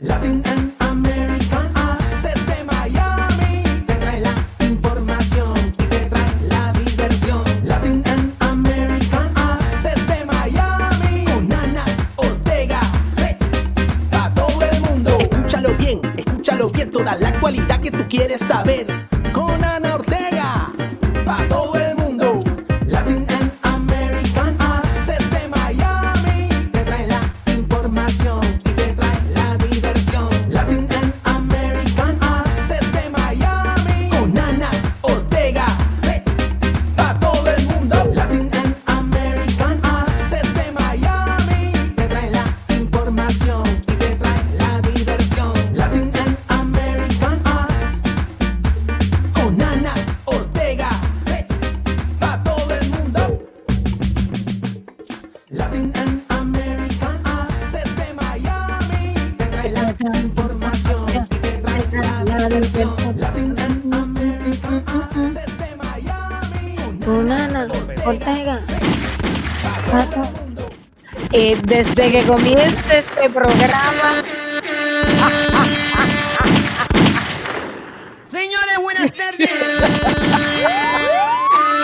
Latin and American Us desde Miami te trae la información y te trae la diversión. Latin and American Us desde Miami con Ana Ortega. Sí, para todo el mundo. Escúchalo bien, escúchalo bien, toda la actualidad que tú quieres saber. Desde que comience este programa, Señores, buenas tardes.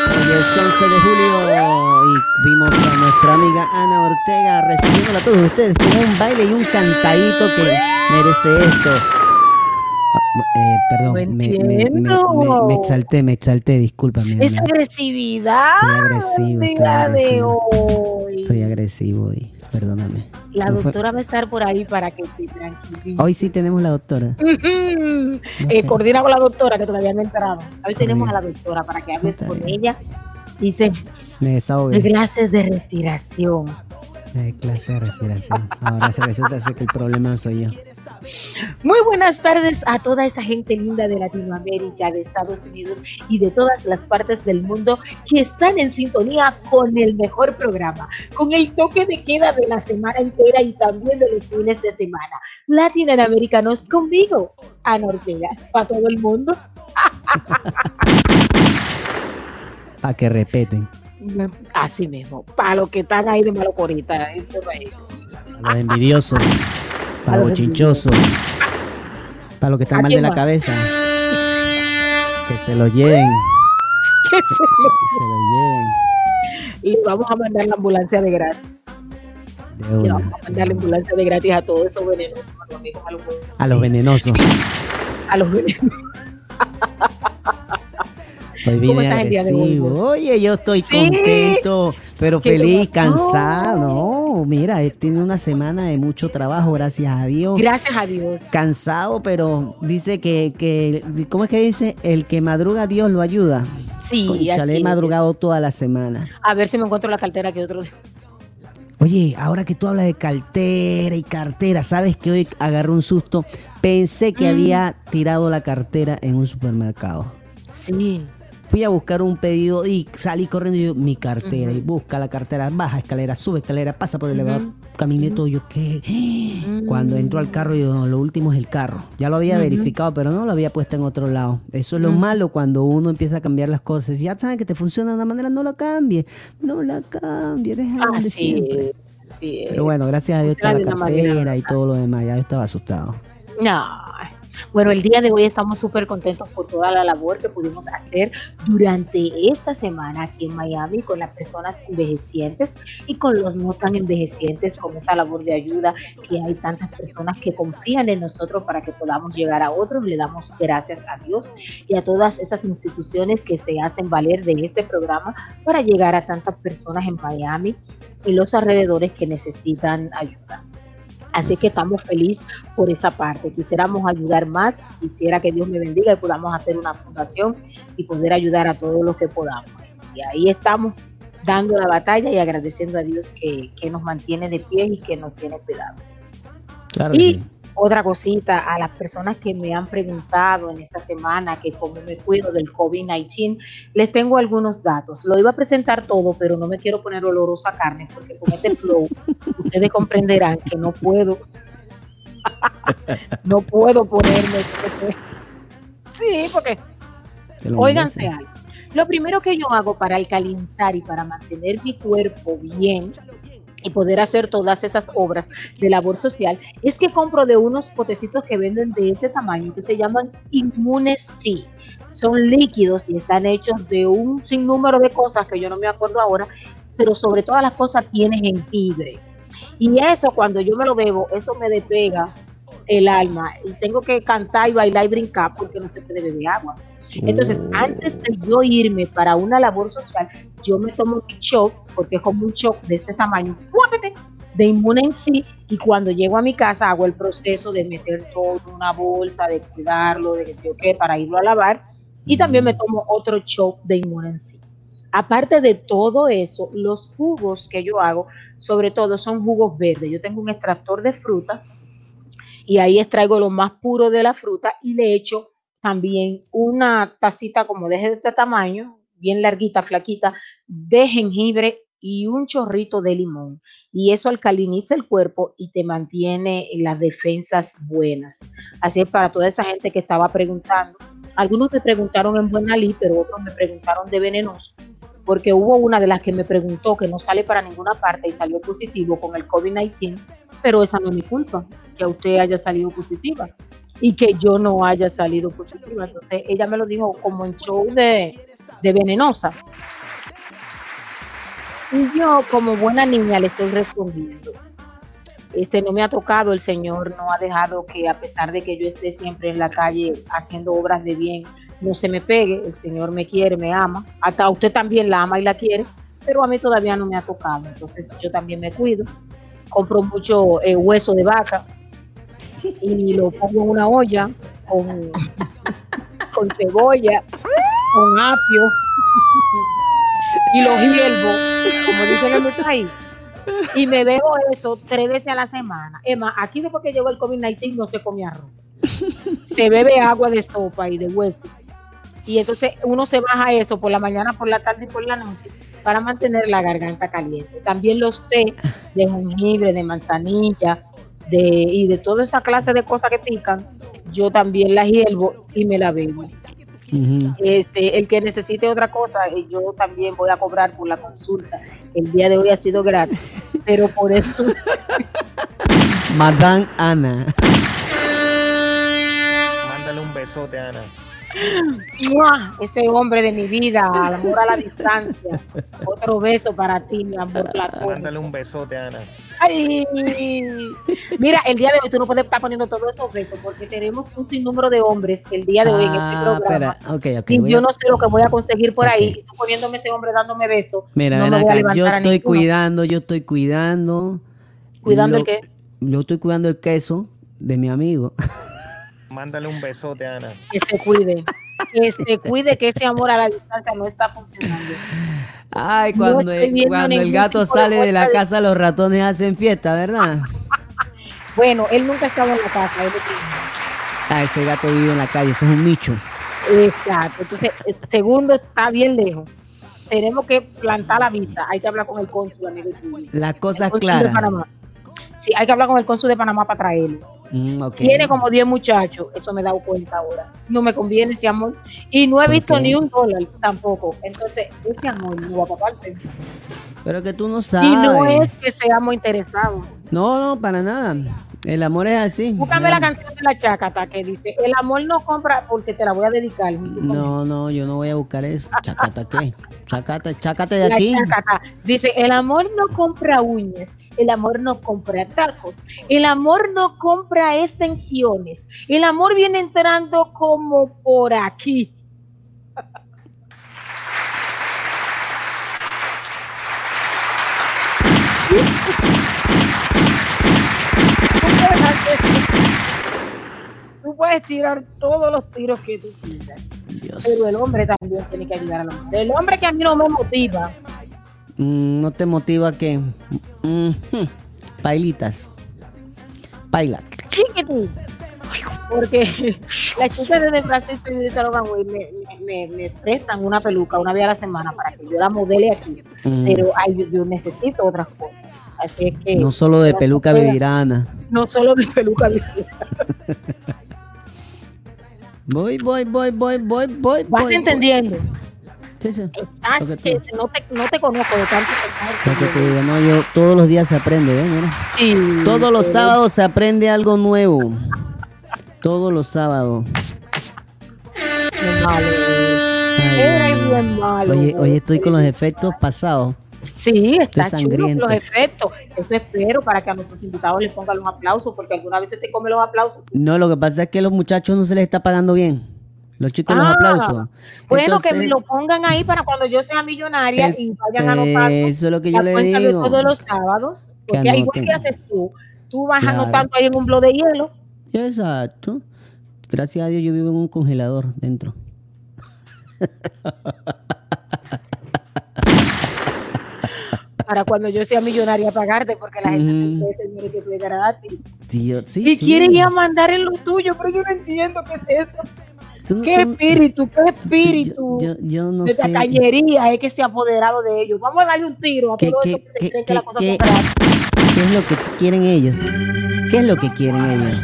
Hoy es 11 de julio y vimos a nuestra amiga Ana Ortega recibiéndola a todos ustedes con un baile y un cantadito que merece esto. Ah, eh, perdón, me, me- me- entiendo. me- me exalté, me exalté, discúlpame. esa agresividad Soy agresivo, de agresivo. hoy. Soy agresivo y perdóname. La No fue- doctora va a estar por ahí para que esté tranquila. Hoy sí tenemos la doctora. Eh, coordina con la doctora que todavía no ha entrado. Hoy tenemos a la doctora para que hables con ella. Dice Me desahogué. clases de respiración. De clase de respiración. Ahora se resulta que el problema soy yo. Muy buenas tardes a toda esa gente linda de Latinoamérica, de Estados Unidos y de todas las partes del mundo que están en sintonía con el mejor programa, con el toque de queda de la semana entera y también de los fines de semana. Latinoamericanos conmigo, Ana Ortega, para todo el mundo. Para que repeten. Así mismo, para los que están ahí de malocorita, eso no es. Para los envidiosos. Para los chinchosos. Para los que ¿A están mal de la más? cabeza. Que se lo lleven. Que se lo lleven. se- Le vamos a mandar la ambulancia de gratis. Vamos a mandar la ambulancia de gratis a todos esos venenosos, a los amigos, a los A los venenosos. a los venenosos. Hoy ¿Cómo vine agresivo. Oye, yo estoy Sí. contento, pero ¿Qué te feliz, cansado. No, mira, he tenido una semana de mucho trabajo, gracias a Dios. Gracias a Dios. Cansado, pero dice que, que, ¿cómo es que dice? El que madruga, Dios lo ayuda. Sí, le he madrugado toda la semana. A ver si me encuentro la cartera que otro día. Oye, ahora que tú hablas de cartera y cartera, ¿sabes que hoy agarré un susto? Pensé que Mm. había tirado la cartera en un supermercado. Sí. Fui a buscar un pedido y salí corriendo y yo, mi cartera. Y busca la cartera, baja escalera, sube escalera, pasa por el Ujú. elevador, caminé todo. Yo, ¿qué? Cuando entró al carro, yo, no, lo último es el carro. Ya lo había verificado, pero no lo había puesto en otro lado. Eso es lo Ujú. malo cuando uno empieza a cambiar las cosas. Ya sabes que te funciona de una manera, no la cambie. No la cambie, déjala siempre. es. así es. Pero bueno, gracias a Dios está la manera cartera y todo lo demás. Ya yo estaba asustado. No. Bueno, el día de hoy estamos súper contentos por toda la labor que pudimos hacer durante esta semana aquí en Miami con las personas envejecientes y con los no tan envejecientes, con esa labor de ayuda que hay tantas personas que confían en nosotros para que podamos llegar a otros. Le damos gracias a Dios y a todas esas instituciones que se hacen valer de este programa para llegar a tantas personas en Miami y los alrededores que necesitan ayuda. Así que estamos felices por esa parte. Quisiéramos ayudar más, quisiera que Dios me bendiga y podamos hacer una fundación y poder ayudar a todos los que podamos. Y ahí estamos dando la batalla y agradeciendo a Dios que, que nos mantiene de pie y que nos tiene cuidado. Claro Y. otra cosita, a las personas que me han preguntado en esta semana que cómo me cuido del COVID-19, les tengo algunos datos. Lo iba a presentar todo, pero no me quiero poner olorosa carne porque con este flow ustedes comprenderán que no puedo, no puedo ponerme. Sí, porque Óiganse algo. Lo primero que yo hago para alcalinizar y para mantener mi cuerpo bien y poder hacer todas esas obras de labor social, es que compro de unos potecitos que venden de ese tamaño que se llaman Inmunes Tea. Son líquidos y están hechos de un sinnúmero de cosas que yo no me acuerdo ahora, pero sobre todas las cosas tiene jengibre. Y eso cuando yo me lo bebo, eso me despega el alma. Y tengo que cantar y bailar y brincar porque no se puede beber agua. Entonces, Oh. antes de yo irme para una labor social, yo me tomo mi shock, porque es como un shock de este tamaño, ¡fuápete! de inmune en sí, y cuando llego a mi casa hago el proceso de meter todo en una bolsa, de cuidarlo, de que sé yo qué, para irlo a lavar, y también me tomo otro shock de inmune en sí. Aparte de todo eso, los jugos que yo hago, sobre todo son jugos verdes. Yo tengo un extractor de fruta y ahí extraigo lo más puro de la fruta y le echo también una tacita como de este tamaño, bien larguita, flaquita, de jengibre y un chorrito de limón. Y eso alcaliniza el cuerpo y te mantiene las defensas buenas. Así es para toda esa gente que estaba preguntando. Algunos me preguntaron en Buenalí, pero otros me preguntaron de venenoso, porque hubo una de las que me preguntó que no sale para ninguna parte y salió positivo con el COVID-19, pero esa no es mi culpa, que usted haya salido positiva y que yo no haya salido positiva. Entonces ella me lo dijo como en show de, de venenosa. Y yo como buena niña le estoy respondiendo. Este no me ha tocado, el Señor no ha dejado que a pesar de que yo esté siempre en la calle haciendo obras de bien, no se me pegue, el Señor me quiere, me ama, hasta usted también la ama y la quiere, pero a mí todavía no me ha tocado, entonces yo también me cuido, compro mucho eh, hueso de vaca y lo pongo en una olla con, con cebolla, con apio y lo hiervo, como dicen en mi país, y me bebo eso tres veces a la semana. Es más, aquí después que llegó el COVID-19 no se come arroz. Se bebe agua de sopa y de hueso. Y entonces uno se baja eso por la mañana, por la tarde y por la noche para mantener la garganta caliente. También los té de jengibre, de manzanilla, de, y de toda esa clase de cosas que pican, yo también las hiervo y me la bebo. Este, el que necesite otra cosa, eh, yo también voy a cobrar por la consulta. El día de hoy ha sido gratis, pero por eso Madame Ana. Mándale un besote, Ana. ¡Mua! ese hombre de mi vida, al amor a la distancia. Otro beso para ti, mi amor platónico. Mándale un besote, Ana. Ay, mira, el día de hoy tú no puedes estar poniendo todos esos besos porque tenemos un sinnúmero de hombres el día de hoy en este Ah, programa. espera, ok, ok. y yo a- no sé lo que voy a conseguir por ahí. Y tú poniéndome ese hombre dándome besos. Mira, no ven me voy a acá, yo estoy cuidando, yo estoy cuidando. ¿Cuidando lo- el qué? Yo estoy cuidando el queso de mi amigo. Mándale un besote, Ana. Que se cuide. Que se cuide que ese amor a la distancia no está funcionando. Ay, cuando, el, cuando gato de sale de la de- casa, los ratones hacen fiesta, ¿verdad? Bueno, él nunca estaba en la casa. él es Ah, ese gato vive en la calle, eso es un micho. Exacto. Entonces, el segundo está bien lejos. Tenemos que plantar la vista. Hay que hablar con el cónsul, amigo. Las cosas claras. Sí, hay que hablar con el cónsul de Panamá para traerlo. Mm. Tiene como 10 muchachos, eso me he dado cuenta ahora. No me conviene ese amor. Y no he ¿Por visto ni un dólar tampoco. Entonces, ese amor no va para parte. Pero que tú no sabes. Y no es que seamos interesados. No, no, para nada. El amor es así. Búscame la canción de la chacata que dice: El amor no compra porque te la voy a dedicar. No, no, yo no voy a buscar eso. Chacata, ¿qué? Chacata, chacata de La aquí. chacata. Dice: El amor no compra uñas. El amor no compra tacos. El amor no compra extensiones. El amor viene entrando como por aquí. Tú puedes tirar todos los tiros que tú quieras, Dios. pero el hombre también tiene que ayudar al hombre. El hombre que a mí no me motiva, Mm, ¿No te motiva que Mm, hmm, Pailitas. Pailas. chiquitín. Porque las chicas de Francisco y de Salomón me, me, me, prestan una peluca una vez a la semana para que yo la modele aquí. Mm, Pero ay, yo, yo necesito otras cosas. Así es que no solo de peluca pueda- vivirá Ana. no solo de peluca. Voy, voy, voy, voy, voy, voy. Vas voy, entendiendo. Sí, sí. Estás no te, no te conozco de tanto Lo que te digo, no, yo todos los días se aprende, ¿ves? Mira. Sí, Todos los sábados se aprende algo nuevo. Todos los sábados. Malo. Eres bien malo. Oye, hoy estoy con los efectos pasados. Sí, está Estoy chulo los efectos. Eso espero para que a nuestros invitados les pongan los aplausos, porque alguna vez se te come los aplausos. No, lo que pasa es que a los muchachos no se les está pagando bien. Los chicos los Ah, aplausos. Bueno, que me lo pongan ahí para cuando yo sea millonaria el- y vayan anotando Eso es lo que yo le digo. de todos los sábados. Porque igual que haces tú, tú vas Claro. anotando ahí en un blog de hielo. Exacto. Gracias a Dios yo vivo en un congelador dentro. para cuando yo sea millonaria pagarte, porque la gente Ujú. dice, señores, que tú eres gratis. Tío, sí, y sí. quieren ir a mandar en lo tuyo, pero yo no entiendo qué es eso. Tú no- ¿Qué tú- espíritu, qué yo- espíritu Yo, yo no de sé. tacañería es que se ha apoderado de ellos? Vamos a darle un tiro a ¿Qué- todo eso qué- que se creen que la cosa qué-. ¿Qué es lo que quieren ellos? ¿Qué es lo que quieren ellos?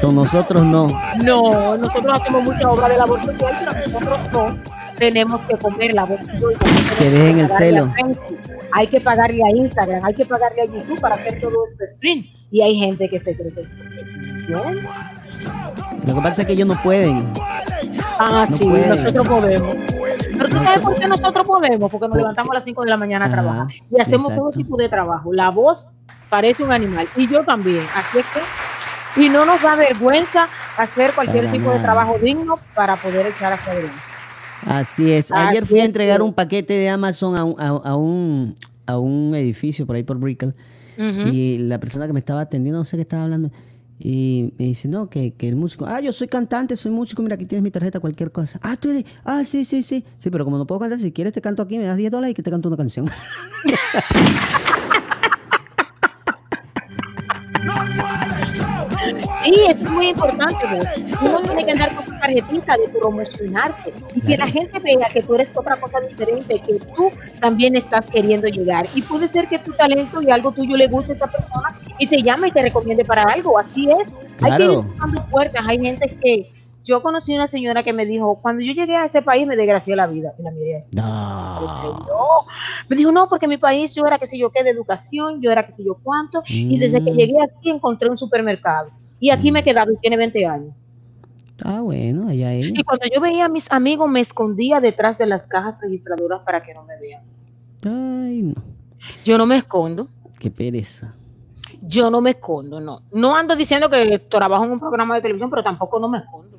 Con nosotros no. No, nosotros hacemos mucha obra de labor social, pero nosotros no tenemos que comer la voz Que dejen el celo. Hay que pagarle a Instagram, hay que pagarle a YouTube para hacer todo este stream. Y hay gente que se cree que ¿Bien? Lo que pasa es que ellos no pueden. Ah, No sí, pueden. nosotros podemos. Pero tú sabes por qué nosotros podemos, porque nos Porque- levantamos a las 5 de la mañana a trabajar y hacemos todo tipo de trabajo. La voz parece un animal y yo también. Así es que, y no nos da vergüenza hacer cualquier Para tipo de trabajo digno para poder echar hacia adelante. Así es. Ayer Así fui a entregar un paquete de Amazon a un, a, a un, a un edificio por ahí por Brickell. Y la persona que me estaba atendiendo, no sé qué estaba hablando, y me dice, no, que, que el músico, ah, yo soy cantante, soy músico, mira, aquí tienes mi tarjeta, cualquier cosa. Ah, tú eres, ah, sí, sí, sí. Sí, pero como no puedo cantar, si quieres te canto aquí, me das 10 dólares y que te canto una canción. Sí, eso es muy importante. vos. Uno tiene que andar con su tarjetita de promocionarse y que la gente vea que tú eres otra cosa diferente, que tú también estás queriendo llegar. Y puede ser que tu talento y algo tuyo le guste a esa persona y te llame y te recomiende para algo. Así es. Hay que ir buscando puertas. Hay gente que. Yo conocí una señora que me dijo, cuando yo llegué a este país me desgració la vida. Y la miré así. No. No. Me dijo, no, porque mi país yo era que sé yo qué de educación, yo era que sé yo cuánto, y desde que Mm. llegué aquí encontré un supermercado. Y aquí me he quedado y tiene 20 años. Ah, bueno, allá ella. Y cuando yo veía a mis amigos, me escondía detrás de las cajas registradoras para que no me vean. Ay, no. Yo no me escondo. Qué pereza. Yo no me escondo, no. No ando diciendo que trabajo en un programa de televisión, pero tampoco no me escondo.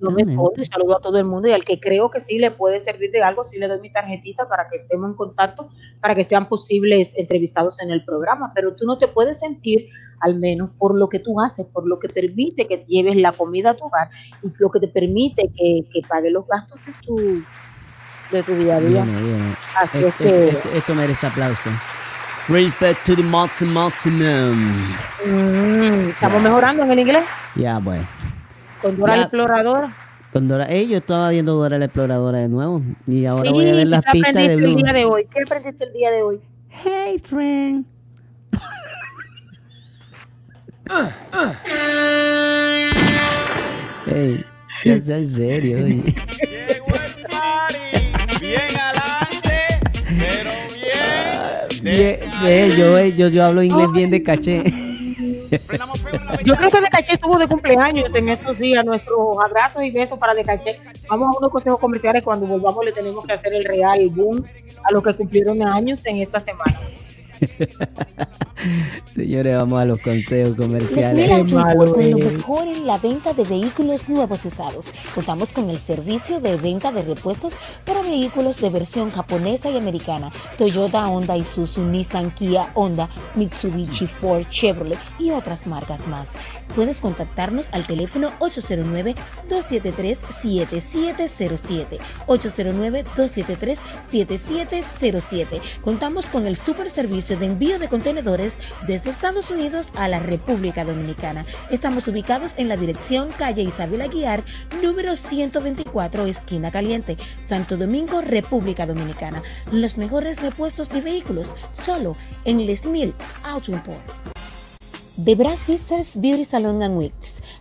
No me escondo y saludo a todo el mundo y al que creo que sí le puede servir de algo, sí le doy mi tarjetita para que estemos en contacto, para que sean posibles entrevistados en el programa. Pero tú no te puedes sentir, al menos por lo que tú haces, por lo que permite que lleves la comida a tu hogar y lo que te permite que, que pague los gastos de tu, de tu día a día. Bien, bien. Así es Esto, que esto- esto merece aplauso. Respect to the maximum. mm, estamos mejorando en el inglés Ya, bueno. Con Dora la exploradora. Con Dora, eh, yo estaba viendo Dora la exploradora de nuevo y ahora Sí, voy a ver las ¿qué pistas de aprendiste el Blue. día de hoy? ¿Qué aprendiste el día de hoy? Hey, friend. hey, ya sea en serio. oye. Llegó el party, bien adelante, pero bien. Bien, ve, yo, yo, yo hablo inglés bien de caché. Yo creo que Decaché estuvo de cumpleaños en estos días. Nuestros abrazos y besos para Decaché. Vamos a unos consejos comerciales. Cuando volvamos, le tenemos que hacer el real boom a los que cumplieron años en esta semana. Señores, vamos a los consejos comerciales. Auto malo con lo mejor en la venta de vehículos nuevos y usados. Contamos con el servicio de venta de repuestos para vehículos de versión japonesa y americana. Toyota, Honda, Isuzu, Nissan, Kia, Honda, Mitsubishi, Ford, Chevrolet y otras marcas más. Puedes contactarnos al teléfono 809-273-7707. 809-273-7707. Contamos con el super servicio de envío de contenedores desde Estados Unidos a la República Dominicana. Estamos ubicados en la dirección calle Isabel Aguiar, número 124, esquina caliente, Santo Domingo, República Dominicana. Los mejores repuestos de vehículos, solo en Les Mil Auto Import. The Brass Sisters Beauty Salon and Wigs.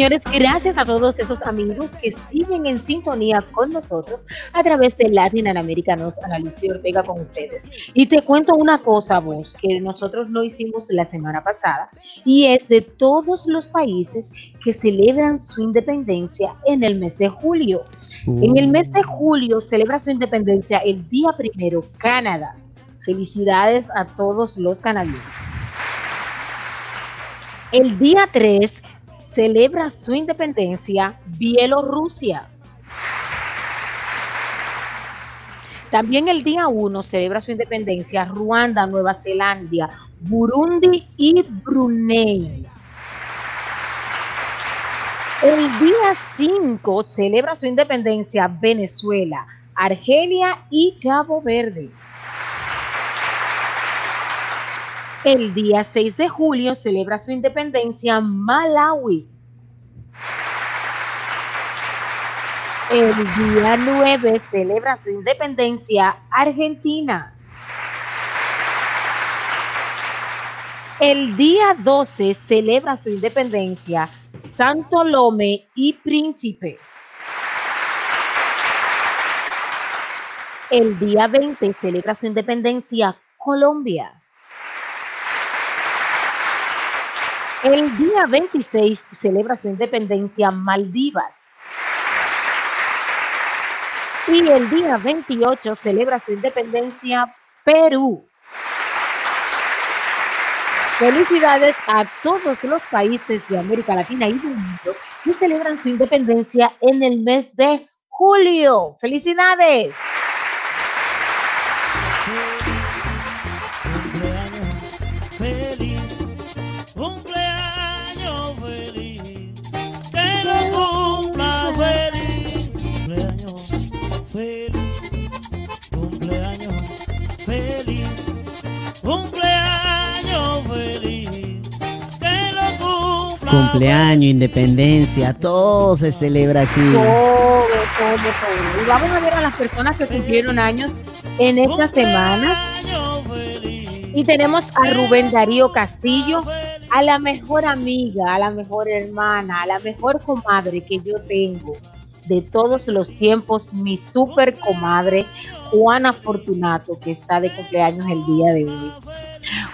Señores, gracias a todos esos amigos que siguen en sintonía con nosotros a través de Latin Americanos, Ana Lucía Ortega con ustedes. Y te cuento una cosa, vos, que nosotros lo hicimos la semana pasada, y es de todos los países que celebran su independencia en el mes de julio. En el mes de julio celebra su independencia el día primero Canadá. Felicidades a todos los canadienses. El día 3 celebra su independencia Bielorrusia. También el día 1 celebra su independencia Ruanda, Nueva Zelanda, Burundi y Brunei. El día 5 celebra su independencia Venezuela, Argelia y Cabo Verde. El día 6 de julio celebra su independencia Malawi. El día 9 celebra su independencia Argentina. El día 12 celebra su independencia Santo Lome y Príncipe. El día 20 celebra su independencia Colombia. El día 26 celebra su independencia Maldivas. Y el día 28 celebra su independencia Perú. Felicidades a todos los países de América Latina y del mundo que celebran su independencia en el mes de julio. ¡Felicidades! Cumpleaños, independencia, todo se celebra aquí. Todo, todo, todo. Y vamos a ver a las personas que cumplieron años en esta semana. Y tenemos a Rubén Darío Castillo, a la mejor amiga, a la mejor hermana, a la mejor comadre que yo tengo de todos los tiempos, mi super comadre Juana Fortunato, que está de cumpleaños el día de hoy.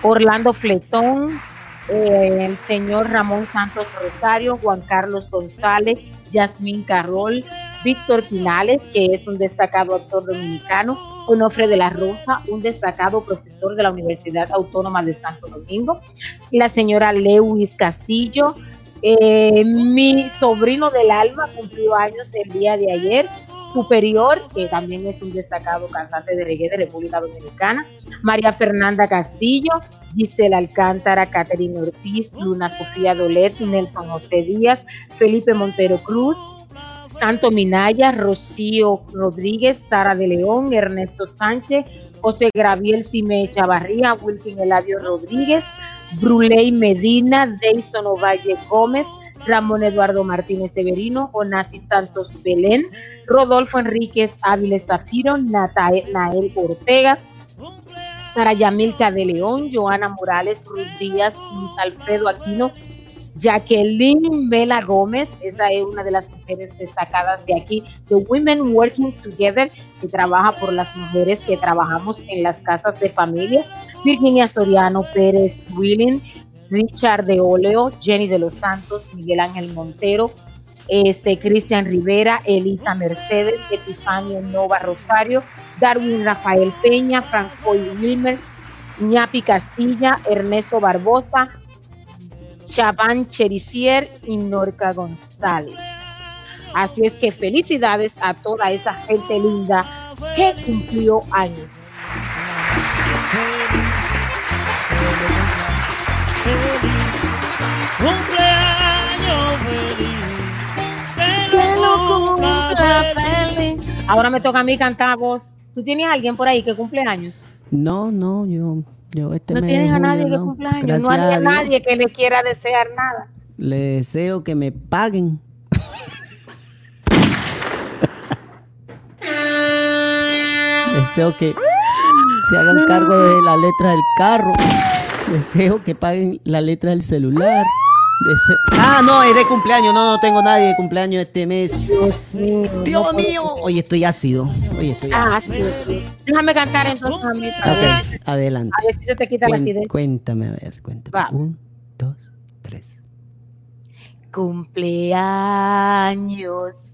Orlando Fletón, eh, el señor Ramón Santos Rosario, Juan Carlos González, Yasmín Carrol, Víctor Pinales, que es un destacado actor dominicano, Onofre de la Rosa, un destacado profesor de la Universidad Autónoma de Santo Domingo, la señora Lewis Castillo, eh, mi sobrino del alma cumplió años el día de ayer, Superior, que también es un destacado cantante de reggae de República Dominicana, María Fernanda Castillo, Gisela Alcántara, Caterina Ortiz, Luna Sofía Dolet, Nelson José Díaz, Felipe Montero Cruz, Santo Minaya, Rocío Rodríguez, Sara de León, Ernesto Sánchez, José Graviel Cime Chavarría, Wilkin Eladio Rodríguez, Bruley Medina, Deison Ovalle Gómez, Ramón Eduardo Martínez Severino, Onasi Santos Belén, Rodolfo Enríquez Áviles Zafiro, Nael Ortega, Sara Yamilca de León, Joana Morales, Ruth Díaz, Alfredo Aquino, Jacqueline Vela Gómez, esa es una de las mujeres destacadas de aquí, The Women Working Together, que trabaja por las mujeres que trabajamos en las casas de familia, Virginia Soriano Pérez Willing, Richard de Oleo, Jenny de los Santos, Miguel Ángel Montero, este Cristian Rivera, Elisa Mercedes, Epifanio Nova Rosario, Darwin Rafael Peña, Franco Wilmer, Ñapi Castilla, Ernesto Barbosa, Chaván Chericier y Norca González. Así es que felicidades a toda esa gente linda que cumplió años. Cumpleaños feliz. Que lo lo cumpla cumpla feliz. feliz. Ahora me toca a mí cantar voz. ¿Tú tienes a alguien por ahí que cumple años? No, no, yo, yo este No mes tienes a nadie que no. cumpla años. Gracias No hay a a Dios. nadie que le quiera desear nada. Le deseo que me paguen. Deseo que se hagan cargo de la letra del carro. Deseo que paguen la letra del celular. Deseo- Ah, no, es de cumpleaños. No, no tengo nadie de cumpleaños este mes. Dios mío. Dios mío. Hoy estoy ácido. Hoy estoy Ah, ácido. sí, sí. Déjame cantar entonces a mí. para ver, Ok, adelante. A ver si se te quita la Cuen- acidez. cuéntame, a ver, cuéntame. Va. Un. Cumpleaños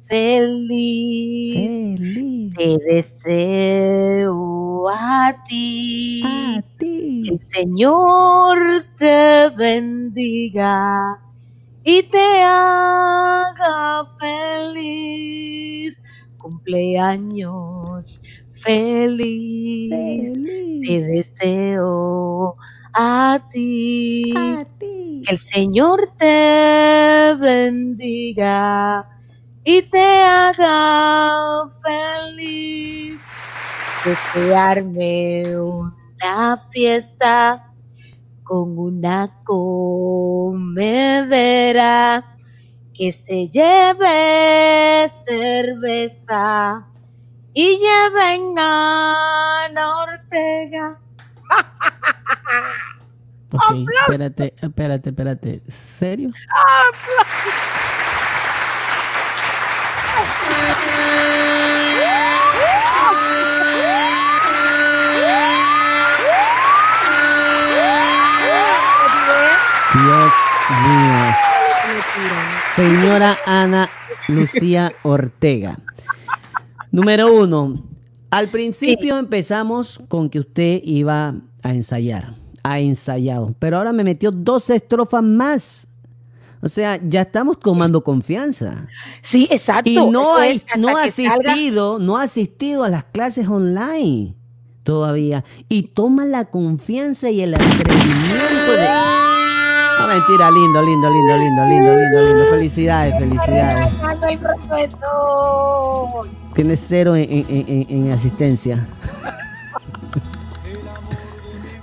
feliz. Feliz. Te deseo a ti. A ti. El Señor te bendiga y te haga feliz. Cumpleaños feliz. Feliz. Te deseo a ti. A ti. Que el Señor te bendiga y te haga feliz. Desearme una fiesta con una comedera que se lleve cerveza y lleven a Ortega. Espérate, espérate, espérate. ¿Serio? Dios mío. Señora Ana Lucía Ortega. Número uno. Al principio empezamos con que usted iba a ensayar. Ha ensayado. Pero ahora me metió dos estrofas más. O sea, ya estamos tomando confianza. Sí, exacto. Y no, ha, es, hasta no ha que salga- asistido, no ha asistido a las clases online todavía. Y toma la confianza y el atrevimiento de. No, mentira, lindo, lindo, lindo, lindo, lindo, lindo, lindo. Felicidades, felicidades. Profesor. Tienes cero en, en- en- en asistencia.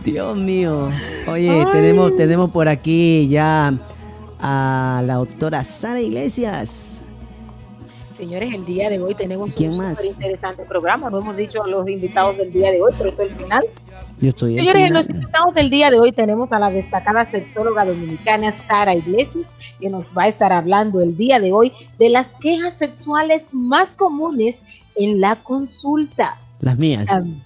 Dios mío. Oye, tenemos, tenemos por aquí ya a la doctora Sara Iglesias. Señores, el día de hoy tenemos ¿Quién un más? interesante programa. No hemos dicho los invitados del día de hoy, pero esto es el final. Yo estoy Señores, en los invitados del día de hoy tenemos a la destacada sexóloga dominicana Sara Iglesias, que nos va a estar hablando el día de hoy de las quejas sexuales más comunes en la consulta. Las mías. Am-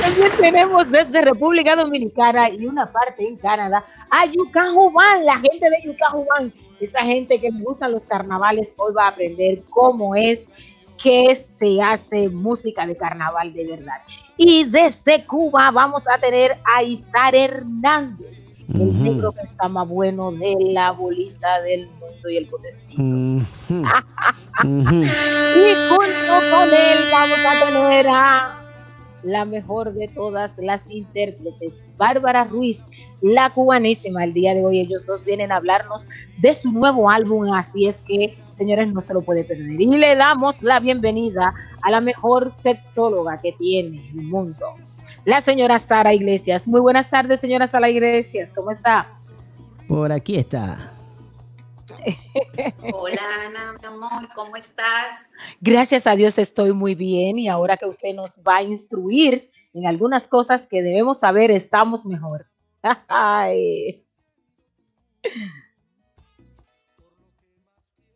También tenemos desde República Dominicana y una parte en Canadá a Yucajubán, la gente de Yucajubán, esa gente que le gustan los carnavales, hoy va a aprender cómo es que se hace música de carnaval de verdad. Y desde Cuba vamos a tener a Izar Hernández, el negro que está más bueno de la bolita del mundo y el potecito. Y junto con él vamos a tener a la mejor de todas las intérpretes, Bárbara Ruiz, la cubanísima. El día de hoy ellos dos vienen a hablarnos de su nuevo álbum, así es que, señores, no se lo puede perder. Y le damos la bienvenida a la mejor sexóloga que tiene el mundo, la señora Sara Iglesias. Muy buenas tardes, señora Sara Iglesias, ¿cómo está? Por aquí está. Hola Ana, mi amor, ¿cómo estás? Gracias a Dios estoy muy bien y ahora que usted nos va a instruir en algunas cosas que debemos saber, estamos mejor. Ay.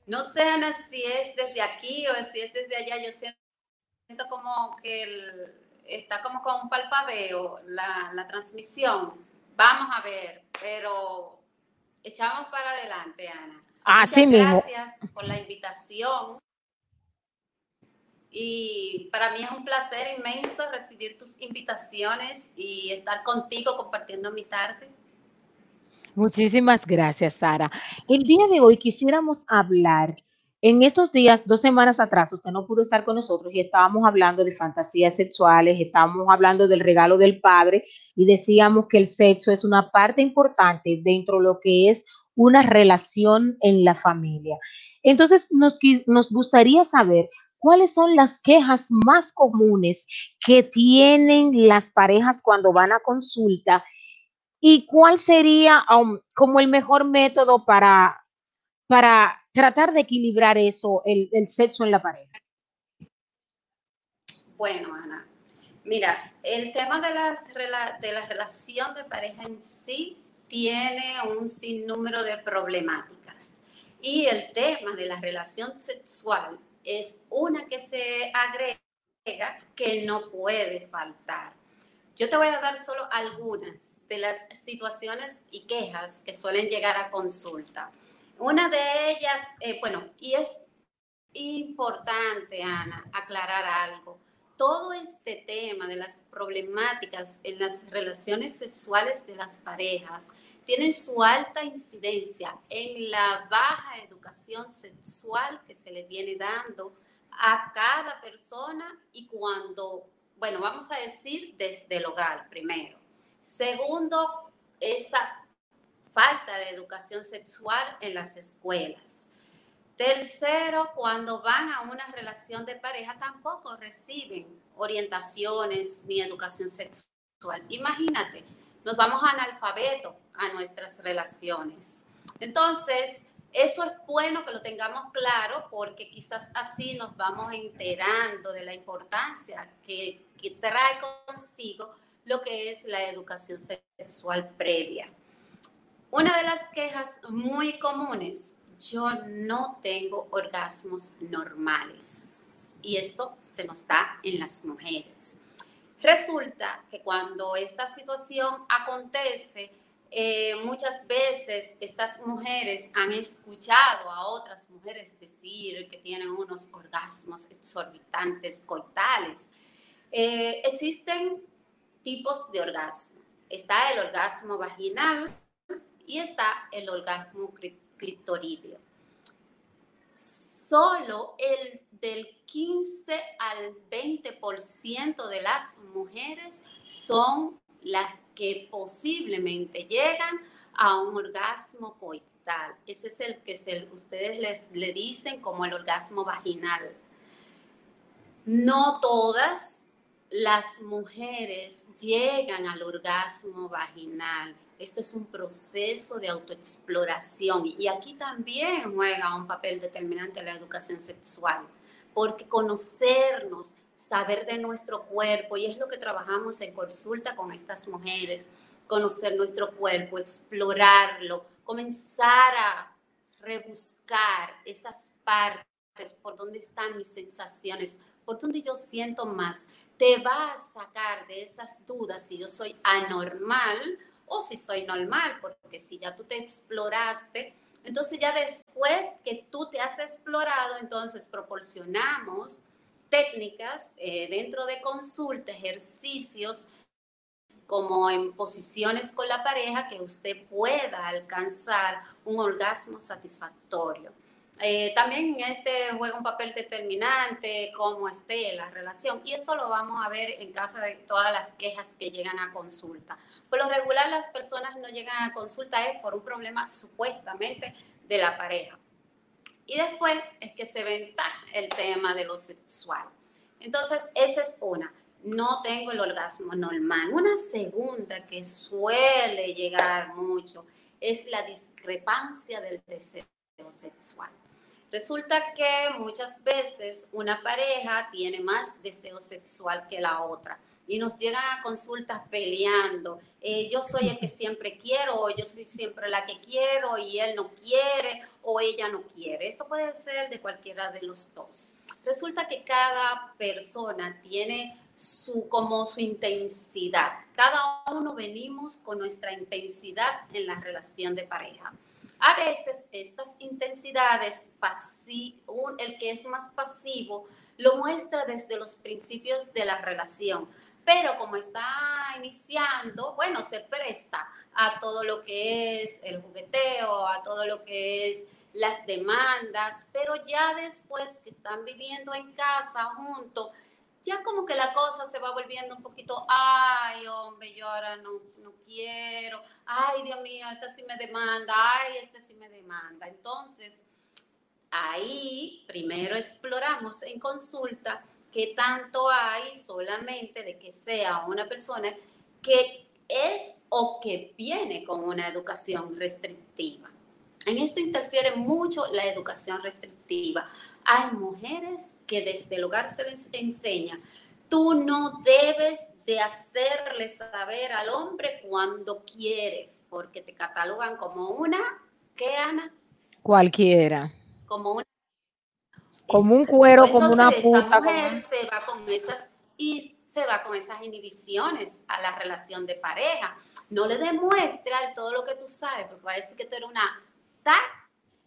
No sé Ana si es desde aquí o si es desde allá, yo siento como que el- está como con un palpabeo la, la transmisión. Vamos a ver, pero echamos para adelante Ana. Así Muchas mismo. gracias por la invitación. Y para mí es un placer inmenso recibir tus invitaciones y estar contigo compartiendo mi tarde. Muchísimas gracias, Sara. El día de hoy quisiéramos hablar en estos días, dos semanas atrás, usted no pudo estar con nosotros y estábamos hablando de fantasías sexuales, estábamos hablando del regalo del padre y decíamos que el sexo es una parte importante dentro de lo que es una relación en la familia. Entonces, nos, nos gustaría saber cuáles son las quejas más comunes que tienen las parejas cuando van a consulta y cuál sería um, como el mejor método para, para tratar de equilibrar eso, el, el sexo en la pareja. Bueno, Ana, mira, el tema de, las, de la relación de pareja en sí tiene un sinnúmero de problemáticas. Y el tema de la relación sexual es una que se agrega que no puede faltar. Yo te voy a dar solo algunas de las situaciones y quejas que suelen llegar a consulta. Una de ellas, eh, bueno, y es importante, Ana, aclarar algo. Todo este tema de las problemáticas en las relaciones sexuales de las parejas tienen su alta incidencia en la baja educación sexual que se le viene dando a cada persona y cuando, bueno, vamos a decir desde el hogar primero. Segundo, esa falta de educación sexual en las escuelas. Tercero, cuando van a una relación de pareja tampoco reciben orientaciones ni educación sexual. Imagínate, nos vamos analfabeto a nuestras relaciones. Entonces, eso es bueno que lo tengamos claro porque quizás así nos vamos enterando de la importancia que, que trae consigo lo que es la educación sexual previa. Una de las quejas muy comunes, yo no tengo orgasmos normales. Y esto se nos da en las mujeres. Resulta que cuando esta situación acontece, eh, muchas veces estas mujeres han escuchado a otras mujeres decir que tienen unos orgasmos exorbitantes coitales. Eh, existen tipos de orgasmo. Está el orgasmo vaginal y está el orgasmo Solo el del 15 al 20% de las mujeres son las que posiblemente llegan a un orgasmo coital. Ese es el que ustedes les, le dicen como el orgasmo vaginal. No todas las mujeres llegan al orgasmo vaginal. Esto es un proceso de autoexploración. Y aquí también juega un papel determinante la educación sexual, porque conocernos, saber de nuestro cuerpo, y es lo que trabajamos en consulta con estas mujeres, conocer nuestro cuerpo, explorarlo, comenzar a rebuscar esas partes, por dónde están mis sensaciones, por dónde yo siento más, te va a sacar de esas dudas. Si yo soy anormal o si soy normal, porque si ya tú te exploraste, entonces ya después que tú te has explorado, entonces proporcionamos técnicas eh, dentro de consulta, ejercicios como en posiciones con la pareja que usted pueda alcanzar un orgasmo satisfactorio. Eh, también este juega un papel determinante cómo esté la relación y esto lo vamos a ver en caso de todas las quejas que llegan a consulta. Por lo regular las personas no llegan a consulta es por un problema supuestamente de la pareja. Y después es que se venta el tema de lo sexual. Entonces, esa es una. No tengo el orgasmo normal. Una segunda que suele llegar mucho es la discrepancia del deseo sexual. Resulta que muchas veces una pareja tiene más deseo sexual que la otra y nos llegan a consultas peleando. Eh, yo soy el que siempre quiero o yo soy siempre la que quiero y él no quiere o ella no quiere. Esto puede ser de cualquiera de los dos. Resulta que cada persona tiene su como su intensidad. Cada uno venimos con nuestra intensidad en la relación de pareja. A veces estas intensidades, el que es más pasivo, lo muestra desde los principios de la relación, pero como está iniciando, bueno, se presta a todo lo que es el jugueteo, a todo lo que es las demandas, pero ya después que están viviendo en casa juntos, ya como que la cosa se va volviendo un poquito, ay, hombre, yo ahora no, no quiero, ay, Dios mío, esta sí me demanda, ay, este sí me demanda. Entonces, ahí primero exploramos en consulta qué tanto hay solamente de que sea una persona que es o que viene con una educación restrictiva. En esto interfiere mucho la educación restrictiva. Hay mujeres que desde el hogar se les enseña, tú no debes de hacerle saber al hombre cuando quieres, porque te catalogan como una, ¿qué, Ana? Cualquiera. Como una... Como un cuero, como una Entonces, esa como mujer se va con esas y se va con esas inhibiciones a la relación de pareja. No le demuestra todo lo que tú sabes, porque va a decir que tú eres una ta.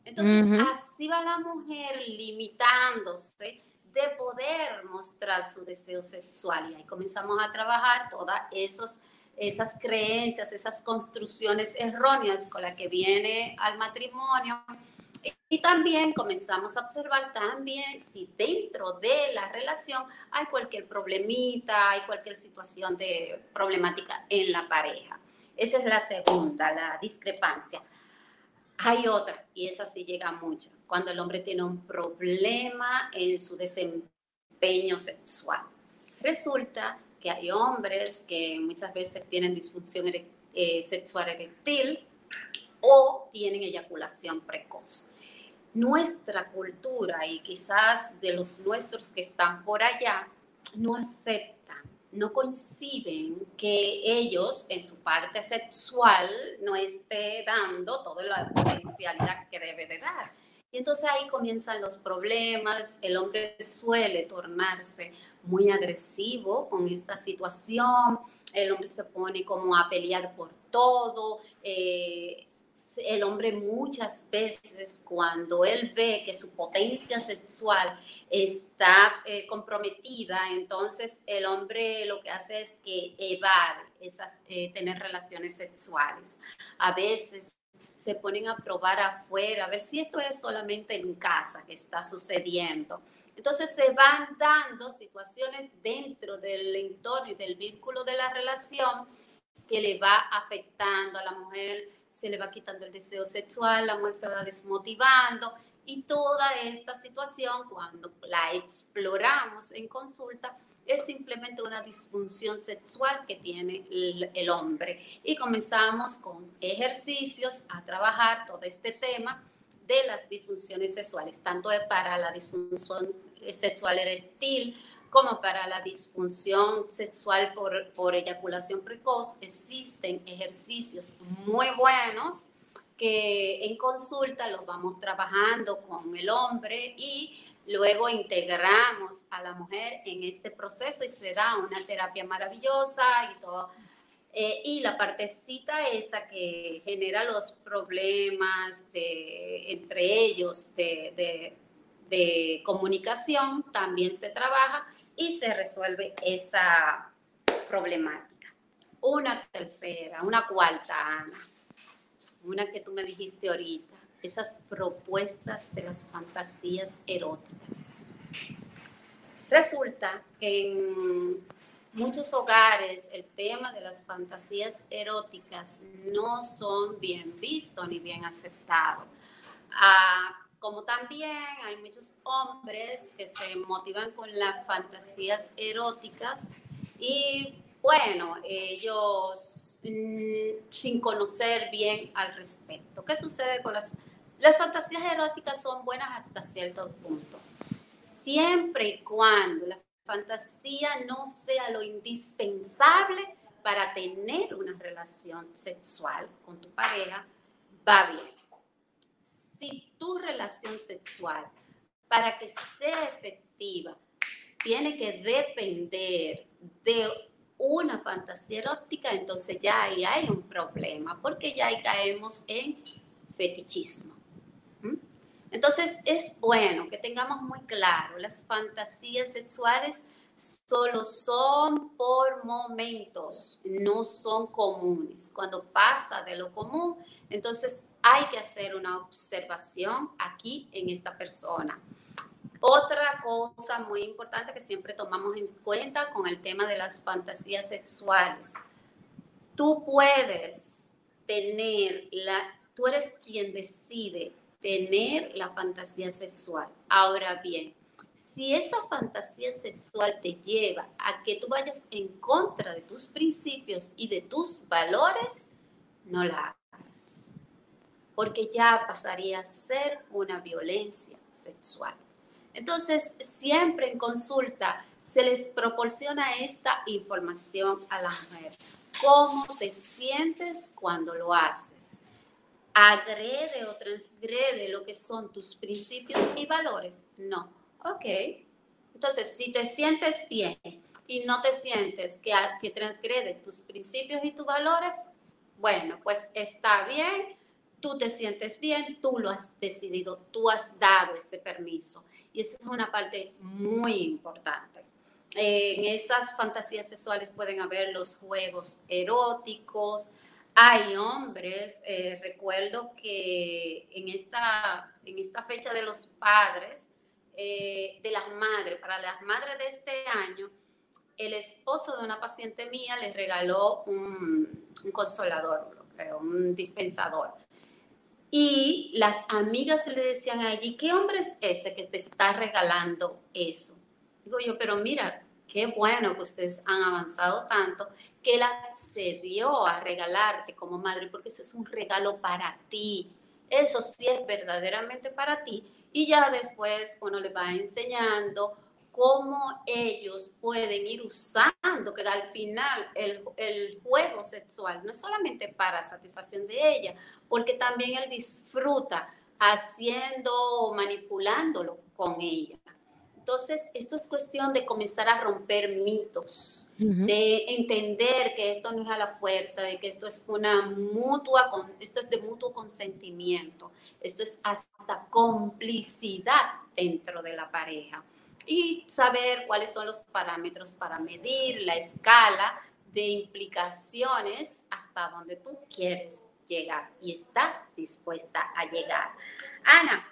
Entonces, así va la mujer limitándose de poder mostrar su deseo sexual. Y ahí comenzamos a trabajar todas esos, esas creencias, esas construcciones erróneas con las que viene al matrimonio. Y también comenzamos a observar también si dentro de la relación hay cualquier problemita, hay cualquier situación de problemática en la pareja. Esa es la segunda, la discrepancia. Hay otra, y esa sí llega mucho, cuando el hombre tiene un problema en su desempeño sexual. Resulta que hay hombres que muchas veces tienen disfunción eh, sexual eréctil o tienen eyaculación precoz. Nuestra cultura y quizás de los nuestros que están por allá no aceptan, no coinciden que ellos en su parte sexual no esté dando toda la potencialidad que debe de dar. Y entonces ahí comienzan los problemas, el hombre suele tornarse muy agresivo con esta situación, el hombre se pone como a pelear por todo, eh, el hombre muchas veces cuando él ve que su potencia sexual está eh, comprometida, entonces el hombre lo que hace es que evade esas, eh, tener relaciones sexuales. A veces se ponen a probar afuera, a ver si esto es solamente en casa que está sucediendo. Entonces se van dando situaciones dentro del entorno y del vínculo de la relación que le va afectando a la mujer, se le va quitando el deseo sexual, la mujer se va desmotivando y toda esta situación cuando la exploramos en consulta es simplemente una disfunción sexual que tiene el, hombre. Y comenzamos con ejercicios a trabajar todo este tema de las disfunciones sexuales, tanto para la disfunción sexual eréctil como para la disfunción sexual por, por eyaculación precoz. Existen ejercicios muy buenos que en consulta los vamos trabajando con el hombre y luego integramos a la mujer en este proceso y se da una terapia maravillosa y todo. Eh, y la partecita esa que genera los problemas de, entre ellos de, de, de comunicación también se trabaja y se resuelve esa problemática. Una tercera, una cuarta, Ana, una que tú me dijiste ahorita, esas propuestas de las fantasías eróticas. Resulta que en muchos hogares el tema de las fantasías eróticas no son bien vistos ni bien aceptados. Ah, como también hay muchos hombres que se motivan con las fantasías eróticas y bueno, ellos mm, sin conocer bien al respecto. ¿Qué sucede con las... Las fantasías eróticas son buenas hasta cierto punto. Siempre y cuando la fantasía no sea lo indispensable para tener una relación sexual con tu pareja, va bien tu relación sexual, para que sea efectiva, tiene que depender de una fantasía erótica, entonces ya ahí hay un problema, porque ya ahí caemos en fetichismo. ¿Mm? Entonces es bueno que tengamos muy claro, las fantasías sexuales solo son por momentos, no son comunes. Cuando pasa de lo común, entonces hay que hacer una observación aquí en esta persona. Otra cosa muy importante que siempre tomamos en cuenta con el tema de las fantasías sexuales. Tú puedes tener la, tú eres quien decide tener la fantasía sexual. Ahora bien, si esa fantasía sexual te lleva a que tú vayas en contra de tus principios y de tus valores, no la hagas, porque ya pasaría a ser una violencia sexual. Entonces, siempre en consulta se les proporciona esta información a la mujer. ¿Cómo te sientes cuando lo haces? ¿Agrede o transgrede lo que son tus principios y valores? No. Ok. Entonces, si te sientes bien y no te sientes que, que transgrede tus principios y tus valores, bueno, pues está bien, tú te sientes bien, tú lo has decidido, tú has dado ese permiso. Y esa es una parte muy importante. Eh, en esas fantasías sexuales pueden haber los juegos eróticos. Hay hombres, eh, recuerdo que en esta, en esta fecha de los padres, eh, de las madres, para las madres de este año, el esposo de una paciente mía les regaló un, un consolador, un dispensador. Y las amigas le decían allí, ¿qué hombre es ese que te está regalando eso? Digo yo, pero mira, qué bueno que ustedes han avanzado tanto, que él accedió a regalarte como madre, porque ese es un regalo para ti. Eso sí es verdaderamente para ti. Y ya después uno le va enseñando cómo ellos pueden ir usando, que al final el, el, juego sexual no es solamente para satisfacción de ella, porque también él disfruta haciendo, manipulándolo con ella. Entonces, esto es cuestión de comenzar a romper mitos, uh -huh. de entender que esto no es a la fuerza, de que esto es una mutua, esto es de mutuo consentimiento, esto es hasta complicidad dentro de la pareja y saber cuáles son los parámetros para medir la escala de implicaciones hasta donde tú quieres llegar y estás dispuesta a llegar. Ana,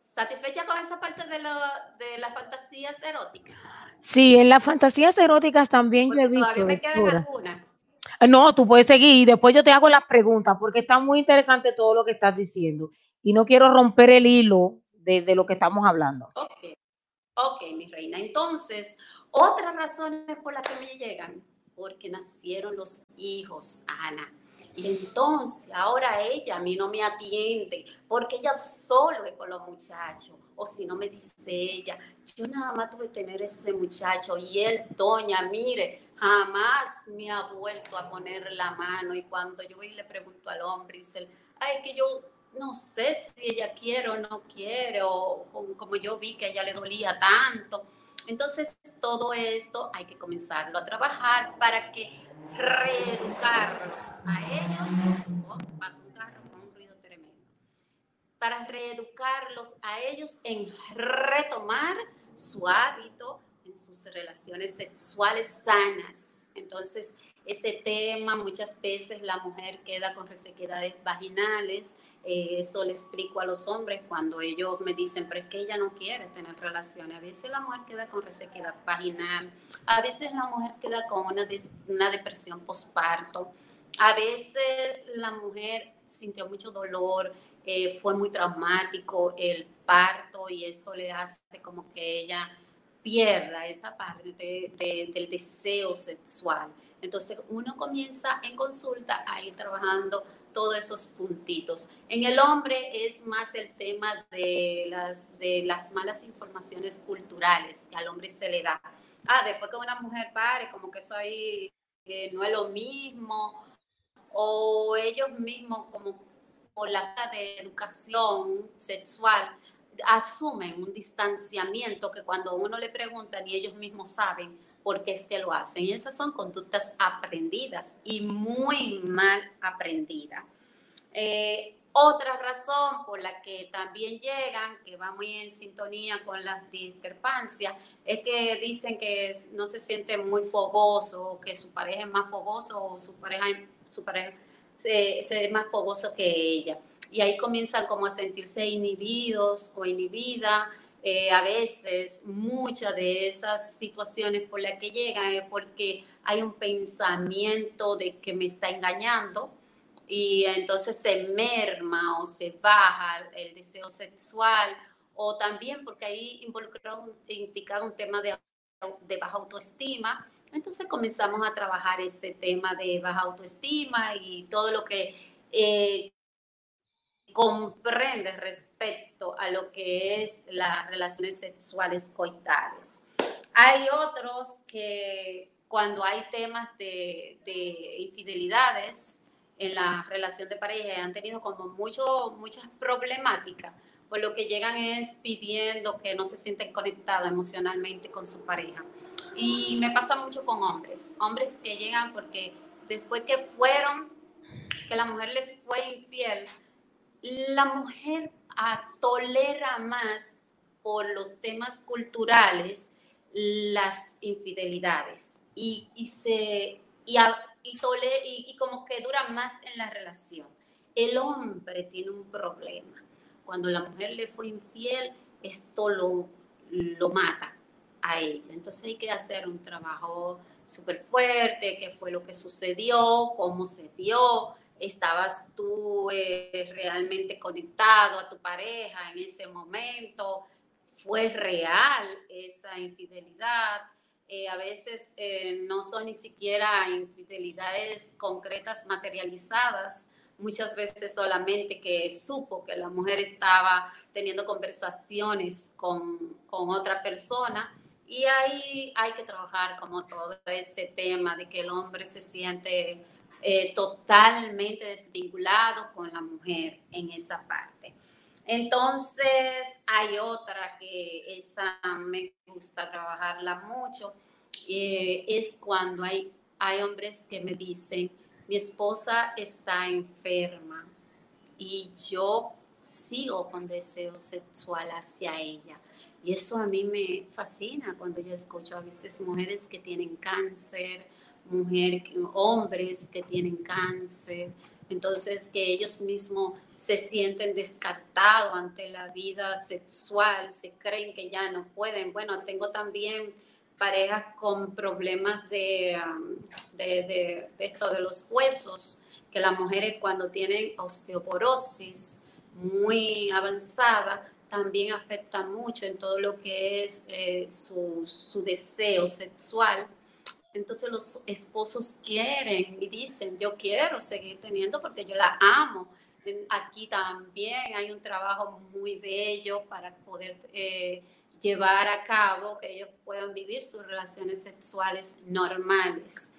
¿satisfecha con esa parte de, lo, de las fantasías eróticas? Sí, en las fantasías eróticas también Porque yo he visto. todavía me quedan algunas. No, tú puedes seguir y después yo te hago las preguntas porque está muy interesante todo lo que estás diciendo y no quiero romper el hilo de, de lo que estamos hablando. Ok, ok, mi reina. Entonces, otras razones por las que me llegan, porque nacieron los hijos, Ana. Y entonces ahora ella a mí no me atiende porque ella solo es con los muchachos. O si no me dice ella, yo nada más tuve que tener ese muchacho y él, doña, mire, jamás me ha vuelto a poner la mano. Y cuando yo voy y le pregunto al hombre, dice, ay, que yo no sé si ella quiere o no quiere, o como, yo vi que a ella le dolía tanto. Entonces, todo esto hay que comenzarlo a trabajar para que reeducarlos a ellos. Oh, pasa un carro con un ruido tremendo. Para reeducarlos a ellos en retomar su hábito en sus relaciones sexuales sanas. Entonces, ese tema muchas veces la mujer queda con resequedades vaginales. Eh, eso le explico a los hombres cuando ellos me dicen, pero es que ella no quiere tener relaciones. A veces la mujer queda con resequedad vaginal, a veces la mujer queda con una, una depresión postparto, a veces la mujer sintió mucho dolor, eh, fue muy traumático el parto y esto le hace como que ella pierda esa parte de- de- del deseo sexual. Entonces uno comienza en consulta a ir trabajando todos esos puntitos. En el hombre es más el tema de las, malas informaciones culturales que al hombre se le da. Ah, después que una mujer pare, como que eso ahí eh, no es lo mismo, o ellos mismos como por la falta de educación sexual asumen un distanciamiento que cuando uno le pregunta ni ellos mismos saben por qué es que lo hacen. Y esas son conductas aprendidas y muy mal aprendidas. Eh, otra razón por la que también llegan, que va muy en sintonía con las discrepancias, es que dicen que no se sienten muy fogosos, que su pareja es más fogoso o su pareja, su pareja se, se es más fogoso que ella. Y ahí comienzan como a sentirse inhibidos o inhibida. Eh, a veces muchas de esas situaciones por las que llegan es porque hay un pensamiento de que me está engañando y entonces se merma o se baja el deseo sexual o también porque ahí involucrado, implicado un tema de, de baja autoestima. Entonces comenzamos a trabajar ese tema de baja autoestima y todo lo que eh, comprende respecto a lo que es las relaciones sexuales coitales. Hay otros que cuando hay temas de, de infidelidades en la relación de pareja han tenido como mucho, muchas problemáticas, por lo que llegan es pidiendo que no se sienten conectados emocionalmente con su pareja. Y me pasa mucho con hombres, hombres que llegan porque después que fueron, que la mujer les fue infiel, la mujer tolera más por los temas culturales las infidelidades y, se y, tole- y como que dura más en la relación. El hombre tiene un problema. Cuando la mujer le fue infiel, esto lo, lo mata a ella. Entonces hay que hacer un trabajo súper fuerte, qué fue lo que sucedió, cómo se dio, estabas tú eh, realmente conectado a tu pareja en ese momento, fue real esa infidelidad. Eh, a veces eh, no son ni siquiera infidelidades concretas materializadas, muchas veces solamente que supo que la mujer estaba teniendo conversaciones con, con otra persona. Y ahí hay que trabajar como todo ese tema de que el hombre se siente eh, totalmente desvinculado con la mujer en esa parte. Entonces, hay otra que esa me gusta trabajarla mucho, eh, es cuando hay, hay hombres que me dicen, mi esposa está enferma y yo sigo con deseo sexual hacia ella. Y eso a mí me fascina cuando yo escucho a veces mujeres que tienen cáncer, mujer, hombres que tienen cáncer, entonces que ellos mismos se sienten descartados ante la vida sexual, se creen que ya no pueden. Bueno, tengo también parejas con problemas de, um, de esto de los huesos, que las mujeres cuando tienen osteoporosis muy avanzada, también afecta mucho en todo lo que es eh, su, su deseo sexual. Entonces los esposos quieren y dicen, yo quiero seguir teniendo porque yo la amo. Aquí también hay un trabajo muy bello para poder eh, llevar a cabo que ellos puedan vivir sus relaciones sexuales normales.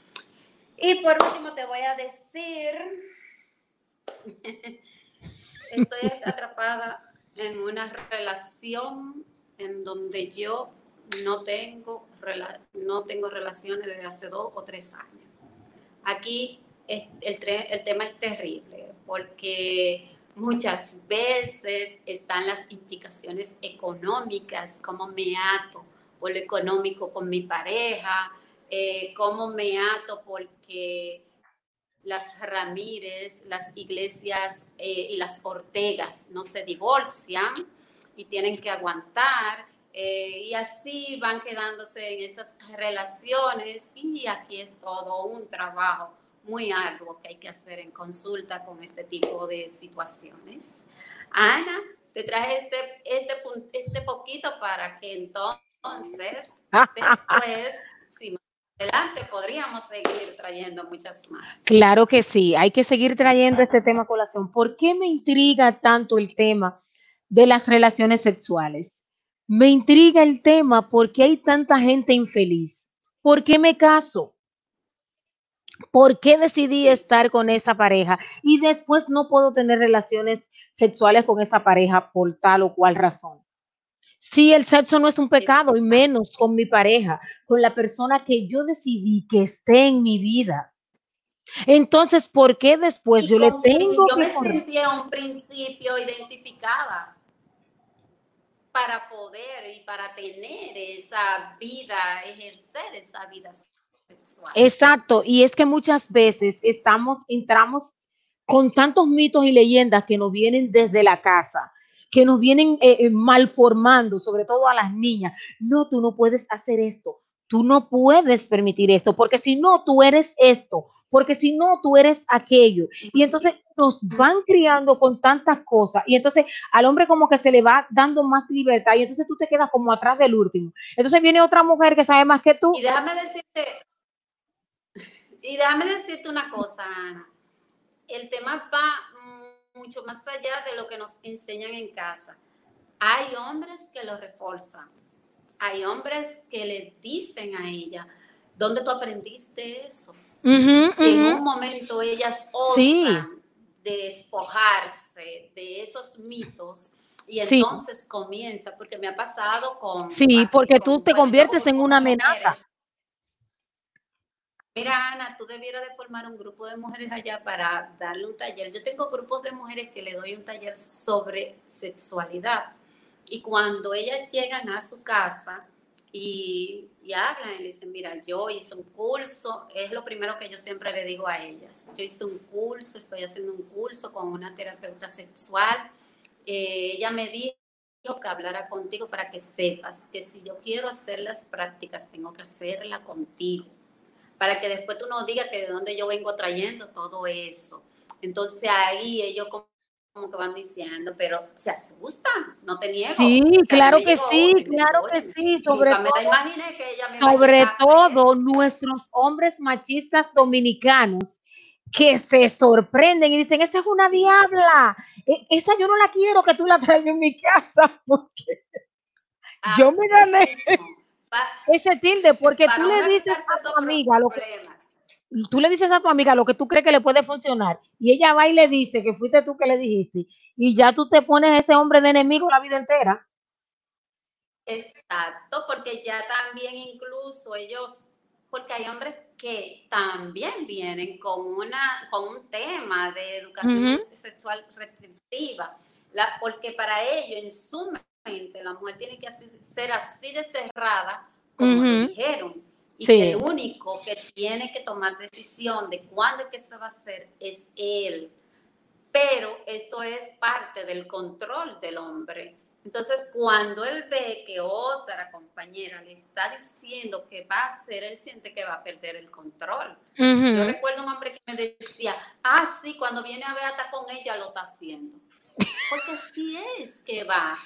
Y por último te voy a decir, estoy atrapada en una relación en donde yo no tengo, no tengo relaciones desde hace dos o tres años. Aquí el tema es terrible porque muchas veces están las implicaciones económicas, cómo me ato por lo económico con mi pareja, eh, cómo me ato porque las Ramírez, las iglesias eh, y las Ortegas no se divorcian y tienen que aguantar. Eh, y así van quedándose en esas relaciones y aquí es todo un trabajo muy arduo que hay que hacer en consulta con este tipo de situaciones. Ana, te traje este, este, este poquito para que entonces después, si más adelante, podríamos seguir trayendo muchas más. Claro que sí, hay que seguir trayendo este tema a colación. ¿Por qué me intriga tanto el tema de las relaciones sexuales? Me intriga el tema porque hay tanta gente infeliz. ¿Por qué me caso? ¿Por qué decidí estar con esa pareja y después no puedo tener relaciones sexuales con esa pareja por tal o cual razón? Si el sexo no es un pecado y menos con mi pareja, con la persona que yo decidí que esté en mi vida. Entonces, ¿por qué después Y yo le tengo yo que me sentía a un principio identificada para poder y para tener esa vida, ejercer esa vida sexual. Exacto, y es que muchas veces estamos, entramos con tantos mitos y leyendas que nos vienen desde la casa, que nos vienen eh, eh, malformando, sobre todo a las niñas. No, tú no puedes hacer esto, tú no puedes permitir esto, porque si no, tú eres esto, porque si no, tú eres aquello. Y entonces nos van criando con tantas cosas y entonces al hombre como que se le va dando más libertad y entonces tú te quedas como atrás del último. Entonces viene otra mujer que sabe más que tú. Y déjame decirte, y déjame decirte una cosa, Ana. El tema va mucho más allá de lo que nos enseñan en casa. Hay hombres que lo reforzan. Hay hombres que le dicen a ella, ¿dónde tú aprendiste eso? Si en un momento ellas osan Sí. despojarse de esos mitos y Sí. entonces comienza, porque me ha pasado con... Sí, porque con- tú te bueno, conviertes con- en una amenaza. Mira, Ana, tú debieras de formar un grupo de mujeres allá para darle un taller. Yo tengo grupos de mujeres que le doy un taller sobre sexualidad. Y cuando ellas llegan a su casa y, hablan y le dicen, mira, yo hice un curso, es lo primero que yo siempre le digo a ellas. Yo hice un curso, estoy haciendo un curso con una terapeuta sexual. Eh, ella me dijo que hablara contigo para que sepas que si yo quiero hacer las prácticas, tengo que hacerla contigo para que después tú no digas que de dónde yo vengo trayendo todo eso. Entonces ahí ellos como, que van diciendo, pero se asustan, no te niego. Sí, O sea, claro que sí, claro que sí, sobre todo, que ella me sobre nuestros hombres machistas dominicanos que se sorprenden y dicen, esa es una diabla, e- esa yo no la quiero que tú la traigas en mi casa, porque yo me gané ese tilde, porque tú le dices a tu amiga lo que problemas. Tú le dices a tu amiga lo que tú crees que le puede funcionar y ella va y le dice que fuiste tú que le dijiste y ya tú te pones ese hombre de enemigo la vida entera. Exacto, porque ya también incluso ellos, porque hay hombres que también vienen con una con un tema de educación sexual restrictiva, la, porque para ellos en su mente la mujer tiene que ser así de cerrada como le dijeron y Sí. que el único que tiene que tomar decisión de cuándo es que se va a hacer es él. Pero esto es parte del control del hombre. Entonces, cuando él ve que otra compañera le está diciendo que va a hacer, él siente que va a perder el control. Yo recuerdo un hombre que me decía, ah, sí, cuando viene a ver hasta con ella lo está haciendo. Porque así es que va.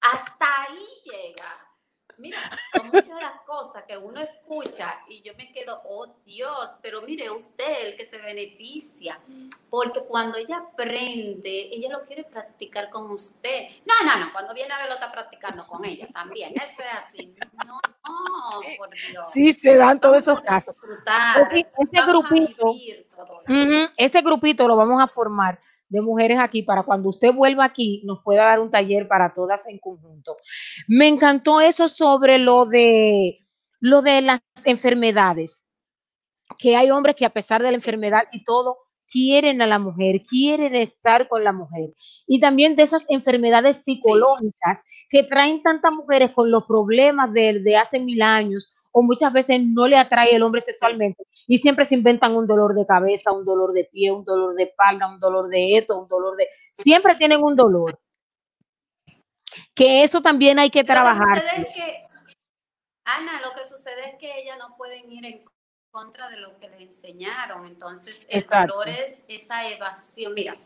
Hasta ahí llega. Mira, son muchas las cosas que uno escucha y yo me quedo, oh Dios, pero mire usted el que se beneficia, porque cuando ella aprende, ella lo quiere practicar con usted. No, no, no, cuando viene a ver lo está practicando con ella también, eso es así. No, no, por Dios. Sí, se dan todos esos casos. disfrutar, Ese, grupito, vivir todo eso. ujú, ese grupito lo vamos a formar de mujeres aquí para cuando usted vuelva aquí nos pueda dar un taller para todas en conjunto. Me encantó eso sobre lo de lo de las enfermedades, que hay hombres que a pesar de la enfermedad y todo quieren a la mujer, quieren estar con la mujer. Y también de esas enfermedades psicológicas que traen tantas mujeres con los problemas de, de hace mil años o muchas veces no le atrae el hombre sexualmente y siempre se inventan un dolor de cabeza, un dolor de pie, un dolor de espalda, un dolor de esto, un dolor de... Siempre tienen un dolor. Que eso también hay que Lo que trabajar. sucede es que, Ana, lo que sucede es que ellas no pueden ir en contra de lo que le enseñaron. Entonces, el Exacto. dolor es esa evasión. Mira,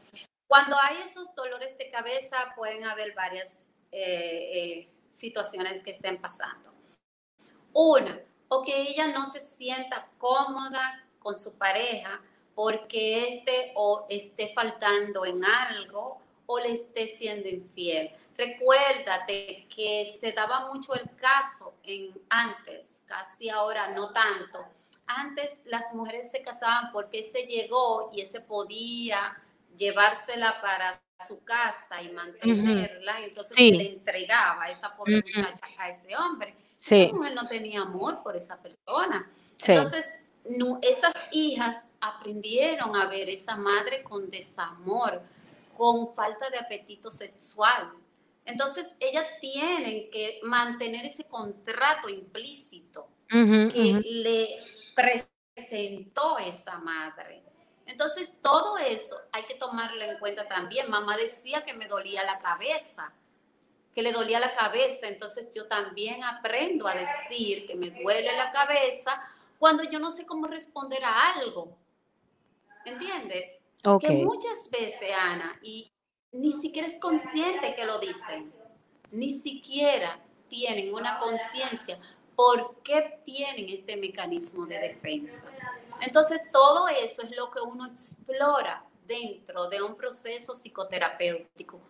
cuando hay esos dolores de cabeza, pueden haber varias eh, eh, situaciones que estén pasando. Una, o que ella no se sienta cómoda con su pareja porque este o esté faltando en algo o le esté siendo infiel. Recuérdate que se daba mucho el caso en antes, casi ahora no tanto. Antes las mujeres se casaban porque ese llegó y ese podía llevársela para su casa y mantenerla, entonces Sí. se le entregaba a esa pobre Ujú. muchacha a ese hombre. Sí, Esa mujer no tenía amor por esa persona. sí. Entonces, no- esas hijas aprendieron a ver esa madre con desamor, con falta de apetito sexual. Entonces, ellas tienen que mantener ese contrato implícito que le presentó esa madre. Entonces, todo eso hay que tomarlo en cuenta también. Mamá decía que me dolía la cabeza, que le dolía la cabeza, entonces yo también aprendo a decir que me duele la cabeza cuando yo no sé cómo responder a algo. ¿Entiendes? Ok. Que muchas veces, Ana, y ni siquiera es consciente que lo dicen, ni siquiera tienen una conciencia por qué tienen este mecanismo de defensa. Entonces, todo eso es lo que uno explora dentro de un proceso psicoterapéutico.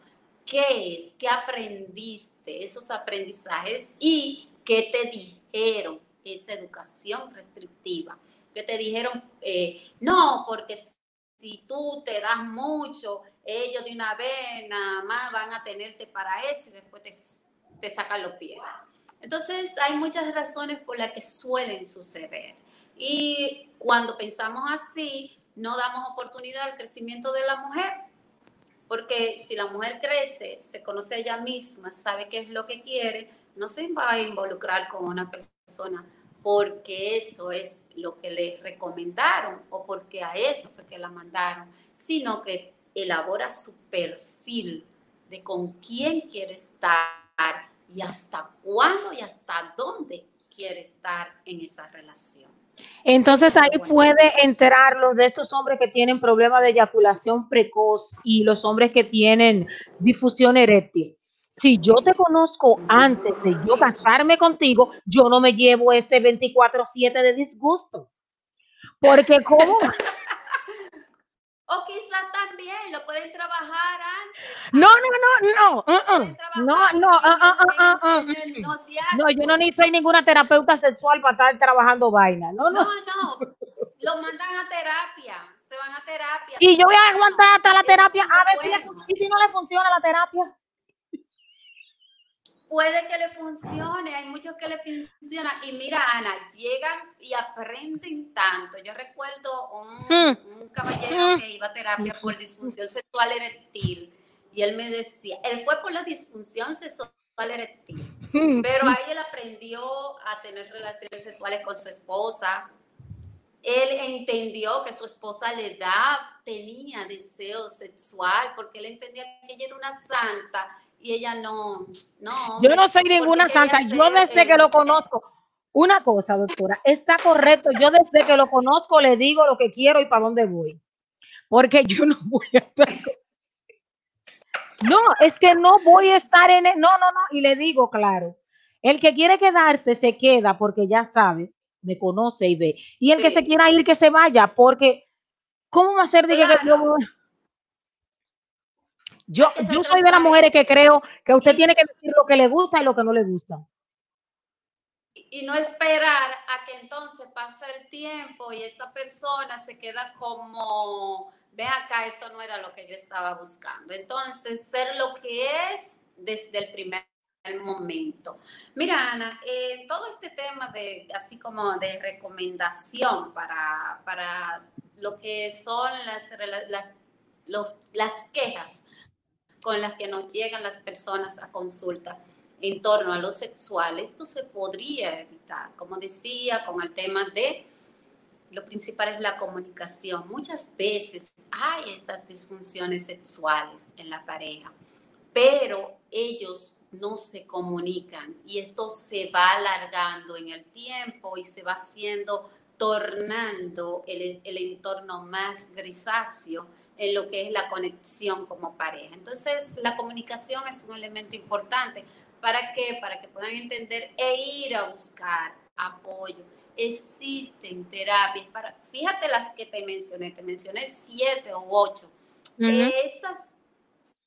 ¿Qué es? ¿Qué aprendiste? Esos aprendizajes y qué te dijeron esa educación restrictiva. Que te dijeron, eh, no, porque si tú te das mucho, ellos de una vez nada más van a tenerte para eso y después te, te sacan los pies. Entonces, hay muchas razones por las que suelen suceder. Y cuando pensamos así, no damos oportunidad al crecimiento de la mujer. Porque si la mujer crece, se conoce a ella misma, sabe qué es lo que quiere, no se va a involucrar con una persona porque eso es lo que le recomendaron o porque a eso fue que la mandaron, sino que elabora su perfil de con quién quiere estar y hasta cuándo y hasta dónde quiere estar en esa relación. Entonces ahí puede entrar los de estos hombres que tienen problemas de eyaculación precoz y los hombres que tienen difusión eréctil. Si yo te conozco antes de yo casarme contigo, yo no me llevo ese 24/7 de disgusto. Porque cómo quizás también lo pueden trabajar antes. No, no, no, no, uh, uh. Trabajar no, no, mm. noviazgo. no, yo no ni soy ninguna terapeuta sexual para estar trabajando vaina, no, no. No, no, lo mandan a terapia, se van a terapia. Y yo voy a aguantar hasta la terapia a ver si, le, si no le funciona la terapia. Puede que le funcione, hay muchos que le funciona. Y mira, Ana, llegan y aprenden tanto. Yo recuerdo un, Hmm. un caballero que iba a terapia por disfunción sexual eréctil y él me decía, él fue por la disfunción sexual eréctil, Mm. pero ahí él aprendió a tener relaciones sexuales con su esposa. Él entendió que su esposa le da, tenía deseo sexual, porque él entendía que ella era una santa y ella no, no. Yo no soy ninguna santa. Yo desde eh, que lo conozco, una cosa, doctora, está correcto. Yo desde que lo conozco le digo lo que quiero y para dónde voy. Porque yo no voy a estar. No, es que no voy a estar en. el- No, no, no. Y le digo, claro. El que quiere quedarse se queda porque ya sabe, me conoce y ve. Y el que se quiera ir, que se vaya, porque ¿cómo va a ser de que- yo voy- Yo, yo soy de las mujeres que creo que usted Y- tiene que decir lo que le gusta y lo que no le gusta. y no esperar a que entonces pase el tiempo y esta persona se queda como, ve acá, esto no era lo que yo estaba buscando. Entonces, ser lo que es desde el primer momento. Mira, Ana, eh, todo este tema de, así como de recomendación para, para lo que son las, las, los- las quejas con las que nos llegan las personas a consulta en torno a lo sexual, esto se podría evitar. Como decía, con el tema de lo principal es la comunicación. Muchas veces hay estas disfunciones sexuales en la pareja, pero ellos no se comunican y esto se va alargando en el tiempo y se va haciendo, tornando el, el entorno más grisáceo en lo que es la conexión como pareja. Entonces, la comunicación es un elemento importante. ¿Para qué? Para que puedan entender e ir a buscar apoyo. Existen terapias para, fíjate las que te mencioné, te mencioné siete u ocho. Esas,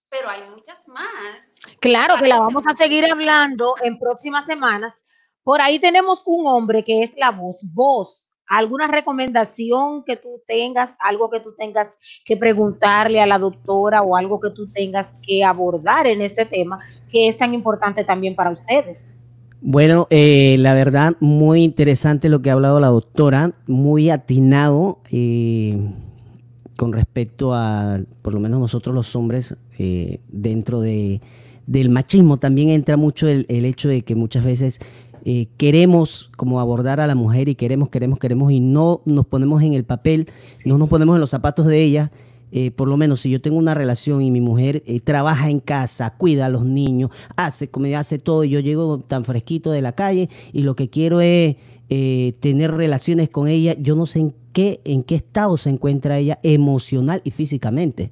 pero hay muchas más. Claro que la vamos a seguir hablando en próximas semanas. Por ahí tenemos un hombre que es la voz. Vos, ¿alguna recomendación que tú tengas, algo que tú tengas que preguntarle a la doctora o algo que tú tengas que abordar en este tema que es tan importante también para ustedes? Bueno, eh, la verdad, muy interesante lo que ha hablado la doctora, muy atinado eh, con respecto a, por lo menos nosotros los hombres, eh, dentro de, del machismo también entra mucho el, el hecho de que muchas veces eh, queremos como abordar a la mujer y queremos, queremos, queremos y no nos ponemos en el papel, no nos ponemos en los zapatos de ella. eh, por lo menos si yo tengo una relación y mi mujer eh, trabaja en casa, cuida a los niños, hace comida, hace todo, y yo llego tan fresquito de la calle y lo que quiero es eh, tener relaciones con ella, yo no sé en qué, en qué estado se encuentra ella emocional y físicamente.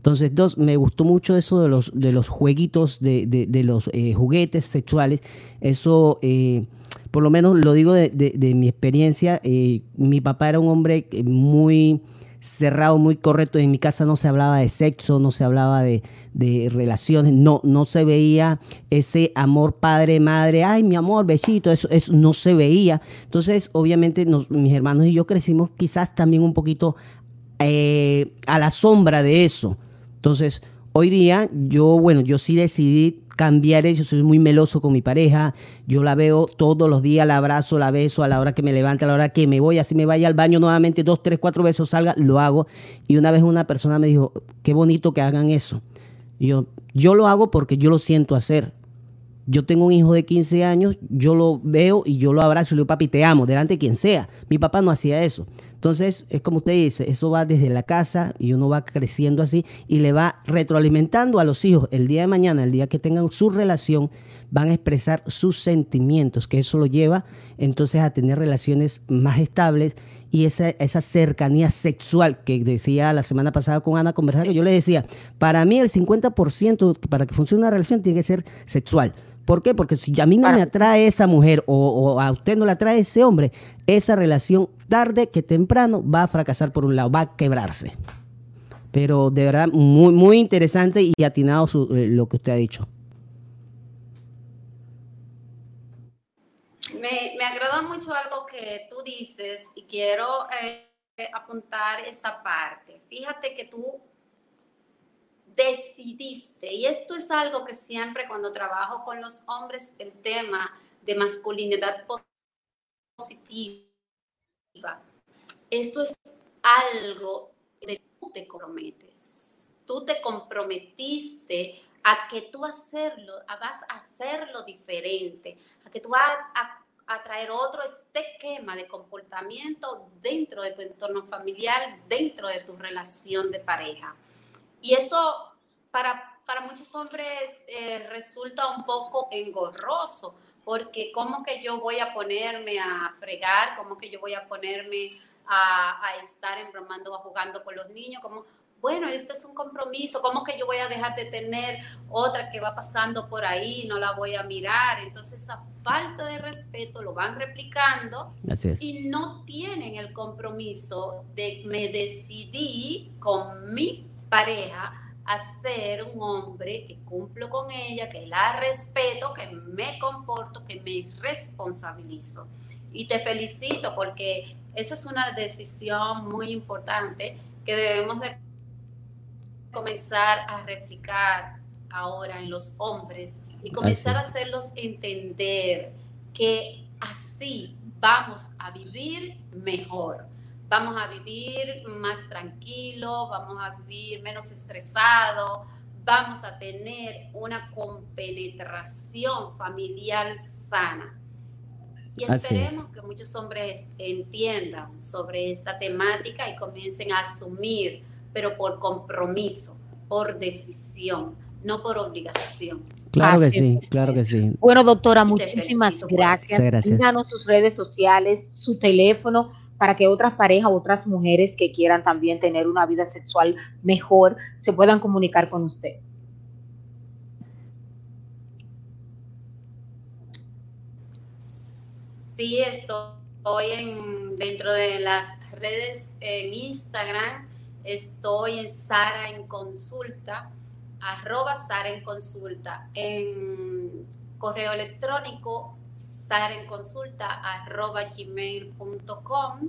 Entonces, dos, me gustó mucho eso de los, de los jueguitos, de, de- de los eh, juguetes sexuales. Eso, eh, por lo menos lo digo de, de- mi experiencia. eh, mi papá era un hombre que muy cerrado, muy correcto. En mi casa no se hablaba de sexo, no se hablaba de, de relaciones, no, no se veía ese amor padre-madre, ay, mi amor, besito, eso, eso no se veía. Entonces, obviamente, nos- mis hermanos y yo crecimos quizás también un poquito eh, a la sombra de eso. Entonces, hoy día yo, bueno, yo sí decidí cambiar eso, soy muy meloso con mi pareja, yo la veo todos los días, la abrazo, la beso a la hora que me levante, a la hora que me voy, así me vaya al baño nuevamente, dos, tres, cuatro besos salga, lo hago. Y una vez una persona me dijo, qué bonito que hagan eso. Yo, yo lo hago porque yo lo siento hacer. Yo tengo un hijo de 15 años, yo lo veo y yo lo abrazo y le digo, papi, te amo, delante de quien sea. Mi papá no hacía eso. Entonces, es como usted dice, eso va desde la casa y uno va creciendo así y le va retroalimentando a los hijos. El día de mañana, el día que tengan su relación, van a expresar sus sentimientos, que eso lo lleva entonces a tener relaciones más estables y esa, esa cercanía sexual que decía la semana pasada con Ana conversar, que yo le decía, para mí el 50% para que funcione una relación tiene que ser sexual. ¿Por qué? Porque si a mí no me atrae esa mujer o, o a usted no le atrae ese hombre, esa relación tarde que temprano va a fracasar por un lado, va a quebrarse. Pero de verdad, muy, muy interesante y atinado eh, lo que usted ha dicho. Me, me agradó mucho algo que tú dices y quiero eh, apuntar esa parte. Fíjate que tú decidiste, y esto es algo que siempre cuando trabajo con los hombres, el tema de masculinidad esto es algo de tú te comprometes. Tú te comprometiste a que tú hacerlo, a vas a hacerlo diferente, a que tú vas a, a traer otro esquema de comportamiento dentro de tu entorno familiar, dentro de tu relación de pareja. Y esto para, para muchos hombres eh, resulta un poco engorroso, porque ¿cómo que yo voy a ponerme a fregar? ¿Cómo que yo voy a ponerme a, a estar embromando o jugando con los niños? como bueno, este es un compromiso, ¿cómo que yo voy a dejar de tener otra que va pasando por ahí, no la voy a mirar? Entonces esa falta de respeto lo van replicando y no tienen el compromiso de me decidí con mi pareja a ser un hombre que cumplo con ella, que la respeto, que me comporto, que me responsabilizo. Y te felicito porque eso es una decisión muy importante que debemos de comenzar a replicar ahora en los hombres y comenzar a hacerlos entender que así vamos a vivir mejor. Vamos a vivir más tranquilo, vamos a vivir menos estresado, vamos a tener una compenetración familiar sana. Y es. esperemos que muchos hombres entiendan sobre esta temática y comiencen a asumir, pero por compromiso, por decisión, no por obligación. Claro que sí, claro que sí. Bueno, doctora, muchísimas gracias. Gracias. Díganos sus redes sociales, su teléfono, para que otras parejas, otras mujeres que quieran también tener una vida sexual mejor, se puedan comunicar con usted. Sí, estoy en, dentro de las redes en Instagram, estoy en Sara en consulta, arroba Sara en consulta, en correo electrónico Sara en consulta arroba gmail.com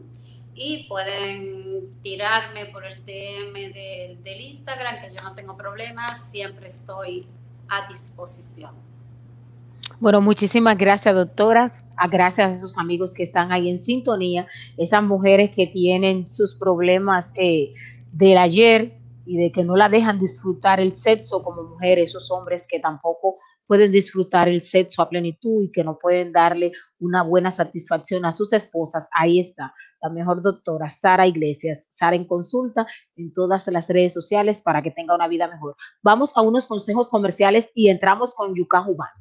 y pueden tirarme por el DM del, del Instagram, que yo no tengo problemas, siempre estoy a disposición. Bueno, muchísimas gracias, doctora. A gracias a esos amigos que están ahí en sintonía, esas mujeres que tienen sus problemas eh, del ayer y de que no la dejan disfrutar el sexo como mujer, esos hombres que tampoco pueden disfrutar el sexo a plenitud y que no pueden darle una buena satisfacción a sus esposas, ahí está la mejor doctora, Sara Iglesias. Sara en consulta en todas las redes sociales para que tenga una vida mejor. Vamos a unos consejos comerciales y entramos con Yuka Jubán.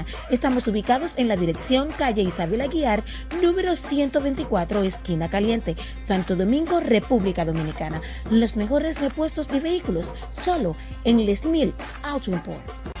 Estamos ubicados en la dirección calle Isabel Aguiar, número 124, esquina caliente, Santo Domingo, República Dominicana. Los mejores repuestos de vehículos, solo en Les Mil Auto Import.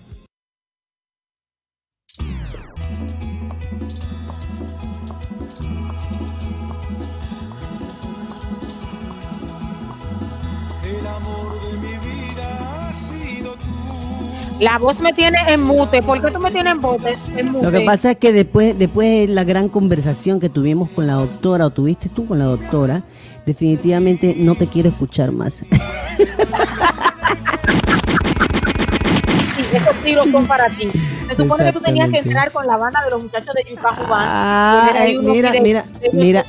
El amor de mi vida ha sido tú. La voz me tiene en mute. ¿Por qué tú me tienes en, bote, en mute? Lo que pasa es que después, después de la gran conversación que tuvimos con la doctora, o tuviste tú con la doctora, definitivamente no te quiero escuchar más. Sí, esos tiros son para ti. Se supone que tú tenías que entrar con la banda de los muchachos de Jubán. Ah, unos mira, mira, de mira.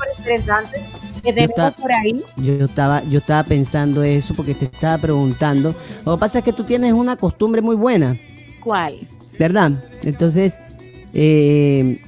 que Yo está- por ahí. Yo estaba, yo estaba pensando eso porque te estaba preguntando. Lo que pasa es que tú tienes una costumbre muy buena, ¿Cuál? ¿verdad? Entonces, eh,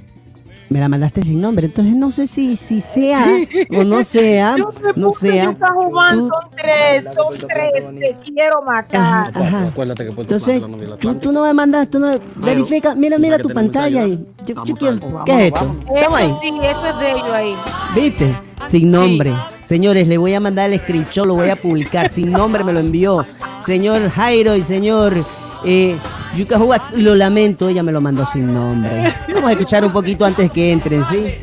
me la mandaste sin nombre. Entonces no sé si, si sea o no sea, Yo te no sea. Tú- son tres, son tres, te quiero matar. Ajá, ajá. Acuérdate que Entonces, tú, tú no me mandas, tú no verifica, mira, mira tu pantalla y yo, yo quiero, ¿qué es esto? Estamos ahí, Eso sí, eso es de ellos ahí. ¿viste? Sin nombre. Señores, le voy a mandar el screenshot, lo voy a publicar. Sin nombre me lo envió. Señor Jairo y señor eh, Yuka Jugas, lo lamento, ella me lo mandó sin nombre. Vamos a escuchar un poquito antes que entren, ¿sí?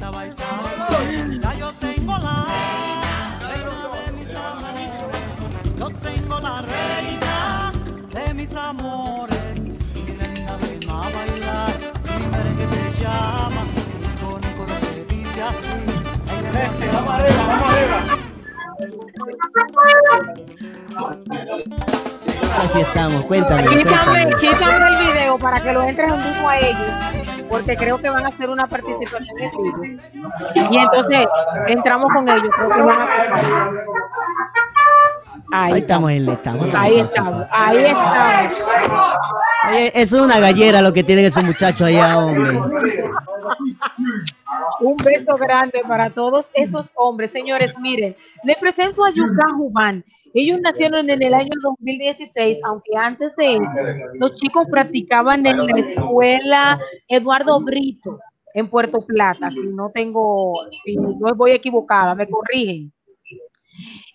Vamos arriba, vamos arriba. Así estamos, cuéntame. Quítame, quítame el video para que lo entres en vivo a ellos, porque creo que van a hacer una participación en vivo. Y entonces entramos con ellos, creo que van a Ahí, Ahí estamos, en estamos. Ahí estamos, ahí estamos. Oye, eso es una gallera lo que tienen esos muchachos allá, hombre. Un beso grande para todos esos hombres. Señores, miren, les presento a Yuka Jubán. Ellos nacieron en el año 2016, aunque antes de eso, los chicos practicaban en la escuela Eduardo Brito en Puerto Plata. Si no tengo, si no voy equivocada, me corrigen.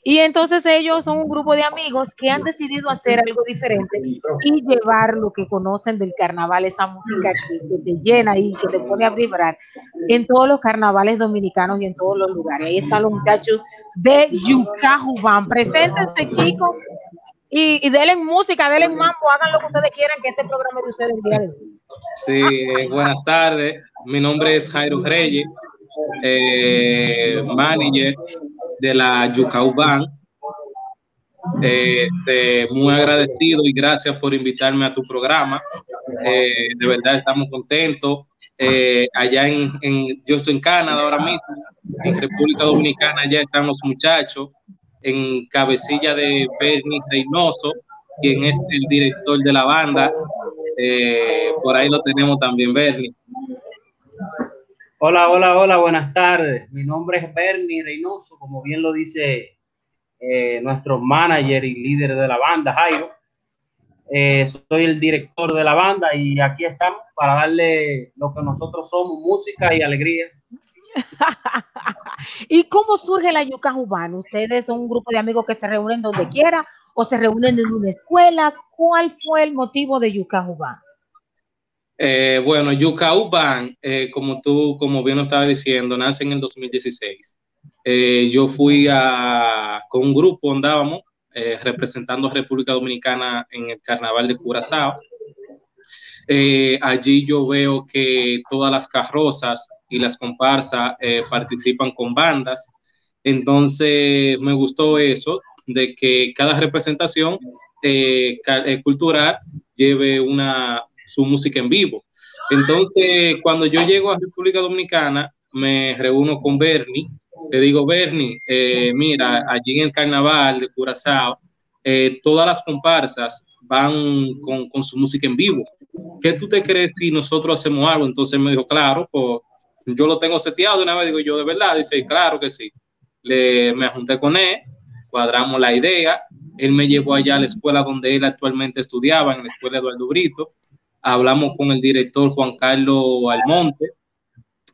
Y entonces ellos son un grupo de amigos que han decidido hacer algo diferente y llevar lo que conocen del carnaval, esa música que, que te llena y que te pone a vibrar en todos los carnavales dominicanos y en todos los lugares. Ahí están los muchachos de Yucá Jubán. Preséntense, chicos, y, y denle música, denle mambo, hagan lo que ustedes quieran, que este programa de ustedes día de hoy. Sí, buenas tardes. Mi nombre es Jairo Reyes, eh, manager de la Yucauban. Este, muy agradecido y gracias por invitarme a tu programa. Eh, de verdad estamos contentos. Eh, allá en, en- yo estoy en Canadá ahora mismo, en República Dominicana ya están los muchachos, en cabecilla de Bernie Reynoso, quien es el director de la banda. Eh, por ahí lo tenemos también, Bernie. Hola, hola, hola, buenas tardes. Mi nombre es Bernie Reynoso, como bien lo dice eh, nuestro manager y líder de la banda, Jairo. Eh, soy el director de la banda y aquí estamos para darle lo que nosotros somos, música y alegría. ¿Y cómo surge la yuca Urbana? ¿Ustedes son un grupo de amigos que se reúnen donde quiera o se reúnen en una escuela? ¿Cuál fue el motivo de yuca Urbana? Eh, bueno, Band, eh, como tú, como bien lo estaba diciendo, nace en el 2016. Eh, yo fui a, con un grupo, andábamos, representando a República Dominicana en el Carnaval de Curazao. Allí yo veo que todas las carrozas y las comparsas participan con bandas. Entonces me gustó eso, de que cada representación cultural lleve una, su música en vivo. Entonces, cuando yo llego a República Dominicana, me reúno con Bernie. Le digo, Bernie, eh, mira, allí en el carnaval de Curazao, eh, todas las comparsas van con, con su música en vivo. ¿Qué tú te crees si nosotros hacemos algo? Entonces me dijo, claro, pues yo lo tengo seteado una vez. Digo yo, de verdad. Dice, claro que sí. Le, me junté con él, cuadramos la idea. Él me llevó allá a la escuela donde él actualmente estudiaba, en la escuela Eduardo Brito. Hablamos con el director Juan Carlos Almonte.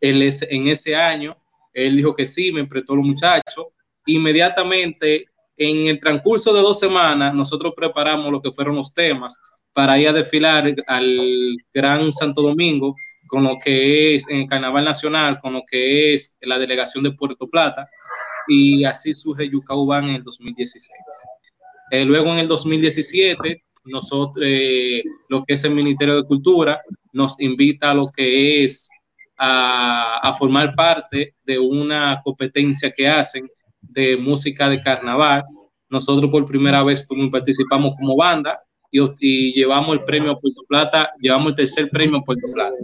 Él es, en ese año, él dijo que sí, me prestó los muchachos. Inmediatamente, en el transcurso de dos semanas, nosotros preparamos lo que fueron los temas para ir a desfilar al Gran Santo Domingo con lo que es en el Carnaval Nacional, con lo que es la delegación de Puerto Plata, y así surge Yucaubán en el 2016. Eh, luego en el 2017, nosotros, eh, lo que es el Ministerio de Cultura, nos invita a lo que es a, formar parte de una competencia que hacen de música de carnaval. Nosotros por primera vez fuimos- participamos como banda y, y llevamos el premio a Puerto Plata, llevamos el tercer premio a Puerto Plata.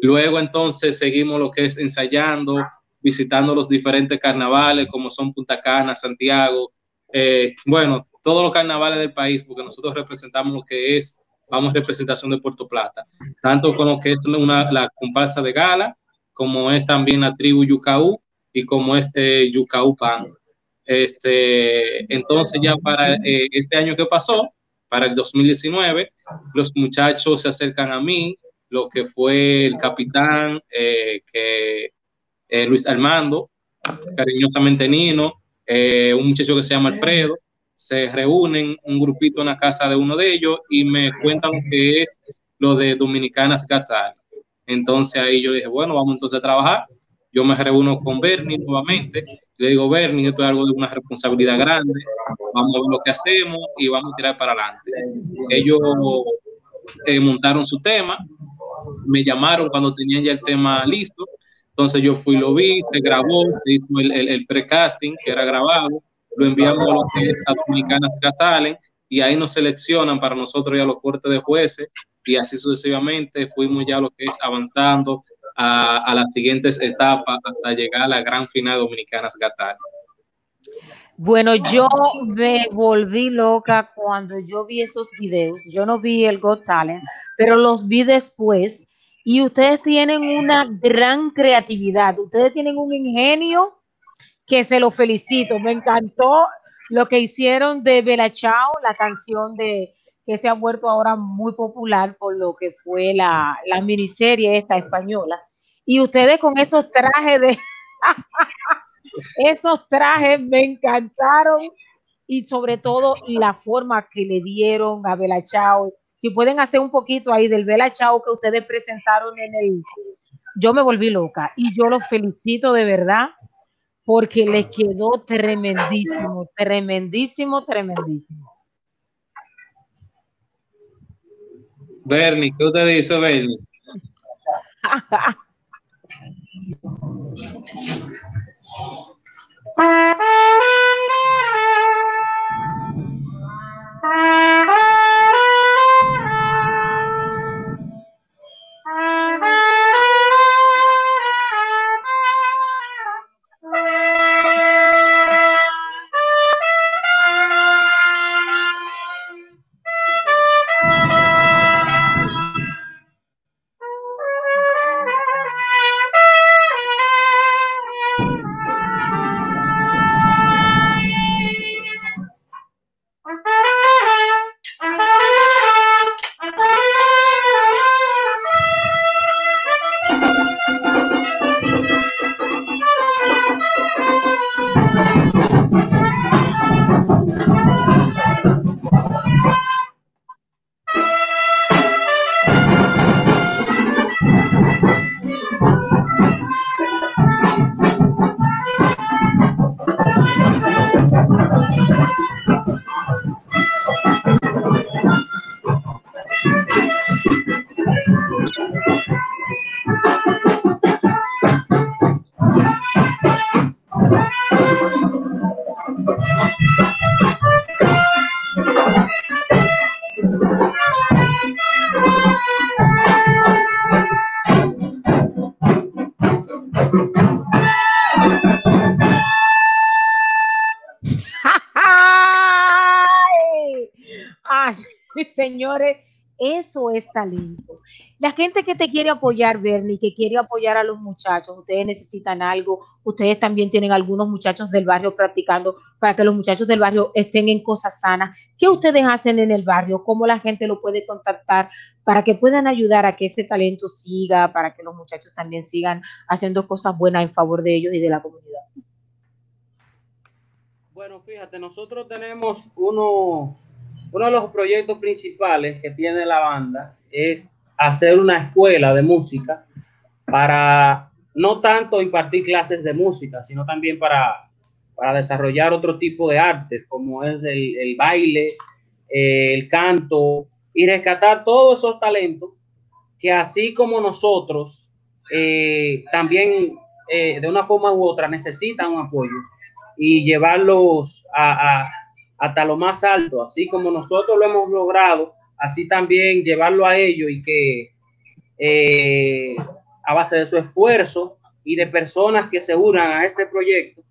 Luego entonces seguimos lo que es ensayando, visitando los diferentes carnavales como son Punta Cana, Santiago, eh, bueno, todos los carnavales del país, porque nosotros representamos lo que es, vamos, representación de Puerto Plata, tanto con lo que es una, la comparsa de gala, como es también la tribu Yucaú y como este Yucaú Pan. Este, entonces ya para eh, este año que pasó, para el 2019, los muchachos se acercan a mí, lo que fue el capitán, eh, que eh, Luis Armando, cariñosamente Nino, eh, un muchacho que se llama Alfredo, se reúnen un grupito en la casa de uno de ellos y me cuentan que es lo de Dominicanas Qatar. Entonces ahí yo dije, bueno, vamos entonces a trabajar. Yo me reúno con Bernie nuevamente. Le digo, Bernie, esto es algo de una responsabilidad grande. Vamos a ver lo que hacemos y vamos a tirar para adelante. Ellos eh, montaron su tema, me llamaron cuando tenían ya el tema listo. Entonces yo fui, lo vi, se grabó, se hizo el, el, el precasting que era grabado, lo enviamos a a Dominicanas Catalen y ahí nos seleccionan para nosotros ya los cortes de jueces y así sucesivamente fuimos ya lo que es avanzando a, a las siguientes etapas hasta llegar a la gran final Dominicanas Catalen. Bueno, yo me volví loca cuando yo vi esos videos. Yo no vi el Got Talent, pero los vi después. Y ustedes tienen una gran creatividad. Ustedes tienen un ingenio que se lo felicito. Me encantó lo que hicieron de Bella Chao, la canción de que se ha vuelto ahora muy popular por lo que fue la, la miniserie esta española. Y ustedes con esos trajes esos trajes me encantaron y sobre todo la forma que le dieron a Bella Chao. Si pueden hacer un poquito ahí del Bella Chao que ustedes presentaron en el... Yo me volví loca y yo los felicito de verdad porque les quedó tremendísimo, tremendísimo, tremendísimo. Bernie, ¿qué usted dice, Bernie? talento. La gente que te quiere apoyar, Bernie, que quiere apoyar a los muchachos, ustedes necesitan algo, ustedes también tienen algunos muchachos del barrio practicando para que los muchachos del barrio estén en cosas sanas. ¿Qué ustedes hacen en el barrio? ¿Cómo la gente lo puede contactar para que puedan ayudar a que ese talento siga, para que los muchachos también sigan haciendo cosas buenas en favor de ellos y de la comunidad? Bueno, fíjate, nosotros tenemos uno, uno de los proyectos principales que tiene la banda es hacer una escuela de música para no tanto impartir clases de música, sino también para, para desarrollar otro tipo de artes, como es el, el baile, eh, el canto, y rescatar todos esos talentos que así como nosotros, eh, también eh, de una forma u otra necesitan un apoyo y llevarlos a, a- hasta lo más alto, así como nosotros lo hemos logrado, así también llevarlo a ellos y que eh, a base de su esfuerzo y de personas que se unan a este proyecto,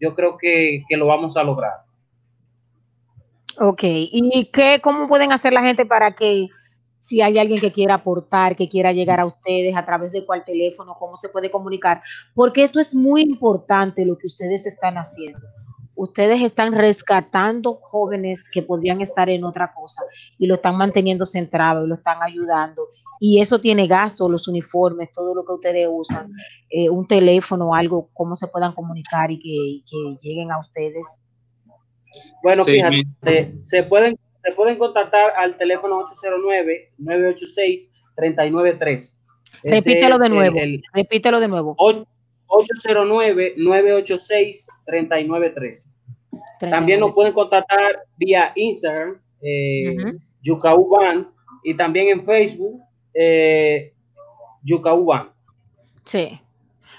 yo creo que, que lo vamos a lograr. Ok, ¿y qué, cómo pueden hacer la gente para que si hay alguien que quiera aportar, que quiera llegar a ustedes a través de cuál teléfono, cómo se puede comunicar? Porque esto es muy importante lo que ustedes están haciendo. Ustedes están rescatando jóvenes que podrían estar en otra cosa y lo están manteniendo centrado y lo están ayudando. Y eso tiene gasto, los uniformes, todo lo que ustedes usan, eh, un teléfono, algo, cómo se puedan comunicar y que, y que lleguen a ustedes. Bueno, Sí, fíjate, se pueden, se pueden contactar al teléfono 809-986-393. Ese Repítelo de nuevo. el Repítelo de nuevo. 809-986-393. También nos pueden contactar vía Instagram, eh, Band, y también en Facebook, eh, Yucau Band. Sí.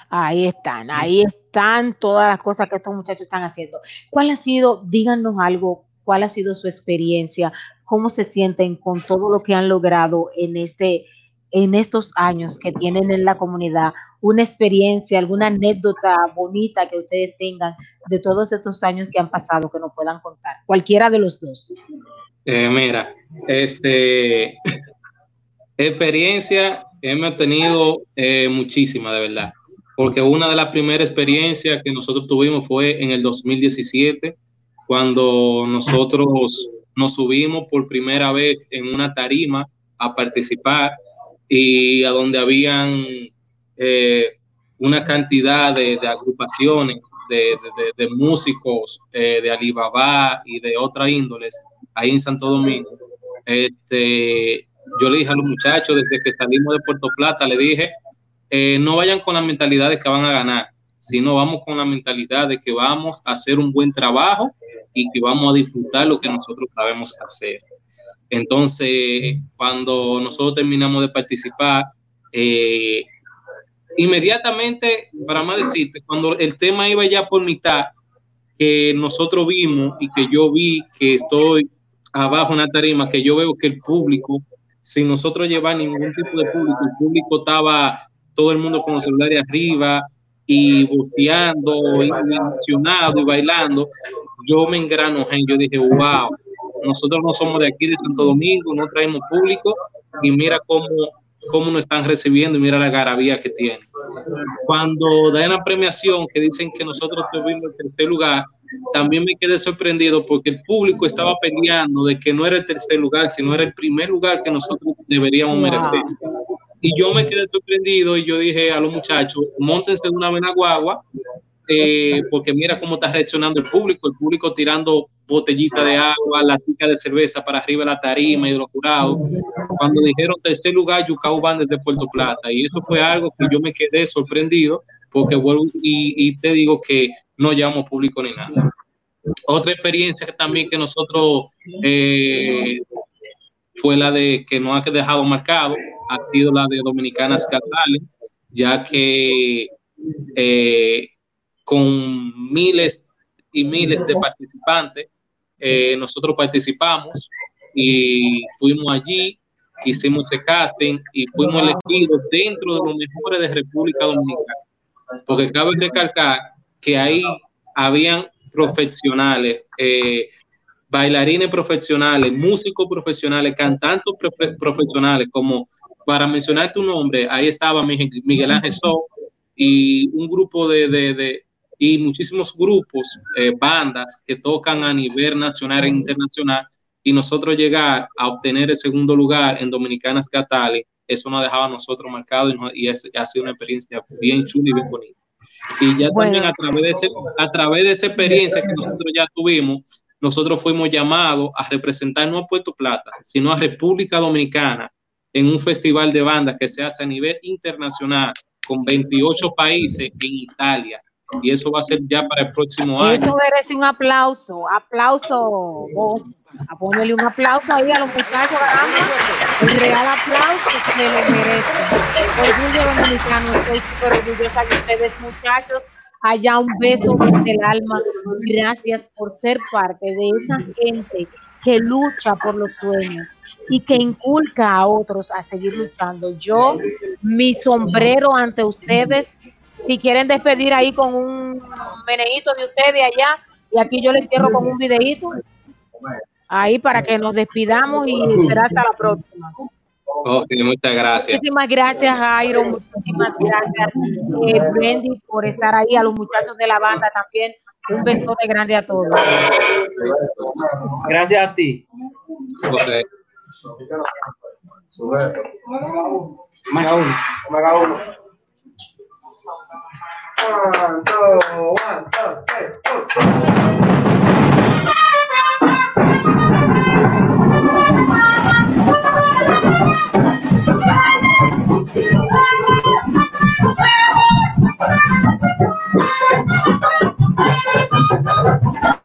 Ahí están, ahí están todas las cosas que estos muchachos están haciendo. ¿Cuál ha sido, díganos algo, cuál ha sido su experiencia, cómo se sienten con todo lo que han logrado en este, en estos años que tienen en la comunidad? Una experiencia, alguna anécdota bonita que ustedes tengan de todos estos años que han pasado que nos puedan contar. Cualquiera de los dos. Eh, mira, este experiencia hemos tenido eh, muchísima, de verdad. Porque una de las primeras experiencias que nosotros tuvimos fue en el 2017, cuando nosotros nos subimos por primera vez en una tarima a participar y a donde habían eh, una cantidad de, agrupaciones de, de- de- de músicos eh, de Alibaba y de otras índoles ahí en Santo Domingo. Este, yo le dije a los muchachos desde que salimos de Puerto Plata, le dije, eh, no vayan con la mentalidad de que van a ganar, sino vamos con la mentalidad de que vamos a hacer un buen trabajo y que vamos a disfrutar lo que nosotros sabemos hacer. Entonces, cuando nosotros terminamos de participar, eh, inmediatamente, para más decirte, cuando el tema iba ya por mitad, que nosotros vimos y que yo vi que estoy abajo en la tarima, que yo veo que el público, sin nosotros llevar ningún tipo de público, el público estaba todo el mundo con los celulares arriba y buceando, y y bailando. Yo me engranojé, yo dije, wow, nosotros no somos de aquí de Santo Domingo, no traemos público y mira cómo, cómo nos están recibiendo y mira la garabía que tienen. Cuando dan la premiación que dicen que nosotros tuvimos el tercer lugar, también me quedé sorprendido porque el público estaba peleando de que no era el tercer lugar, sino era el primer lugar que nosotros deberíamos merecer. Y yo me quedé sorprendido y yo dije a los muchachos, montense una vez en la guagua, eh, porque mira cómo está reaccionando el público, el público tirando botellita de agua, latica de cerveza para arriba de la tarima y de los. Cuando dijeron tercer lugar, Yucau Band desde Puerto Plata. Y eso fue algo que yo me quedé sorprendido, porque vuelvo y, te digo que no llevamos público ni nada. Otra experiencia que también que nosotros eh, fue la de que nos ha dejado marcado, ha sido la de Dominicanas Catales, ya que eh, con miles y miles de participantes, eh, nosotros participamos y fuimos allí, hicimos ese casting y fuimos elegidos dentro de los mejores de República Dominicana. porque cabe recalcar que ahí habían profesionales, eh, bailarines profesionales, músicos profesionales, cantantes profe- profesionales, como para mencionar tu nombre, ahí estaba Miguel Ángel So y un grupo de- y muchísimos grupos, eh, bandas que tocan a nivel nacional e internacional y nosotros llegar a obtener el segundo lugar en Dominicanas Talent, eso nos dejaba a nosotros marcados y, no- y es- ha sido una experiencia bien chula y bien bonita. Y ya Bueno. también a través, de ese- a través de esa experiencia que nosotros ya tuvimos, nosotros fuimos llamados a representar no a Puerto Plata, sino a República Dominicana en un festival de bandas que se hace a nivel internacional con 28 países en Italia. Y eso va a ser ya para el próximo año. Eso merece un aplauso, aplauso, vos. A ponerle un aplauso ahí a los muchachos. El real aplauso que lo merece. Orgullo dominicano, estoy súper orgullosa de ustedes, muchachos. Allá un beso desde el alma. Gracias por ser parte de esa gente que lucha por los sueños y que inculca a otros a seguir luchando. Yo, mi sombrero ante ustedes, si quieren despedir ahí con un meneíto de ustedes allá, y aquí yo les cierro con un videíto, ahí para que nos despidamos y será hasta la próxima. Ok, muchas gracias. Muchísimas gracias, Jairo. Muchísimas gracias, eh, Brandy, por estar ahí. A los muchachos de la banda también. Un besote grande a todos. Gracias a ti. Ok. Omega One, two, one, two, three, four, four.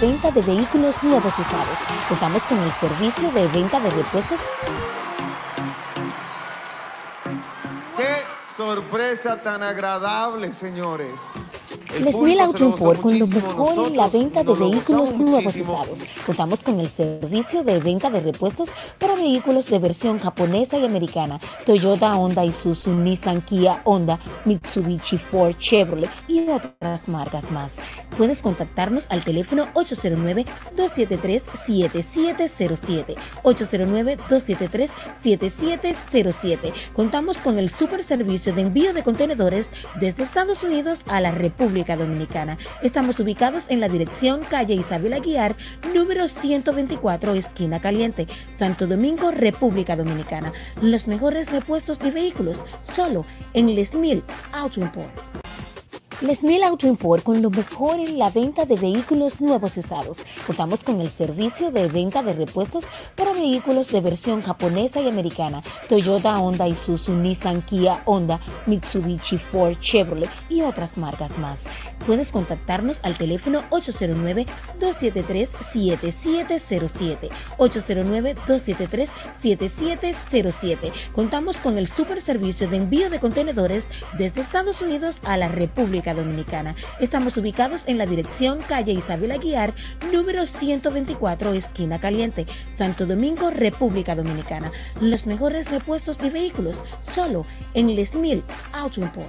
Venta de vehículos nuevos usados. Contamos con el servicio de venta de repuestos ¡Qué sorpresa tan agradable, señores! El Les Mil Auto Import con lo mejor en la venta de vehículos nuevos muchísimo. usados. Contamos con el servicio de venta de repuestos para vehículos de versión japonesa y americana. Toyota, Honda, Isuzu, Nissan, Kia, Honda, Mitsubishi, Ford, Chevrolet y otras marcas más. Puedes contactarnos al teléfono 809-273-7707. 809-273-7707. Contamos con el super servicio de envío de contenedores desde Estados Unidos a la República Dominicana. Estamos ubicados en la dirección calle Isabel Aguiar, número 124, esquina caliente, Santo Domingo, República Dominicana. Los mejores repuestos de vehículos, solo en Les Mil Auto Import. Les Mil Auto Import con lo mejor en la venta de vehículos nuevos y usados. Contamos con el servicio de venta de repuestos para vehículos de versión japonesa y americana. Toyota, Honda, Isuzu, Nissan, Kia, Honda, Mitsubishi, Ford, Chevrolet y otras marcas más. Puedes contactarnos al teléfono 809-273-7707. 809-273-7707. Contamos con el super servicio de envío de contenedores desde Estados Unidos a la República Dominicana. Estamos ubicados en la dirección calle Isabel Aguiar, número 124, esquina caliente, Santo Domingo, República Dominicana. Los mejores repuestos de vehículos, solo en Les Mil Auto Import.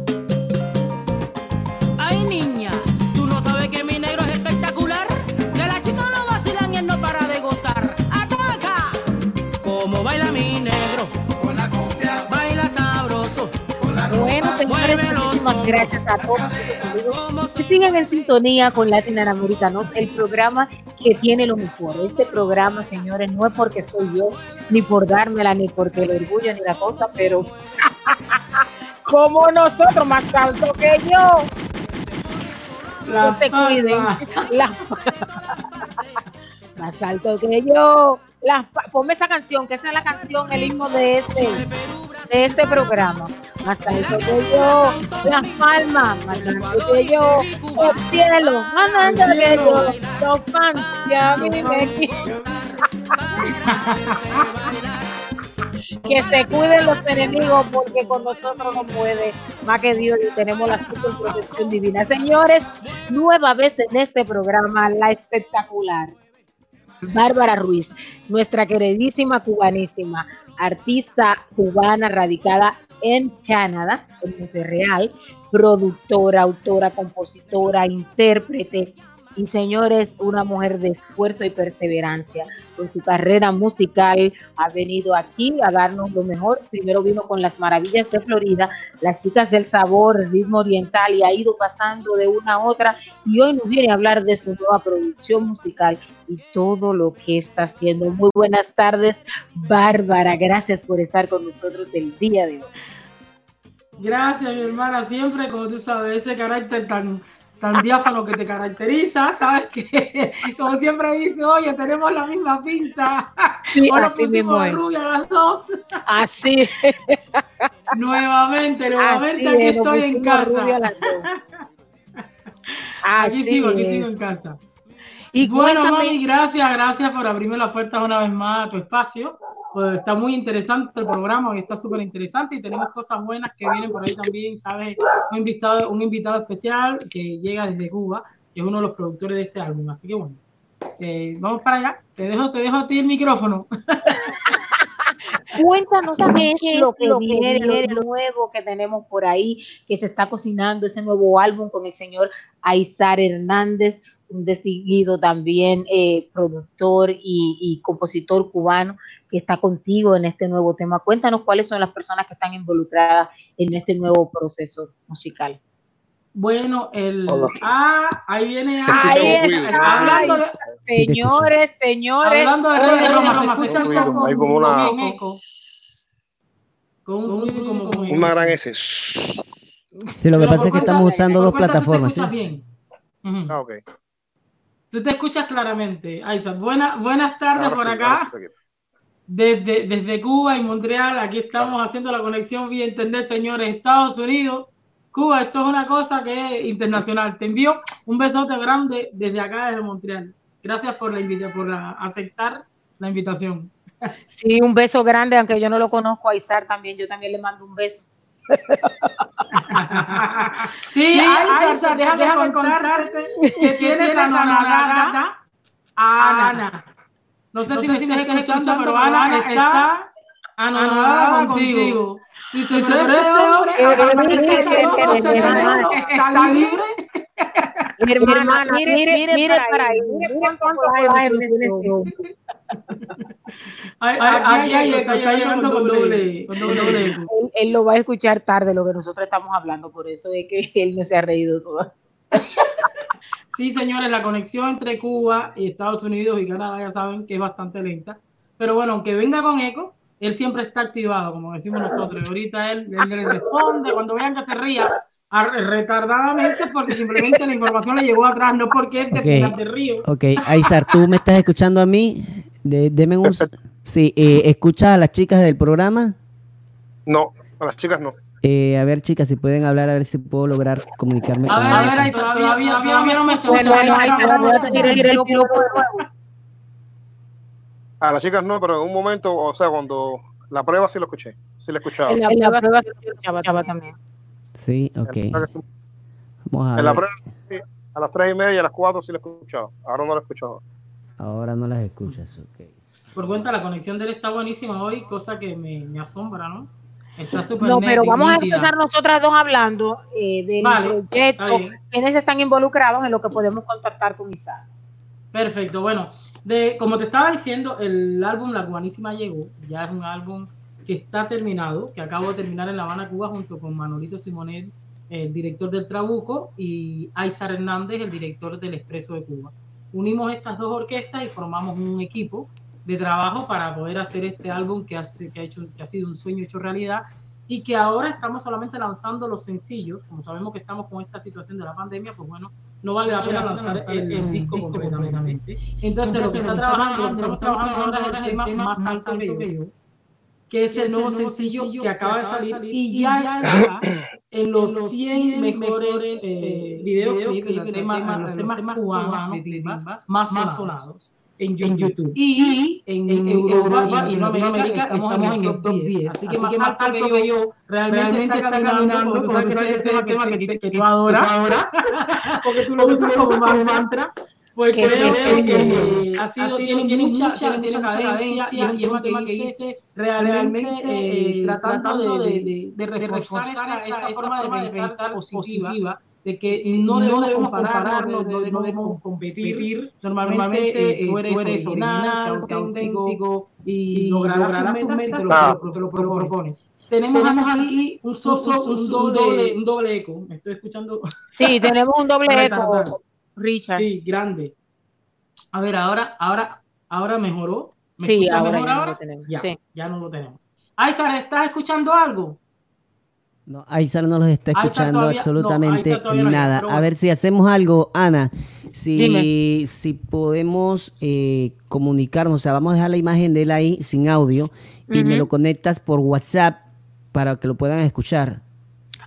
Niña, tú no sabes que mi negro es espectacular. Que las chicas lo vacilan y él no para de gozar. ¡Ataca! Como baila mi negro. Con la cumbia. Baila sabroso. Bueno, señores, muchísimas gracias a todos que siguen en sintonía con Latin Americanos, el programa que tiene lo mejor. Este programa, señores, no es porque soy yo, ni por dármela, ni porque el orgullo, ni la cosa, pero como nosotros, más alto que yo. La no se cuiden. palma. La- más alto que yo. Las ponme esa canción, que esa es la canción, el himno de este, de este programa. Más alto que yo, las palmas, más alto que yo, el cielo, más alto que yo, los fans que a mí me. Que se cuiden los enemigos porque con nosotros no puede más que Dios y tenemos la super protección divina. Señores, nueva vez en este programa, la espectacular. Bárbara Ruiz, nuestra queridísima cubanísima, artista cubana radicada en Canadá, en Montreal, productora, autora, compositora, intérprete y señores, una mujer de esfuerzo y perseverancia. Con su carrera musical ha venido aquí a darnos lo mejor. Primero vino con las maravillas de Florida, las chicas del sabor, ritmo oriental y ha ido pasando de una a otra y hoy nos viene a hablar de su nueva producción musical y todo lo que está haciendo. Muy buenas tardes, Bárbara. Gracias por estar con nosotros el día de hoy. Gracias, mi hermana. Siempre, como tú sabes, ese carácter tan, tan diáfano que te caracteriza, sabes que, como siempre dice, oye, tenemos la misma pinta. Sí, Ahora así mismo pusimos es. rubia las dos. Así. Nuevamente, nuevamente Así aquí es, estoy en casa. Aquí sigo, aquí es. sigo en casa. Y bueno, cuéntame- mami, gracias, gracias por abrirme la puerta una vez más a tu espacio. Pues está muy interesante el programa, hoy está súper interesante y tenemos cosas buenas que vienen por ahí también, ¿sabes? Un invitado, un invitado especial que llega desde Cuba, que es uno de los productores de este álbum. Así que bueno, eh, vamos para allá. Te dejo, te dejo a ti el micrófono. Cuéntanos qué es lo que lo que viene, viene, lo nuevo que tenemos por ahí, que se está cocinando ese nuevo álbum con el señor Aizar Hernández, un distinguido también eh, productor y, y compositor cubano que está contigo en este nuevo tema. Cuéntanos cuáles son las personas que están involucradas en este nuevo proceso musical. Bueno, el. Hola. Ah, ahí viene. Ahí ruido. Hablando de, Sí, te escucho. Señores, señores. hablando de Rey de Roma, se escucha como- hay como con una- un eco. Con como con Una eco. gran S. Sí, lo que Pero pasa es que estamos usando dos plataformas. bien. Ah, ok. Tú te escuchas claramente, Isaac. Buena, buenas tardes Ahora por sí, acá. sí. Desde, desde Cuba y Montreal, aquí estamos haciendo la conexión vía internet, señores. Estados Unidos, Cuba, esto es una cosa que es internacional. Te envío un besote grande desde acá, desde Montreal. Gracias por la invita por la- aceptar la invitación. Sí, un beso grande, aunque yo no lo conozco a Isar también, yo también le mando un beso. Sí, Sí, déjame, déjame contarte que tienes a Ana. No sé si me estás escuchando, pero Ana está anonadada contigo. Dice, pero ese hombre, está libre. Mi hermana, mire, mire, mire para ahí, mire cuánto tiene este hombre. Aquí hay está llegando con doble, con doble. Él, él lo va a escuchar tarde lo que nosotros estamos hablando, por eso es que él no se ha reído todo. Sí, señores, la conexión entre Cuba y Estados Unidos y Canadá ya saben que es bastante lenta. Pero bueno, aunque venga con eco, él siempre está activado, como decimos nosotros. Y ahorita él, él le responde, cuando vean que se ría a- retardadamente, porque simplemente la información le llegó atrás, no porque es de Ok. Pinar del Río. Ok, Aizar, ¿tú me estás escuchando a mí? De, deme un... Sí, eh, ¿escuchas a las chicas del programa? No, a las chicas no. Eh, a ver, chicas, si pueden hablar, a ver si puedo lograr comunicarme A con ver, a ver, ahí todavía, todavía no me escucha. Bueno, va a las chicas no, pero en un momento, o sea, cuando la prueba sí lo escuché. Sí la escuchaba. En la, en la prueba se escuchaba también. Sí, ok. Vamos a En la prueba, sí, a las tres y media y a las cuatro sí la escuchaba. Ahora no la escuchaba. Ahora no las escuchas, ok. Por cuenta, la conexión de él está buenísima hoy, cosa que me, me asombra, ¿no? Está súper No, pero vamos a empezar nosotras dos hablando eh, del Vale, proyecto, quiénes están involucrados en lo que podemos contactar con Isaac. Perfecto, bueno, de, como te estaba diciendo, el álbum La Cubanísima llegó, ya es un álbum que está terminado, que acabo de terminar en La Habana, Cuba, junto con Manolito Simonet, el director del Trabuco, y Aizar Hernández, el director del Expreso de Cuba. Unimos estas dos orquestas y formamos un equipo de trabajo para poder hacer este álbum que, ha, que ha sido un sueño hecho realidad y que ahora estamos solamente lanzando los sencillos, como sabemos que estamos con esta situación de la pandemia, pues bueno, no vale la pena lanzar el, el disco completamente. Entonces, lo que está trabajando, estamos trabajando ahora es el tema más alto que yo, que es el nuevo sencillo que acaba de salir y ya está en los 100 mejores eh, videoclips, los temas, los temas cubanos más sonados en YouTube. Y en, en Europa y en América estamos en el top 10. Así que más alto que yo realmente está caminando, porque tú sabes que ese es el tema que, tú adoras, porque tú lo usas como mantra. Porque Que creo que ha sido, tiene, tiene mucha, tiene mucha cadencia y es un tema que hice realmente eh, tratando de, reforzar esta, esta forma de pensar positiva de que no debemos compararnos, no debemos competir. Normalmente eh, tú eres original, sea auténtico y lograrás tus metas si te lo, te lo propones. Tenemos aquí un, so, un, un, doble, un doble eco. Me estoy escuchando. Sí, tenemos un doble eco. Richard. Sí, grande. A ver, ahora, ahora, ahora mejoró. ¿Me Sí, ahora mejor ya no ahora? lo tenemos, Ya, sí. ya no lo tenemos. Aizar, ¿estás escuchando algo? No, Aizar no los está escuchando todavía- absolutamente no nada. A ver si hacemos algo, Ana. Si, Dime. si podemos eh, comunicarnos, o sea, vamos a dejar la imagen de él ahí sin audio y me lo conectas por WhatsApp para que lo puedan escuchar.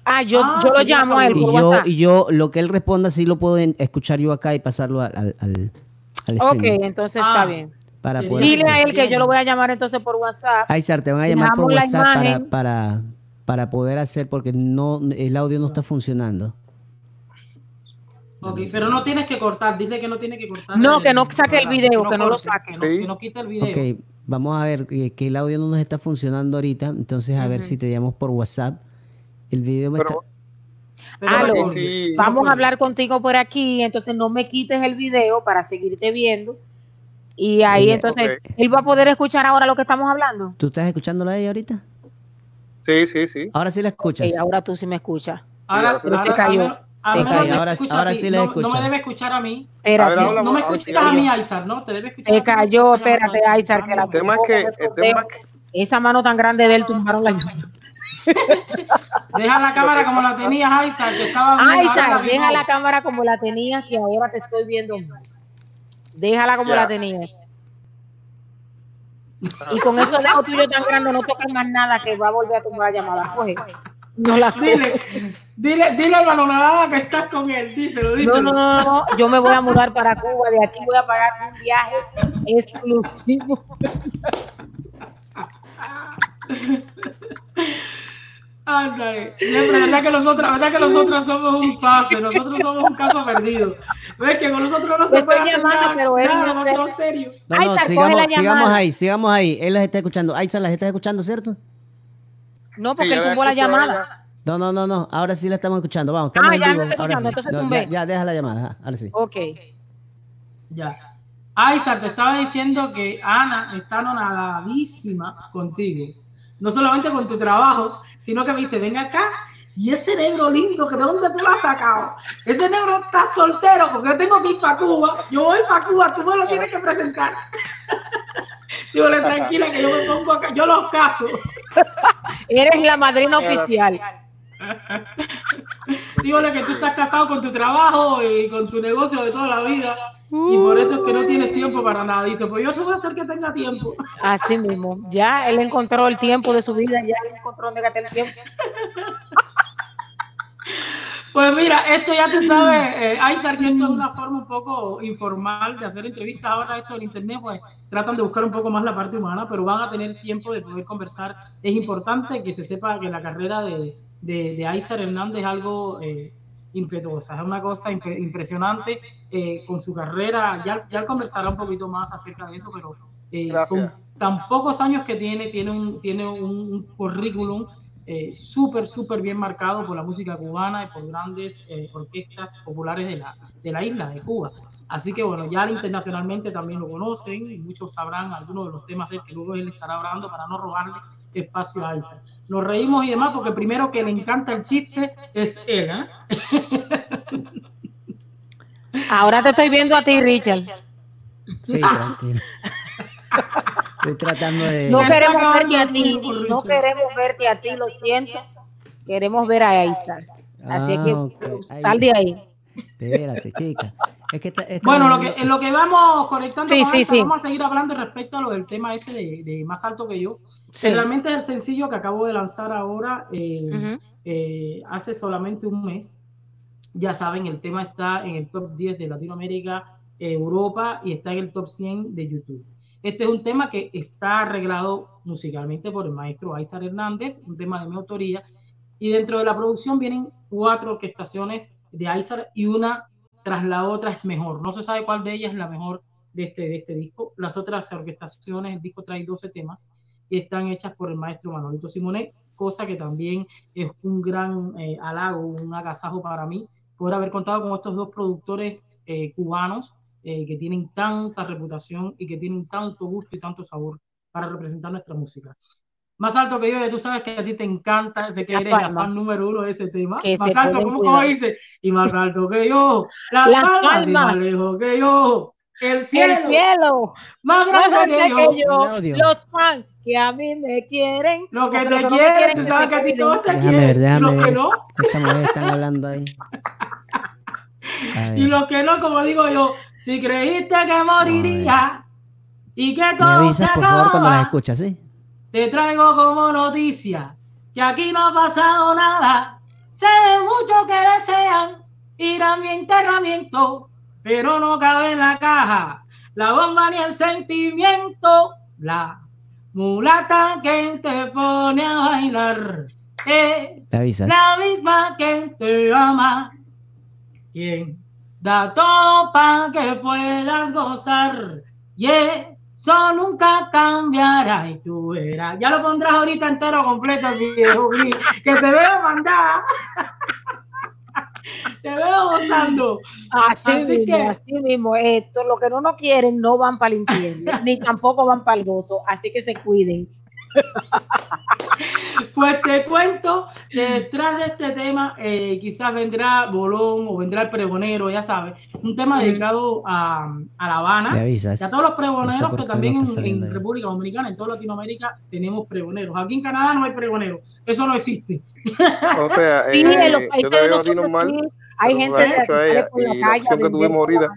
Ah, yo, Ah, yo lo llamo a él Y yo, WhatsApp. y yo, lo que él responda, sí lo puedo escuchar yo acá y pasarlo al, al, al- al Ok, entonces Ah, está bien. para poder Dile a él que yo lo voy a llamar entonces por WhatsApp. Aizar, te van a llamar por Dejamos WhatsApp para, para poder hacer, porque no el audio no está funcionando. Ok, pero no tienes que cortar, dice que no tiene que cortar. No, el- que no saque el video, que no lo corte, saque. Que no, Sí. que no quite el video. Ok, vamos a ver eh, que el audio no nos está funcionando ahorita, entonces a ver si te llamo por WhatsApp. El video me Pero- está... Pero Aló. no Sí, sí. Vamos a hablar contigo por aquí, entonces no me quites el video para seguirte viendo. Y ahí entonces él va a poder escuchar ahora lo que estamos hablando. ¿Tú estás escuchándola a ella ahorita? Sí, sí, sí. Ahora sí la escuchas. Ok, ahora tú sí me escuchas. Ahora, Sí, ahora cayó. te Ahora- a ahora sí le no, escucho. no me debe escuchar a mí. Espérate. A ver, habla, No me escuchas a mí, Aizar, ¿no? Te debe escuchar mí. cayó, espérate, Aizar, que la El tema es que, el tema es que esa mano tan grande de él tumbaron la llamada. Deja la cámara como la tenías, Aizar, que estaba bien. Aizar, la deja la cámara como la tenías y ahora te estoy viendo. Déjala como Ya. la tenías. Y con esos dedos tuyos tan grandes no toques más nada que va a volver a tumbar la llamada. Coge. No la coge. Dile, dile, dile a la nonada que estás con él, díselo, No, díselo. no, no, no, yo me voy a mudar para Cuba, de aquí voy a pagar un viaje exclusivo. Ándale. Siempre, ¿verdad que nosotros, verdad que nosotros somos un pase, nosotros somos un caso perdido. ¿Ves que con nosotros no se puede estoy hacer nada, pero él nada no sé. serio? No, no, sigamos, sigamos ahí, sigamos ahí. Él las está escuchando. Aizar las está escuchando, ¿cierto? No, porque Sí, él tumbó la llamada. No, no, no, no. Ahora sí la estamos escuchando. Vamos, estamos Ah, en ya está Ahora escuchando, sí. entonces No, ya, ya, deja la llamada. ajá, Ahora sí. Ok. Ya. Aizar, te estaba diciendo que Ana está anonadadísima contigo. No solamente con tu trabajo, sino que me dice, ven acá. Y ese negro lindo, que ¿de dónde tú lo has sacado? Ese negro está soltero porque yo tengo que ir para Cuba. Yo voy para Cuba, tú me lo tienes que presentar. Dígale, tranquila que yo me pongo acá, yo los caso. Eres la madrina oficial. Dígale que tú estás casado con tu trabajo y con tu negocio de toda la vida. Y por eso es que no tienes tiempo para nada. Dice, pues yo a hacer que tenga tiempo. Así mismo. Ya él encontró el tiempo de su vida, ya él encontró dónde el tiempo. Pues mira, esto ya tú sabes, eh, que esto es una forma un poco informal de hacer entrevistas. Ahora esto en internet, pues tratan de buscar un poco más la parte humana, pero van a tener tiempo de poder conversar. Es importante que se sepa que la carrera de, de, de Aizar Hernández es algo eh, impetuosa, es una cosa impre- impresionante eh, con su carrera. Ya, ya conversará un poquito más acerca de eso, pero eh, con tan pocos años que tiene, tiene un, tiene un, un currículum eh, súper, súper bien marcado por la música cubana y por grandes eh, orquestas populares de la, de la isla de Cuba. Así que bueno, ya internacionalmente también lo conocen y muchos sabrán algunos de los temas de él que luego él estará hablando para no robarle espacio a Elsa. Nos reímos y demás porque primero que le encanta el chiste es él, ¿eh? Ahora te estoy viendo a ti, Richard. Sí, tranquilo. Estoy tratando de. No queremos verte a ti, no queremos verte a ti, lo siento. Queremos ver a Aizar. Así Ah, que ok. Ahí. sal de ahí. Espérate, chica. Es que esta- esta Bueno, lo que, en lo que vamos conectando Sí, con sí, sí. vamos a seguir hablando respecto a lo del tema este de, de más alto que yo. Sí. Que realmente es el sencillo que acabo de lanzar ahora eh, Ujú. eh, hace solamente un mes. Ya saben, el tema está en el top 10 de Latinoamérica, Europa y está en el top 100 de YouTube. Este es un tema que está arreglado musicalmente por el maestro Aizar Hernández, un tema de mi autoría. Y dentro de la producción vienen cuatro orquestaciones de Aizar y una tras la otra es mejor. No se sabe cuál de ellas es la mejor de este, de este disco. Las otras orquestaciones, el disco trae 12 temas y están hechas por el maestro Manolito Simonet, cosa que también es un gran eh, halago, un agasajo para mí, poder haber contado con estos dos productores eh, cubanos eh, que tienen tanta reputación y que tienen tanto gusto y tanto sabor para representar nuestra música. Más alto que yo, ya tú sabes que a ti te encanta, sé que eres la fan número uno de ese tema. Que más alto, ¿cómo, cómo dice? Y más alto que yo, las, Las palmas, y palmas. más lejos que yo, el cielo, El cielo, más más grande que yo. que yo, Claudio. los fans que a mí me quieren. Lo que te los quieren, tú sabes que a ti todos te quieren. Los que no, Esta mujer están hablando ahí. Y los que no, como digo yo, si creíste que moriría y que Me todo se avisas, por favor, cuando las acaba, escuchas, ¿sí? Te traigo como noticia que aquí no ha pasado nada. Sé de muchos que desean ir a mi enterramiento, pero no cabe en la caja la bomba ni el sentimiento. La mulata que te pone a bailar es avisas. la misma que te ama. Quien da todo para que puedas gozar. Y eso nunca cambiará. Y tú verás. Ya lo pondrás ahorita entero completo, viejo. Que te veo mandada. te veo gozando. Así, Así mismo, que- así mismo. Esto, lo que no nos quieren no van para el infierno, ni tampoco van para el gozo. Así que se cuiden. Pues te cuento que detrás de este tema eh, quizás vendrá Bolón o vendrá el pregonero, ya sabes, un tema dedicado a, a La Habana avisas. y a todos los No pregoneros sé que también no en, en. República Dominicana, en toda Latinoamérica tenemos pregoneros. Aquí en Canadá no hay pregoneros, eso no existe. O sea, Sí, eh, en los yo países te de veo a ti nosotros normal. sí, hay gente que ella por la y la calle que tuvimos ahorita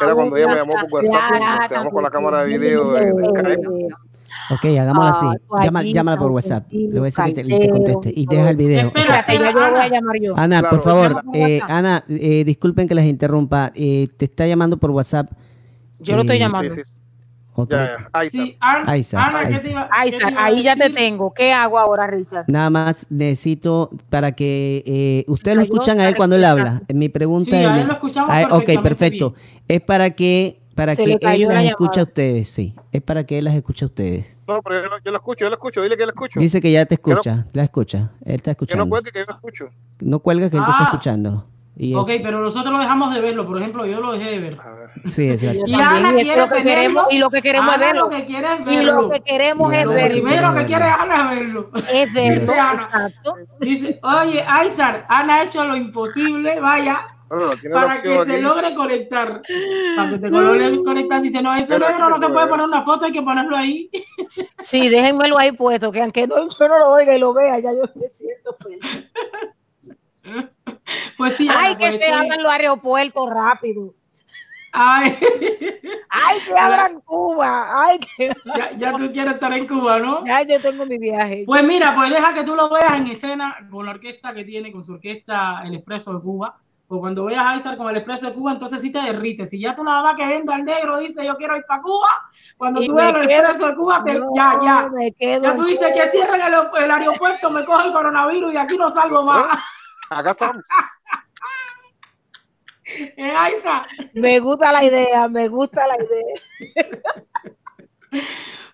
era cuando ella me llamó por WhatsApp y quedamos con la cámara de video de, del Skype. Ok, hagámoslo así. Ah, Llama- allí, llámala por WhatsApp. Le voy a decir que te, te conteste y deja el video. O sea, Espérate, ya yo lo voy a llamar yo. Ana, Claro, por favor, por eh. Ana, eh, disculpen que les interrumpa. eh, te está llamando por WhatsApp. Yo lo estoy eh, llamando. Sí, sí. otro- Ya, ya. Ahí está. Sí, Ana, ¿qué te iba, Ay, qué te iba a ahí ya te tengo. ¿Qué hago ahora, Richard? Nada más necesito para que eh, ustedes lo escuchan a él cuando él habla. Mi pregunta Sí, es. a él lo escuchamos a él- ok, perfecto. Es para que para Se que él la las escuche a ustedes, sí. Es para que él las escuche a ustedes. No, pero yo, lo- yo lo escucho, yo lo escucho. Dile que lo escucho. Dice que ya te Que no- escucha, la escucha. Él está Que no escuchando. cuente que yo lo escucho. No cuelga que él te está Ah. escuchando. Y él- Ok, pero nosotros lo dejamos de verlo, por ejemplo, yo lo dejé de ver. A ver. Sí, exacto. Y Ana y quiere es lo que queremos, y lo que queremos es verlo. lo que quiere es Y verlo. lo que queremos Y es Ana Lo que verlo. primero quiere que quiere verlo. Ana es verlo. Es verlo. Dice Ana. Exacto. Dice, oye, Aizar, Ana ha hecho lo imposible, vaya, No, tiene para que se aquí. logre conectar. Para que te logre conectar, dice, no, ese negro no se puede ver. poner una foto, hay que ponerlo ahí. Sí, déjenmelo ahí puesto, que aunque no, yo no lo oiga y lo vea, ya yo me siento feliz. Pues sí, Ana, Ay, que pues se abran los aeropuertos rápido. Ay, Ay, que abran Cuba. Ay, que... ya, ya tú quieres estar en Cuba, ¿no? Ya yo tengo mi viaje. Pues mira, pues deja que tú lo veas en escena con la orquesta que tiene, con su orquesta El Expreso de Cuba. Pues cuando veas a Aizar con el Expreso de Cuba, entonces sí te derrites. Si ya tú nada más que viendo al negro dice yo quiero ir para Cuba, cuando Y tú veas el Expreso de Cuba, te- No, ya, ya. me quedo Ya tú dices que cierren el, el aeropuerto, me coge el coronavirus y aquí no salgo más. Acá estamos. Eh, Aizar. Me gusta la idea, me gusta la idea.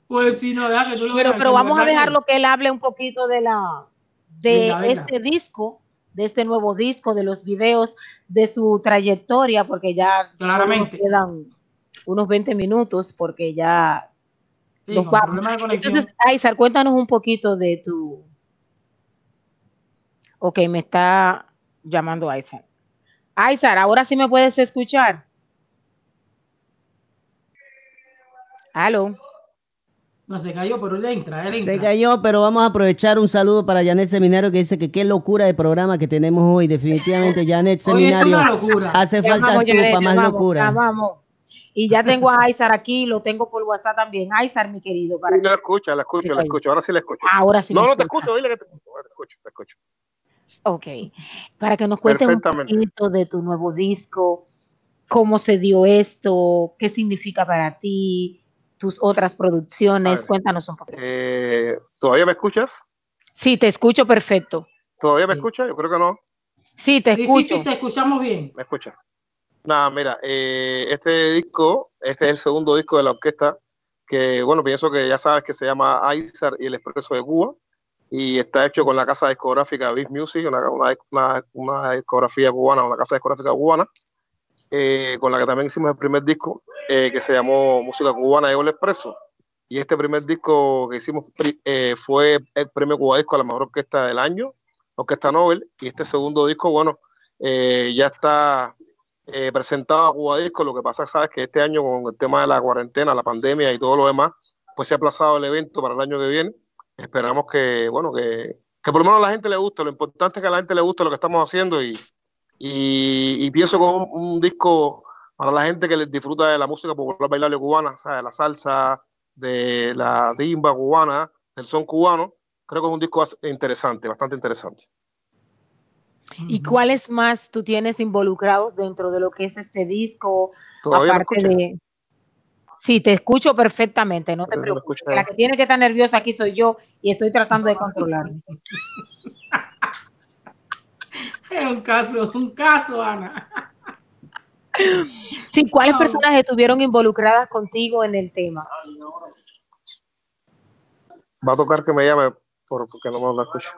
Pues sí, no, deja que tú lo Pero, pero vamos a ¿verdad que- dejarlo que él hable un poquito de la de Venga, venga. este disco, de este nuevo disco, de los videos, de su trayectoria, porque ya nos Claramente. quedan unos 20 minutos, porque ya Sí, con vamos. Entonces, Aizar, cuéntanos un poquito de tu. Ok, me está llamando Aizar. Aizar, ahora sí me puedes escuchar. Aló. No se cayó, pero él entra, él entra. Se cayó, pero vamos a aprovechar un saludo para Janet Seminario que dice que qué locura de programa que tenemos hoy. Definitivamente, Janet Hoy es Seminario. una locura. Hace Ya falta vamos, tú Janet, para más vamos, locura. ya vamos. Y ya tengo a Aizar aquí, lo tengo por WhatsApp también. Aizar, mi querido, para Sí, que la escucha, la escucho, la escucho. Ahora sí la escucho. ahora sí No, no te escucho, dile que te escucho. Te escucho, te escucho. Ok, para que nos cuentes un poquito de tu nuevo disco, cómo se dio esto, qué significa para ti, tus otras producciones, ver. cuéntanos un poquito. Eh, ¿Todavía me escuchas? Sí, te escucho perfecto. ¿Todavía me Sí. escuchas? Yo creo que no. Sí, te Sí, sí, escucho. sí, te escuchamos bien. ¿Me escuchas? Nada, mira, eh, este disco, este es el segundo disco de la orquesta, que bueno, pienso que ya sabes que se llama Aizar y el Expreso de Cuba, y está hecho con la casa discográfica Beat Music, una, una, una- una discografía cubana, una casa discográfica cubana, eh, con la que también hicimos el primer disco, eh, que se llamó Música Cubana y el Expreso. Y este primer disco que hicimos eh, fue el premio Cuba Disco a la mejor orquesta del año, Orquesta Nobel, y este segundo disco, bueno, eh, ya está eh, presentado a Cuba Disco. Lo que pasa, sabes, que este año con el tema de la cuarentena, la pandemia y todo lo demás, pues se ha aplazado el evento para el año que viene. Esperamos que, bueno, que, que por lo menos a la gente le guste. Lo importante es que a la gente le guste lo que estamos haciendo y, y, y pienso con un, un disco para la gente que les disfruta de la música popular bailable cubana, ¿sabes? de la salsa, de la timba cubana, del son cubano. Creo que es un disco interesante, bastante interesante. ¿Y cuáles más tú tienes involucrados dentro de lo que es este disco? ¿Todavía Aparte de... Sí, te escucho perfectamente, no te No preocupes. escuchas. La que tiene que estar nerviosa aquí soy yo y estoy tratando de controlarme. Es un caso, un caso, Ana. Sí, ¿cuáles No. personas estuvieron involucradas contigo en el tema? Va a tocar que me llame por- porque no me lo escucho.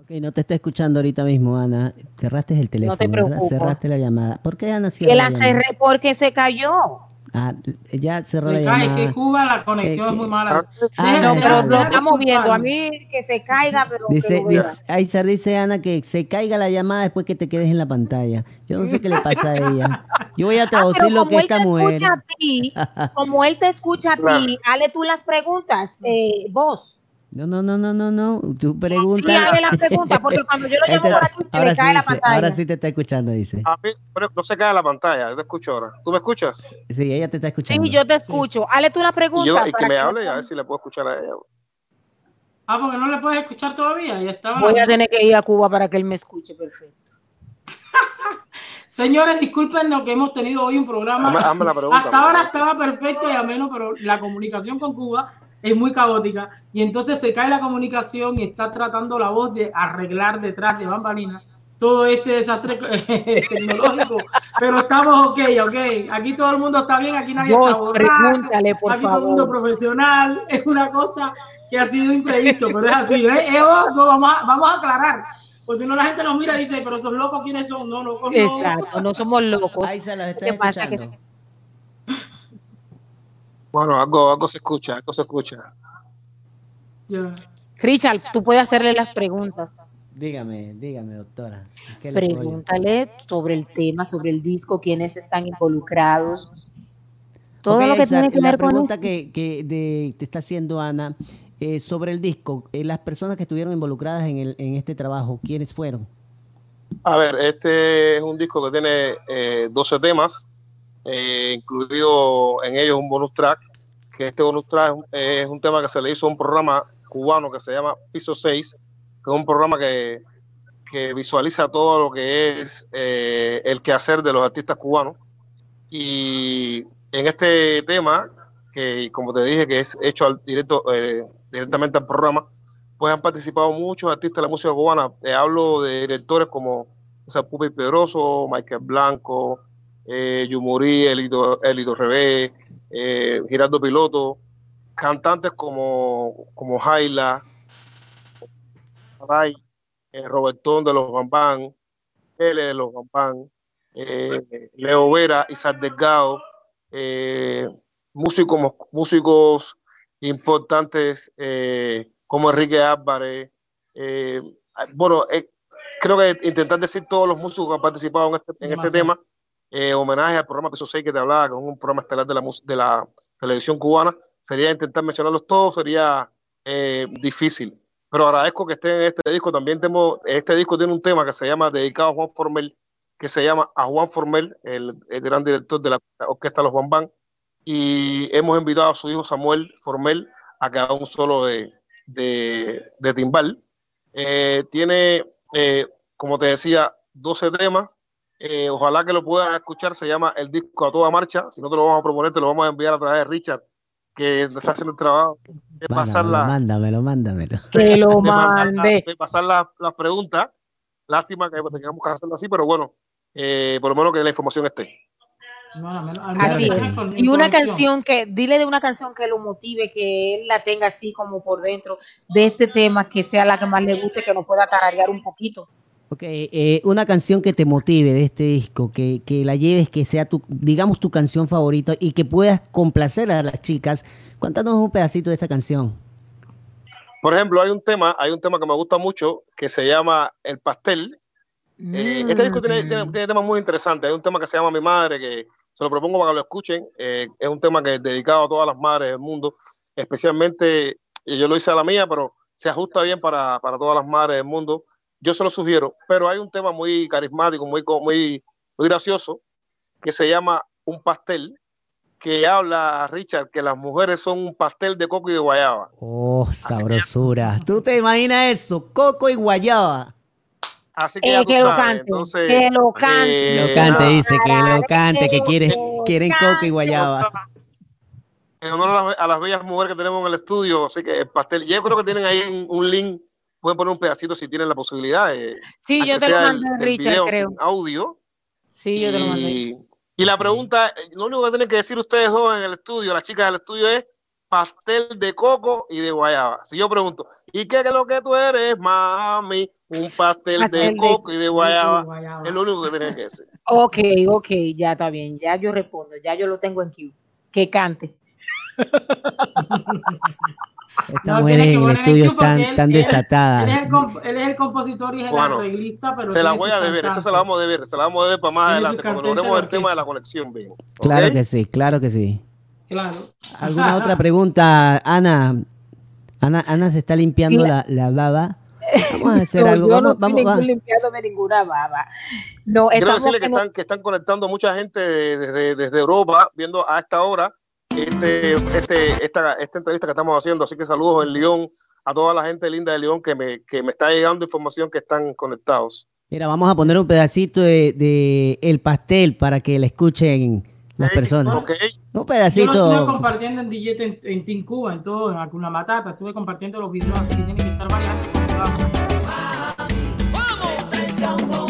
Ok, no te está escuchando ahorita mismo, Ana. Cerraste el teléfono, ¿verdad? preocupes. Cerraste la llamada. ¿Por qué Ana Que la cerré porque se cayó. Ah, ya cerró Se la cae, llamada. que Cuba la conexión Eh, es muy mala. Ah, No, pero lo estamos viendo. A mí que se caiga, pero. Dice, pero vea. dice, Aizar dice Ana que se caiga la llamada después que te quedes en la pantalla. Yo no sé qué le pasa a ella. Yo voy a Ah, traducir pero lo como que él esta te mujer. escucha a ti, como él te escucha a ti, hale tú las preguntas, eh, vos. No, no, no, no, no, no. Tú Sí, pregunta. hale las preguntas, porque cuando yo lo Él llamo te- por aquí, se ahora, le sí cae la pantalla. ahora sí te está escuchando, dice. A mí, pero no se cae la pantalla, yo te escucho ahora. ¿Tú me escuchas? Sí, ella te está escuchando. Sí, yo te escucho. Hale tú las Y, preguntas. yo, y que me que- hable y a ver si le puedo escuchar a ella. Ah, porque no le puedes escuchar todavía. Ya estaba Voy a tener que ir a Cuba para que él me escuche, perfecto. Señores, discúlpenos que hemos tenido hoy un programa. Hazme- hazme la pregunta, Hasta ahora estaba perfecto y ameno, pero la comunicación con Cuba es muy caótica. Y entonces se cae la comunicación y está tratando la voz de arreglar detrás de bambalinas todo este desastre tecnológico. Pero estamos ok, ok. Aquí todo el mundo está bien, aquí nadie Vos, está borracho. pregúntale, por aquí todo el mundo favor. profesional. Es una cosa que ha sido imprevisto, pero es así. ¿eh? Vos, no, vamos, a, vamos a aclarar. Pues si no, la gente nos mira y dice, pero esos locos, ¿quiénes son? No, locos no. Exacto, no somos locos. Ahí se las está ¿Qué pasa? Que- escuchando. Bueno, algo, algo se escucha, algo se escucha. Ya. Richard, tú puedes hacerle las preguntas. Dígame, dígame, doctora. Pregúntale sobre el tema, sobre el disco, quiénes están involucrados. Todo lo que Aizar, tiene que la ver con pregunta esto. que, que de- te está haciendo Ana eh, sobre el disco, eh, las personas que estuvieron involucradas en, el, en este trabajo, ¿quiénes fueron? A ver, este es un disco que tiene eh, 12 temas, eh, incluido en ellos un bonus track, que este bonus track es un- tema que se le hizo a un programa cubano que se llama Piso 6, que es un programa que, que visualiza todo lo que es eh, el quehacer de los artistas cubanos. Y en este tema, que como te dije, que es hecho al directo, eh, directamente al programa, pues han participado muchos artistas de la música cubana. Te hablo de directores como o sea, Pupi Pedroso, Michael Blanco, eh, Yumurí, Elito, Elito Rebé, eh, Girardo Piloto, cantantes como, como Jaila, Ray, eh, Robertón de los Bambán, L de los Bambán, eh, Leo Vera, Isaac Delgado, músicos, músicos importantes como Enrique Álvarez. bueno, creo que intentar decir todos los músicos que han participado en este, en este tema, eh, homenaje al programa Piso 6 que te hablaba, es un programa estelar de la, de la televisión cubana, sería intentar mencionarlos todos, sería eh, difícil. Pero agradezco que estén en este disco. También tengo, este disco tiene un tema que se llama dedicado a Juan Formel, que se llama a Juan Formel, el, el gran director de la orquesta Los Bambán. Y hemos invitado a su hijo Samuel Formel a que haga un solo de, de, de timbal. Eh, tiene, eh, como te decía, 12 temas. Eh, ojalá que lo puedas escuchar. Se llama El disco a toda marcha. Si no te lo vamos a proponer, te lo vamos a enviar a través de Richard, que está haciendo el trabajo de pasar Mándamelo, la, mándamelo, mándamelo. Que lo la- mande. de pasar la- las preguntas. Lástima que tengamos que hacerlo así, pero bueno, eh, por lo menos que la información esté. Así es. Y una canción que, dile de una canción que lo motive, que él la tenga así como por dentro de este tema, que sea la que más le guste, que nos pueda tararear un poquito. Ok, eh, una canción que te motive de este disco, que, que la lleves, que sea tu, digamos, tu canción favorita y que puedas complacer a las chicas. Cuéntanos un pedacito de esta canción. Por ejemplo, hay un tema, hay un tema que me gusta mucho que se llama El Pastel. Eh, este disco tiene, tiene- tiene temas muy interesantes. Hay un tema que se llama Mi Madre, que se lo propongo para que lo escuchen. Eh, es un tema que es dedicado a todas las madres del mundo, especialmente, y yo lo hice a la mía, pero se ajusta bien para, para todas las madres del mundo. Yo se lo sugiero, pero hay un tema muy carismático, muy, muy, muy gracioso, que se llama Un Pastel, que habla, Richard, que las mujeres son un pastel de coco y de guayaba. Oh, sabrosura. ¿Tú te imaginas eso? Coco y guayaba. Así que Eh, ya tú que lo sabes. cante, Entonces, que lo cante. eh, lo cante, dice, que lo cante, que quiere, quieren coco y guayaba. en honor a las, a las bellas mujeres que tenemos en el estudio, así que el pastel, yo creo que tienen ahí un, un link, pueden poner un pedacito si tienen la posibilidad. eh, Sí, yo te lo mandé, el Richard, video creo. audio. Sí, yo te lo mandé. Y, la pregunta, eh, lo único que tienen que decir ustedes dos en el estudio, las chicas del estudio, es pastel de coco y de guayaba. Si yo pregunto, ¿y qué es lo que tú eres, mami? Un pastel, Pastel de de coco y de guayaba. guayaba. Es lo único que tienen que decir. Ok, ok, ya está bien, ya yo respondo, ya yo lo tengo en queue. que cante. Estas No, que en el estudio él- tan él- Él es, desatadas. el comp- él es el compositor y es el Bueno, arreglista, pero Se la voy a deber, esa se la vamos a deber, se la vamos a deber para más adelante, cuando logremos el tema de la conexión, bien. Claro que sí, claro que sí. Claro. ¿Alguna otra pregunta, Ana? Ana, Ana se está limpiando Mira. la, la baba. Vamos a hacer No, algo. yo Vamos, no vamos, estoy limpiándome ninguna baba. No, Quiero decirle que están, que están conectando mucha gente de- desde, desde Europa, viendo a esta hora este, este, esta, esta entrevista que estamos haciendo. Así que saludos en León a toda la gente linda de León que me, que me está llegando información que están conectados. Mira, vamos a poner un pedacito de, de el pastel para que la escuchen las personas. Ok. Un Yo lo estuve pedacito. compartiendo en DJ en, en Team Cuba, en todo, en alguna matata. Estuve compartiendo los videos, así que tiene que estar varias gente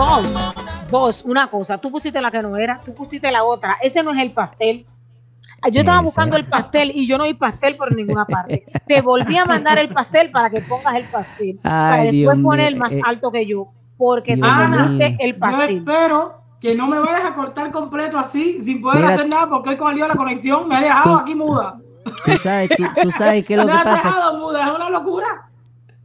vos, vos, una cosa, tú pusiste la que no era, tú pusiste la otra, ese no es el pastel. Yo estaba buscando el pastel y yo no vi pastel por ninguna parte. Te volví a mandar el pastel para que pongas el pastel. para después Dios poner el más eh, alto que yo. Porque tú Dios pusiste mío. el Yo pastel. espero que no me vayas a cortar completo así, sin poder Mira, hacer nada, porque él con el lío de la conexión me ha dejado tú- aquí muda. Tú sabes, tú, tú sabes qué es lo me que ha pasa. dejado muda, es una locura.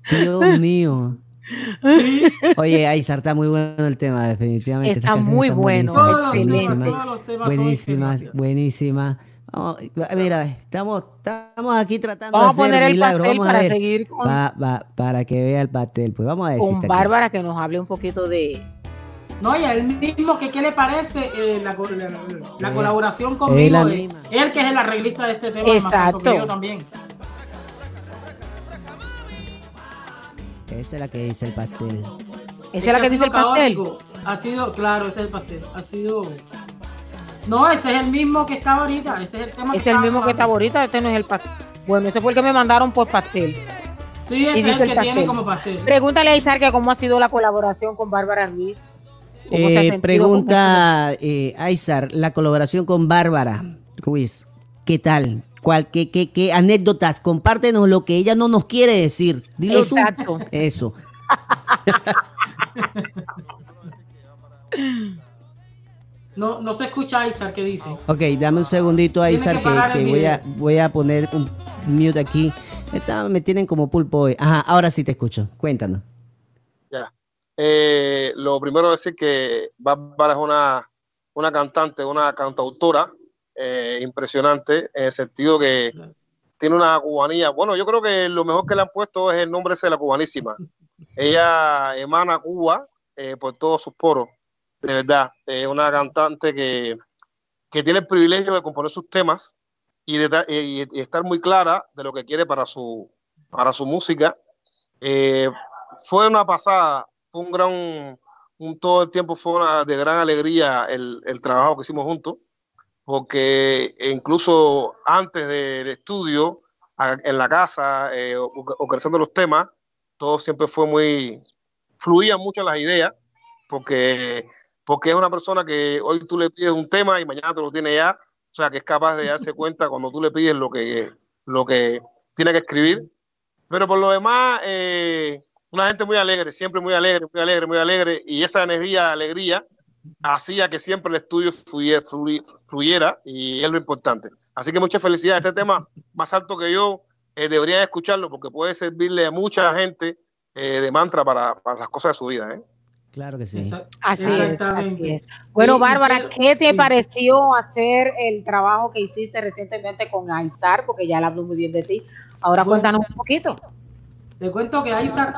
Dios mío. Oye, Aizar, está muy bueno el tema, definitivamente. Está muy bueno, buenísimas, excelente. buenísimas, Todos los temas son buenísimas, excelentes. buenísimas. Vamos, mira, estamos, estamos aquí tratando Vamos de hacer poner el milagros. pastel Vamos a para ver. seguir con- Pa- pa- para que vea el pastel. Pues vamos a ver si Con aquí. Bárbara que nos hable un poquito de. No, y a él mismo, que qué le parece eh, la, la- la colaboración conmigo? la de- misma. él que es el arreglista de este tema, más alto que Exacto. yo también. Esa es la que dice el pastel. Esa es la que ha dice el pastel. Ha sido, claro, ese es el pastel. Ha sido. No, ese es el mismo que estaba ahorita. Ese es el tema Es el estaba mismo que está sonando. ahorita, este no es el pastel. Bueno, ese fue el que me mandaron por pastel. Sí, Y ese es el que tiene pastel. como pastel. Pregúntale a Isar que cómo ha sido la colaboración con Bárbara Ruiz. ¿Cómo se ha Eh, sentido? pregunta eh, Aizar, la colaboración con Bárbara Ruiz, ¿qué tal? ¿Cuál, qué, qué, qué anécdotas? Compártenos lo que ella no nos quiere decir. Dilo Exacto. tú. Eso. No, no se escucha Isar que dice. Ok, dame un segundito, Tiene Aizar, que voy, a, voy a poner un mute aquí. Esta- me tienen como pulpo hoy. Ajá, ahora sí te escucho. Cuéntanos. Ya. Eh, lo primero es decir que Bárbara es una, una cantante, una cantautora eh, impresionante, en el sentido que tiene una cubanía. Bueno, yo creo que lo mejor que le han puesto es el nombre ese de la cubanísima. Ella emana Cuba eh, por todos sus poros, de verdad. Es una cantante que, que tiene el privilegio de componer sus temas y, de, ta- y- y estar muy clara de lo que quiere para su, para su música. Eh, fue una pasada, fue un gran, un, todo el tiempo fue una, de gran alegría el, el trabajo que hicimos juntos, porque incluso antes del estudio, en la casa, eh, o- organizando los temas, todo siempre fue muy, fluían mucho las ideas, porque porque es una persona que hoy tú le pides un tema y mañana te lo tiene ya, o sea, que es capaz de darse cuenta cuando tú le pides lo que, lo que tiene que escribir. Pero por lo demás, eh, una gente muy alegre, siempre muy alegre, muy alegre, muy alegre, y esa energía, alegría, hacía que siempre el estudio fluyera, fluyera, y es lo importante. Así que muchas felicidades. Este tema más alto que yo, eh, deberían escucharlo porque puede servirle a mucha gente eh, de mantra para, para, las cosas de su vida. ¿eh? Claro que sí. Así es, así es. Bueno, Bárbara, ¿qué te sí. pareció hacer el trabajo que hiciste recientemente con Aizar? Porque ya le habló muy bien de ti. Ahora bueno, cuéntanos un poquito. Te cuento que Aizar,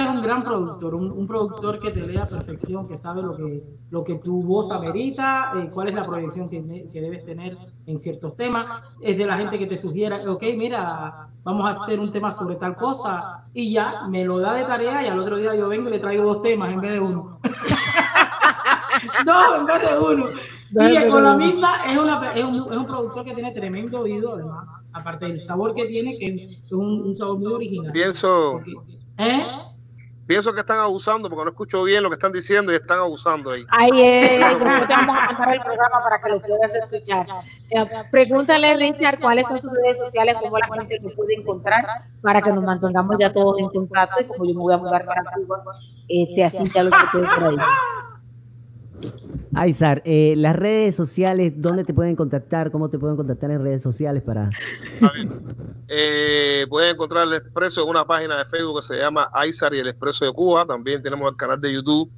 es un gran productor, un, productor que te lee a perfección, que sabe lo que, lo que tu voz amerita, eh, cuál es la proyección que, que, debes tener en ciertos temas. Es de la gente que te sugiera, ok, mira, vamos a hacer un tema sobre tal cosa, y ya me lo da de tarea y al otro día yo vengo y le traigo dos temas en vez de uno. dos en vez de uno. Y con la misma es, una, es, un, es, un, productor que tiene tremendo oído, además, aparte del sabor que tiene, que es un, un sabor muy original. Pienso, Porque, ¿eh? pienso que están abusando, porque no escucho bien lo que están diciendo y están abusando ahí. Ahí es, después te vamos a mandar el programa para que lo puedas escuchar. Eh, pregúntale, Richard, cuáles son sus redes sociales, cómo la gente lo puede encontrar, para que nos mantengamos ya todos en contacto y como yo me voy a mudar para Cuba, este, así ya lo puedo por ahí. Aizar, eh, las redes sociales, ¿dónde te pueden contactar? ¿Cómo te pueden contactar en redes sociales para...? Eh, pueden encontrar el Expreso en una página de Facebook que se llama Aizar y el Expreso de Cuba. También tenemos el canal de YouTube,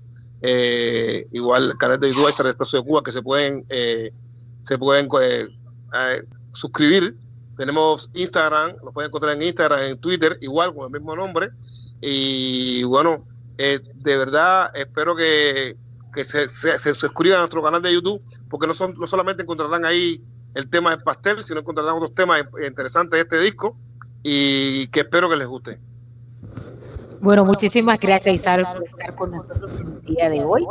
eh, igual el canal de YouTube Aizar y el Expreso de Cuba, que se pueden, eh, se pueden suscribir. Tenemos Instagram, lo pueden encontrar en Instagram, en Twitter, igual con el mismo nombre. Y bueno, de verdad espero que que se, se, se, suscriban a nuestro canal de YouTube, porque no, son, no solamente encontrarán ahí el tema del pastel, sino encontrarán otros temas interesantes de este disco y que espero que les guste. Bueno, muchísimas gracias Isabel por estar con nosotros en el día de hoy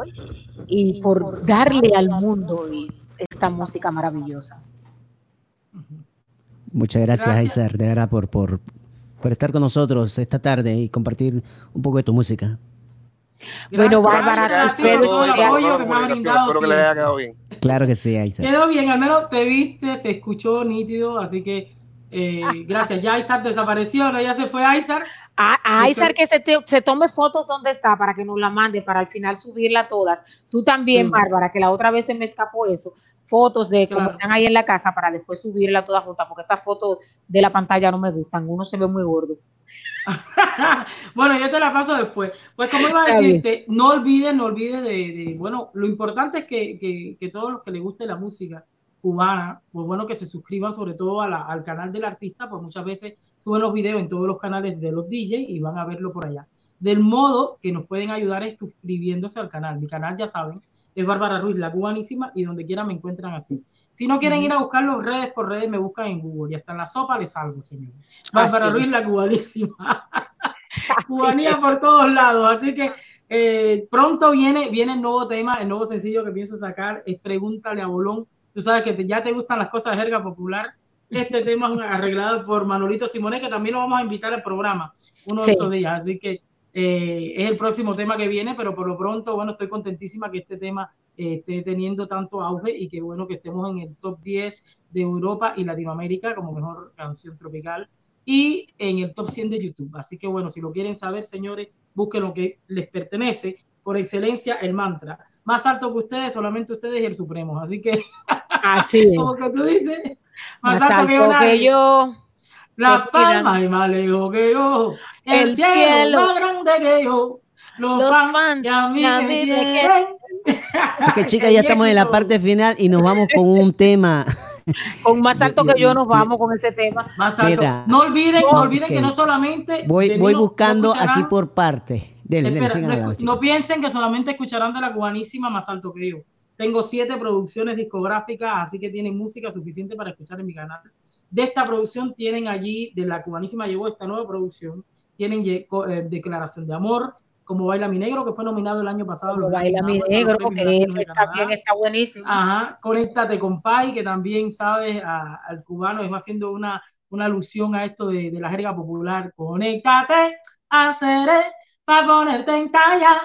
y por darle al mundo esta música maravillosa. Muchas gracias, gracias. Isar, de verdad, por, por, por estar con nosotros esta tarde y compartir un poco de tu música. Bueno, Bárbara. Espero que le haya quedado bien. Claro que sí, ahí está. Quedó bien, al menos te viste, se escuchó nítido, así que eh, gracias. Ya Aizar desapareció, ¿no? Ya se fue Aizar. A, a Aizar que se, te, se, tome fotos donde está para que nos la mande, para al final subirla todas. Tú también, sí. Bárbara, que la otra vez se me escapó eso. Fotos de claro. cómo están ahí en la casa para después subirla todas juntas, porque esas fotos de la pantalla no me gustan. Uno se ve muy gordo. bueno, yo te la paso después. Pues como iba a decirte, no olvides, no olvides de, de, bueno, lo importante es que, que, que, todos los que les guste la música cubana, pues bueno, que se suscriban sobre todo a la, al canal del artista, pues muchas veces suben los videos en todos los canales de los DJs y van a verlo por allá. Del modo que nos pueden ayudar es suscribiéndose al canal. Mi canal, ya saben, es Bárbara Ruiz, la cubanísima, y donde quiera me encuentran así. Si no quieren ir a buscarlo redes por redes, me buscan en Google y hasta en la sopa les salgo, señor. Bárbara Ruiz, la cubanísima. Cubanía por todos lados. Así que eh, pronto viene, viene el nuevo tema, el nuevo sencillo que pienso sacar es Pregúntale a Bolón. Tú sabes que te, ya te gustan las cosas de jerga popular. Este tema es arreglado por Manolito Simone, que también lo vamos a invitar al programa uno de estos días. Así que eh, es el próximo tema que viene, pero por lo pronto, bueno, estoy contentísima que este tema eh, esté teniendo tanto auge y que bueno que estemos en el top 10 de Europa y Latinoamérica como mejor canción tropical y en el top 100 de YouTube. Así que bueno, si lo quieren saber, señores, busquen lo que les pertenece. Por excelencia, el mantra. Más alto que ustedes, solamente ustedes y el Supremo. Así que, Así como que tú dices, más, más alto, alto, que, que yo. La palma y más lejos que yo. El, el cielo, cielo, más grande que yo. Los, los fans, fans que a mí, a mí me quieren. Quieren. Es que chicas, ya estamos en la parte final y nos vamos con un tema. Con más alto que yo nos vamos con ese tema. Más alto. Mira, no olviden, no olviden okay. que no solamente. Voy, voy buscando no aquí por parte. Dele, Espera, dele, no, no, piensen que solamente escucharán de la cubanísima más alto que yo. Tengo siete producciones discográficas, así que tienen música suficiente para escuchar en mi canal. De esta producción tienen allí, de la cubanísima llegó esta nueva producción, tienen eh, Declaración de Amor, como Baila Mi Negro, que fue nominado el año pasado. Como Baila Mi Negro, que está bien, está buenísimo. Ajá, Conéctate con Pai, que también sabe a, al cubano, es más haciendo una, una alusión a esto de, de la jerga popular. Conéctate, haceré para ponerte en talla,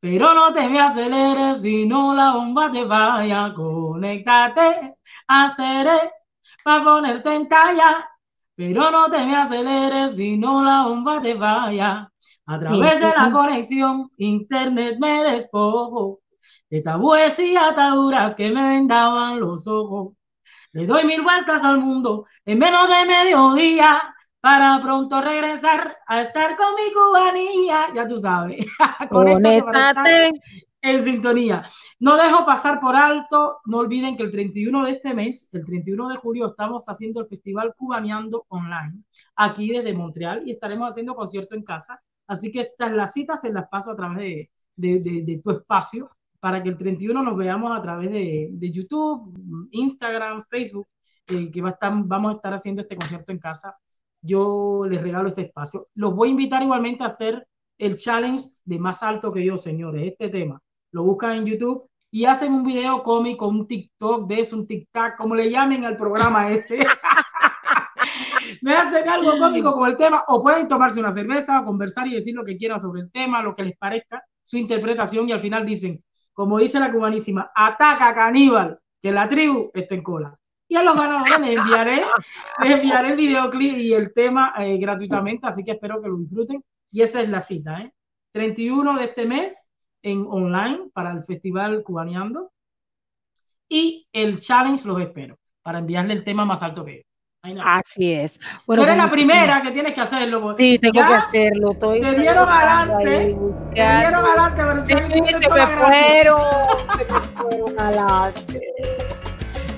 Pero no te me aceleres, si no la bomba te vaya. Conéctate, haceré para ponerte en talla. Pero no te me aceleres, si no la bomba te vaya. A través de la conexión, internet me despojo de tabúes y ataduras que me vendaban los ojos. Le doy mil vueltas al mundo en menos de mediodía para pronto regresar a estar con mi cubanía. Ya tú sabes. Conéctate en sintonía. No dejo pasar por alto, no olviden que el 31 de este mes, el 31 de julio, estamos haciendo el Festival Cubaneando Online, aquí desde Montreal, y estaremos haciendo concierto en casa. Así que estas las citas se las paso a través de, de- de- de tu espacio para que el 31 nos veamos a través de, de YouTube, Instagram, Facebook, eh, que va a estar, vamos a estar haciendo este concierto en casa. Yo les regalo ese espacio. Los voy a invitar igualmente a hacer el challenge de más alto que yo, señores, este tema. Lo buscan en YouTube y hacen un video cómico, un TikTok de eso, un TikTok, como le llamen al programa ese. Me hacen algo cómico con el tema, o pueden tomarse una cerveza, conversar y decir lo que quieran sobre el tema, lo que les parezca, su interpretación, y al final dicen, como dice la cubanísima, ataca caníbal, que la tribu está en cola. Y a los ganadores les enviaré, les enviaré el videoclip y el tema eh, gratuitamente, así que espero que lo disfruten. Y esa es la cita, ¿eh? 31 de este mes en online para el Festival Cubaneando. Y el challenge los espero para enviarle el tema más alto que yo. Así es. Tú eres la primera que tienes que hacerlo. Sí, tengo Ya que hacerlo. Estoy te dieron adelante, ahí, te dieron adelante, pero Sí, tienes se me fueron, se me fueron adelante.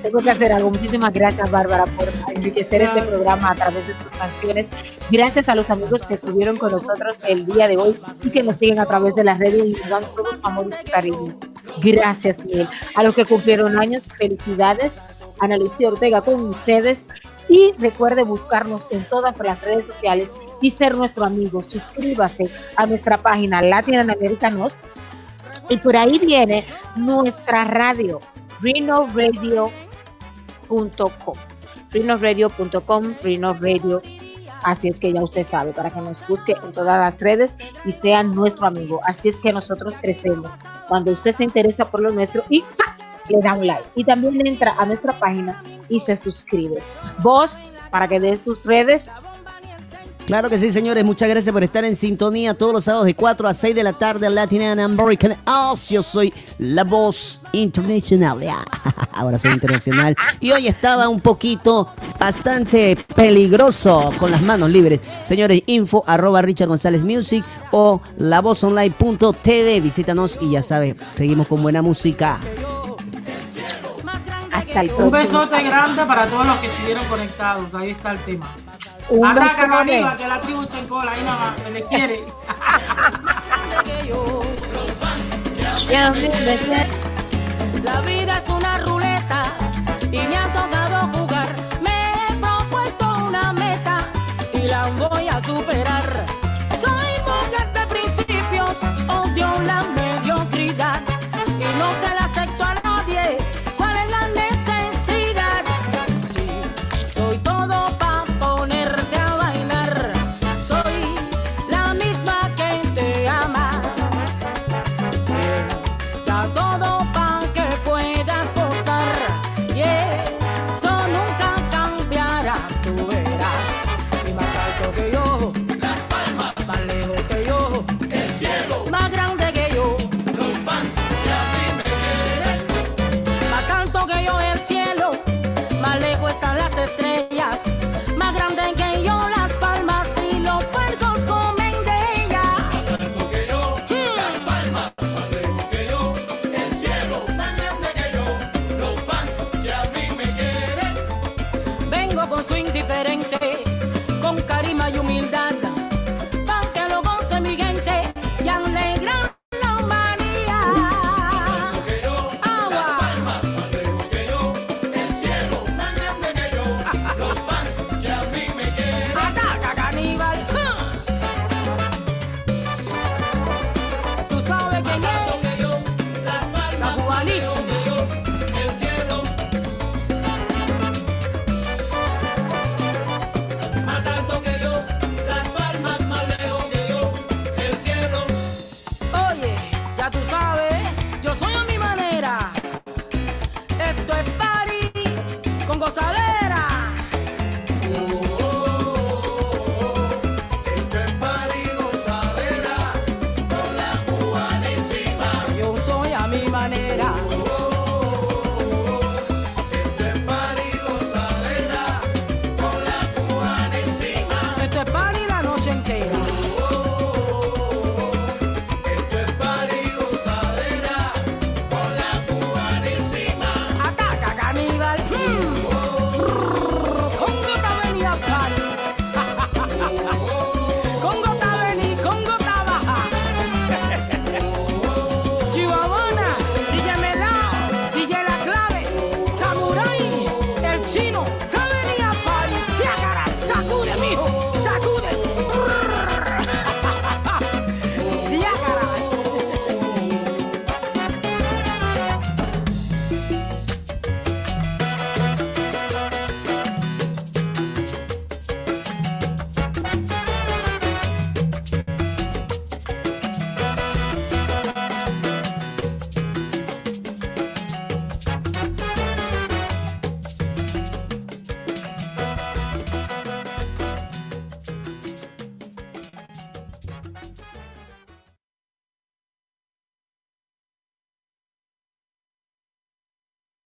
Tengo que hacer algo. Muchísimas gracias, Bárbara, por enriquecer este programa a través de tus canciones. Gracias a los amigos que estuvieron con nosotros el día de hoy y que nos siguen a través de las redes y nos dan todo su amor y su cariño. Gracias, Miguel. A los que cumplieron años, felicidades. Ana Lucía Ortega con ustedes. Y recuerde buscarnos en todas las redes sociales y ser nuestro amigo. Suscríbase a nuestra página Latin Americanos y por ahí viene nuestra radio, renoradio.com. renoradio.com, renoradio. Así es que ya usted sabe, para que nos busque en todas las redes y sea nuestro amigo. Así es que nosotros crecemos. Cuando usted se interesa por lo nuestro y. le da un like. Y también entra a nuestra página y se suscribe. Vos, para que des tus redes, Claro que sí, señores. Muchas gracias por estar en sintonía todos los sábados de 4 a 6 de la tarde Latin and American House. Yo soy la voz internacional. Ahora soy internacional. Y hoy estaba un poquito bastante peligroso con las manos libres. Señores, info arroba Richard González Music o lavozonline.tv. Visítanos y ya sabes, seguimos con buena música. Hasta el Un próximo. besote grande para todos los que estuvieron conectados. Ahí está el tema. Un Ataca besote. Caníbal, que la tribu está en cola. Ahí nada más, se le quiere. La vida es una ruleta y me ha tocado jugar. Me he propuesto una meta y la voy a superar.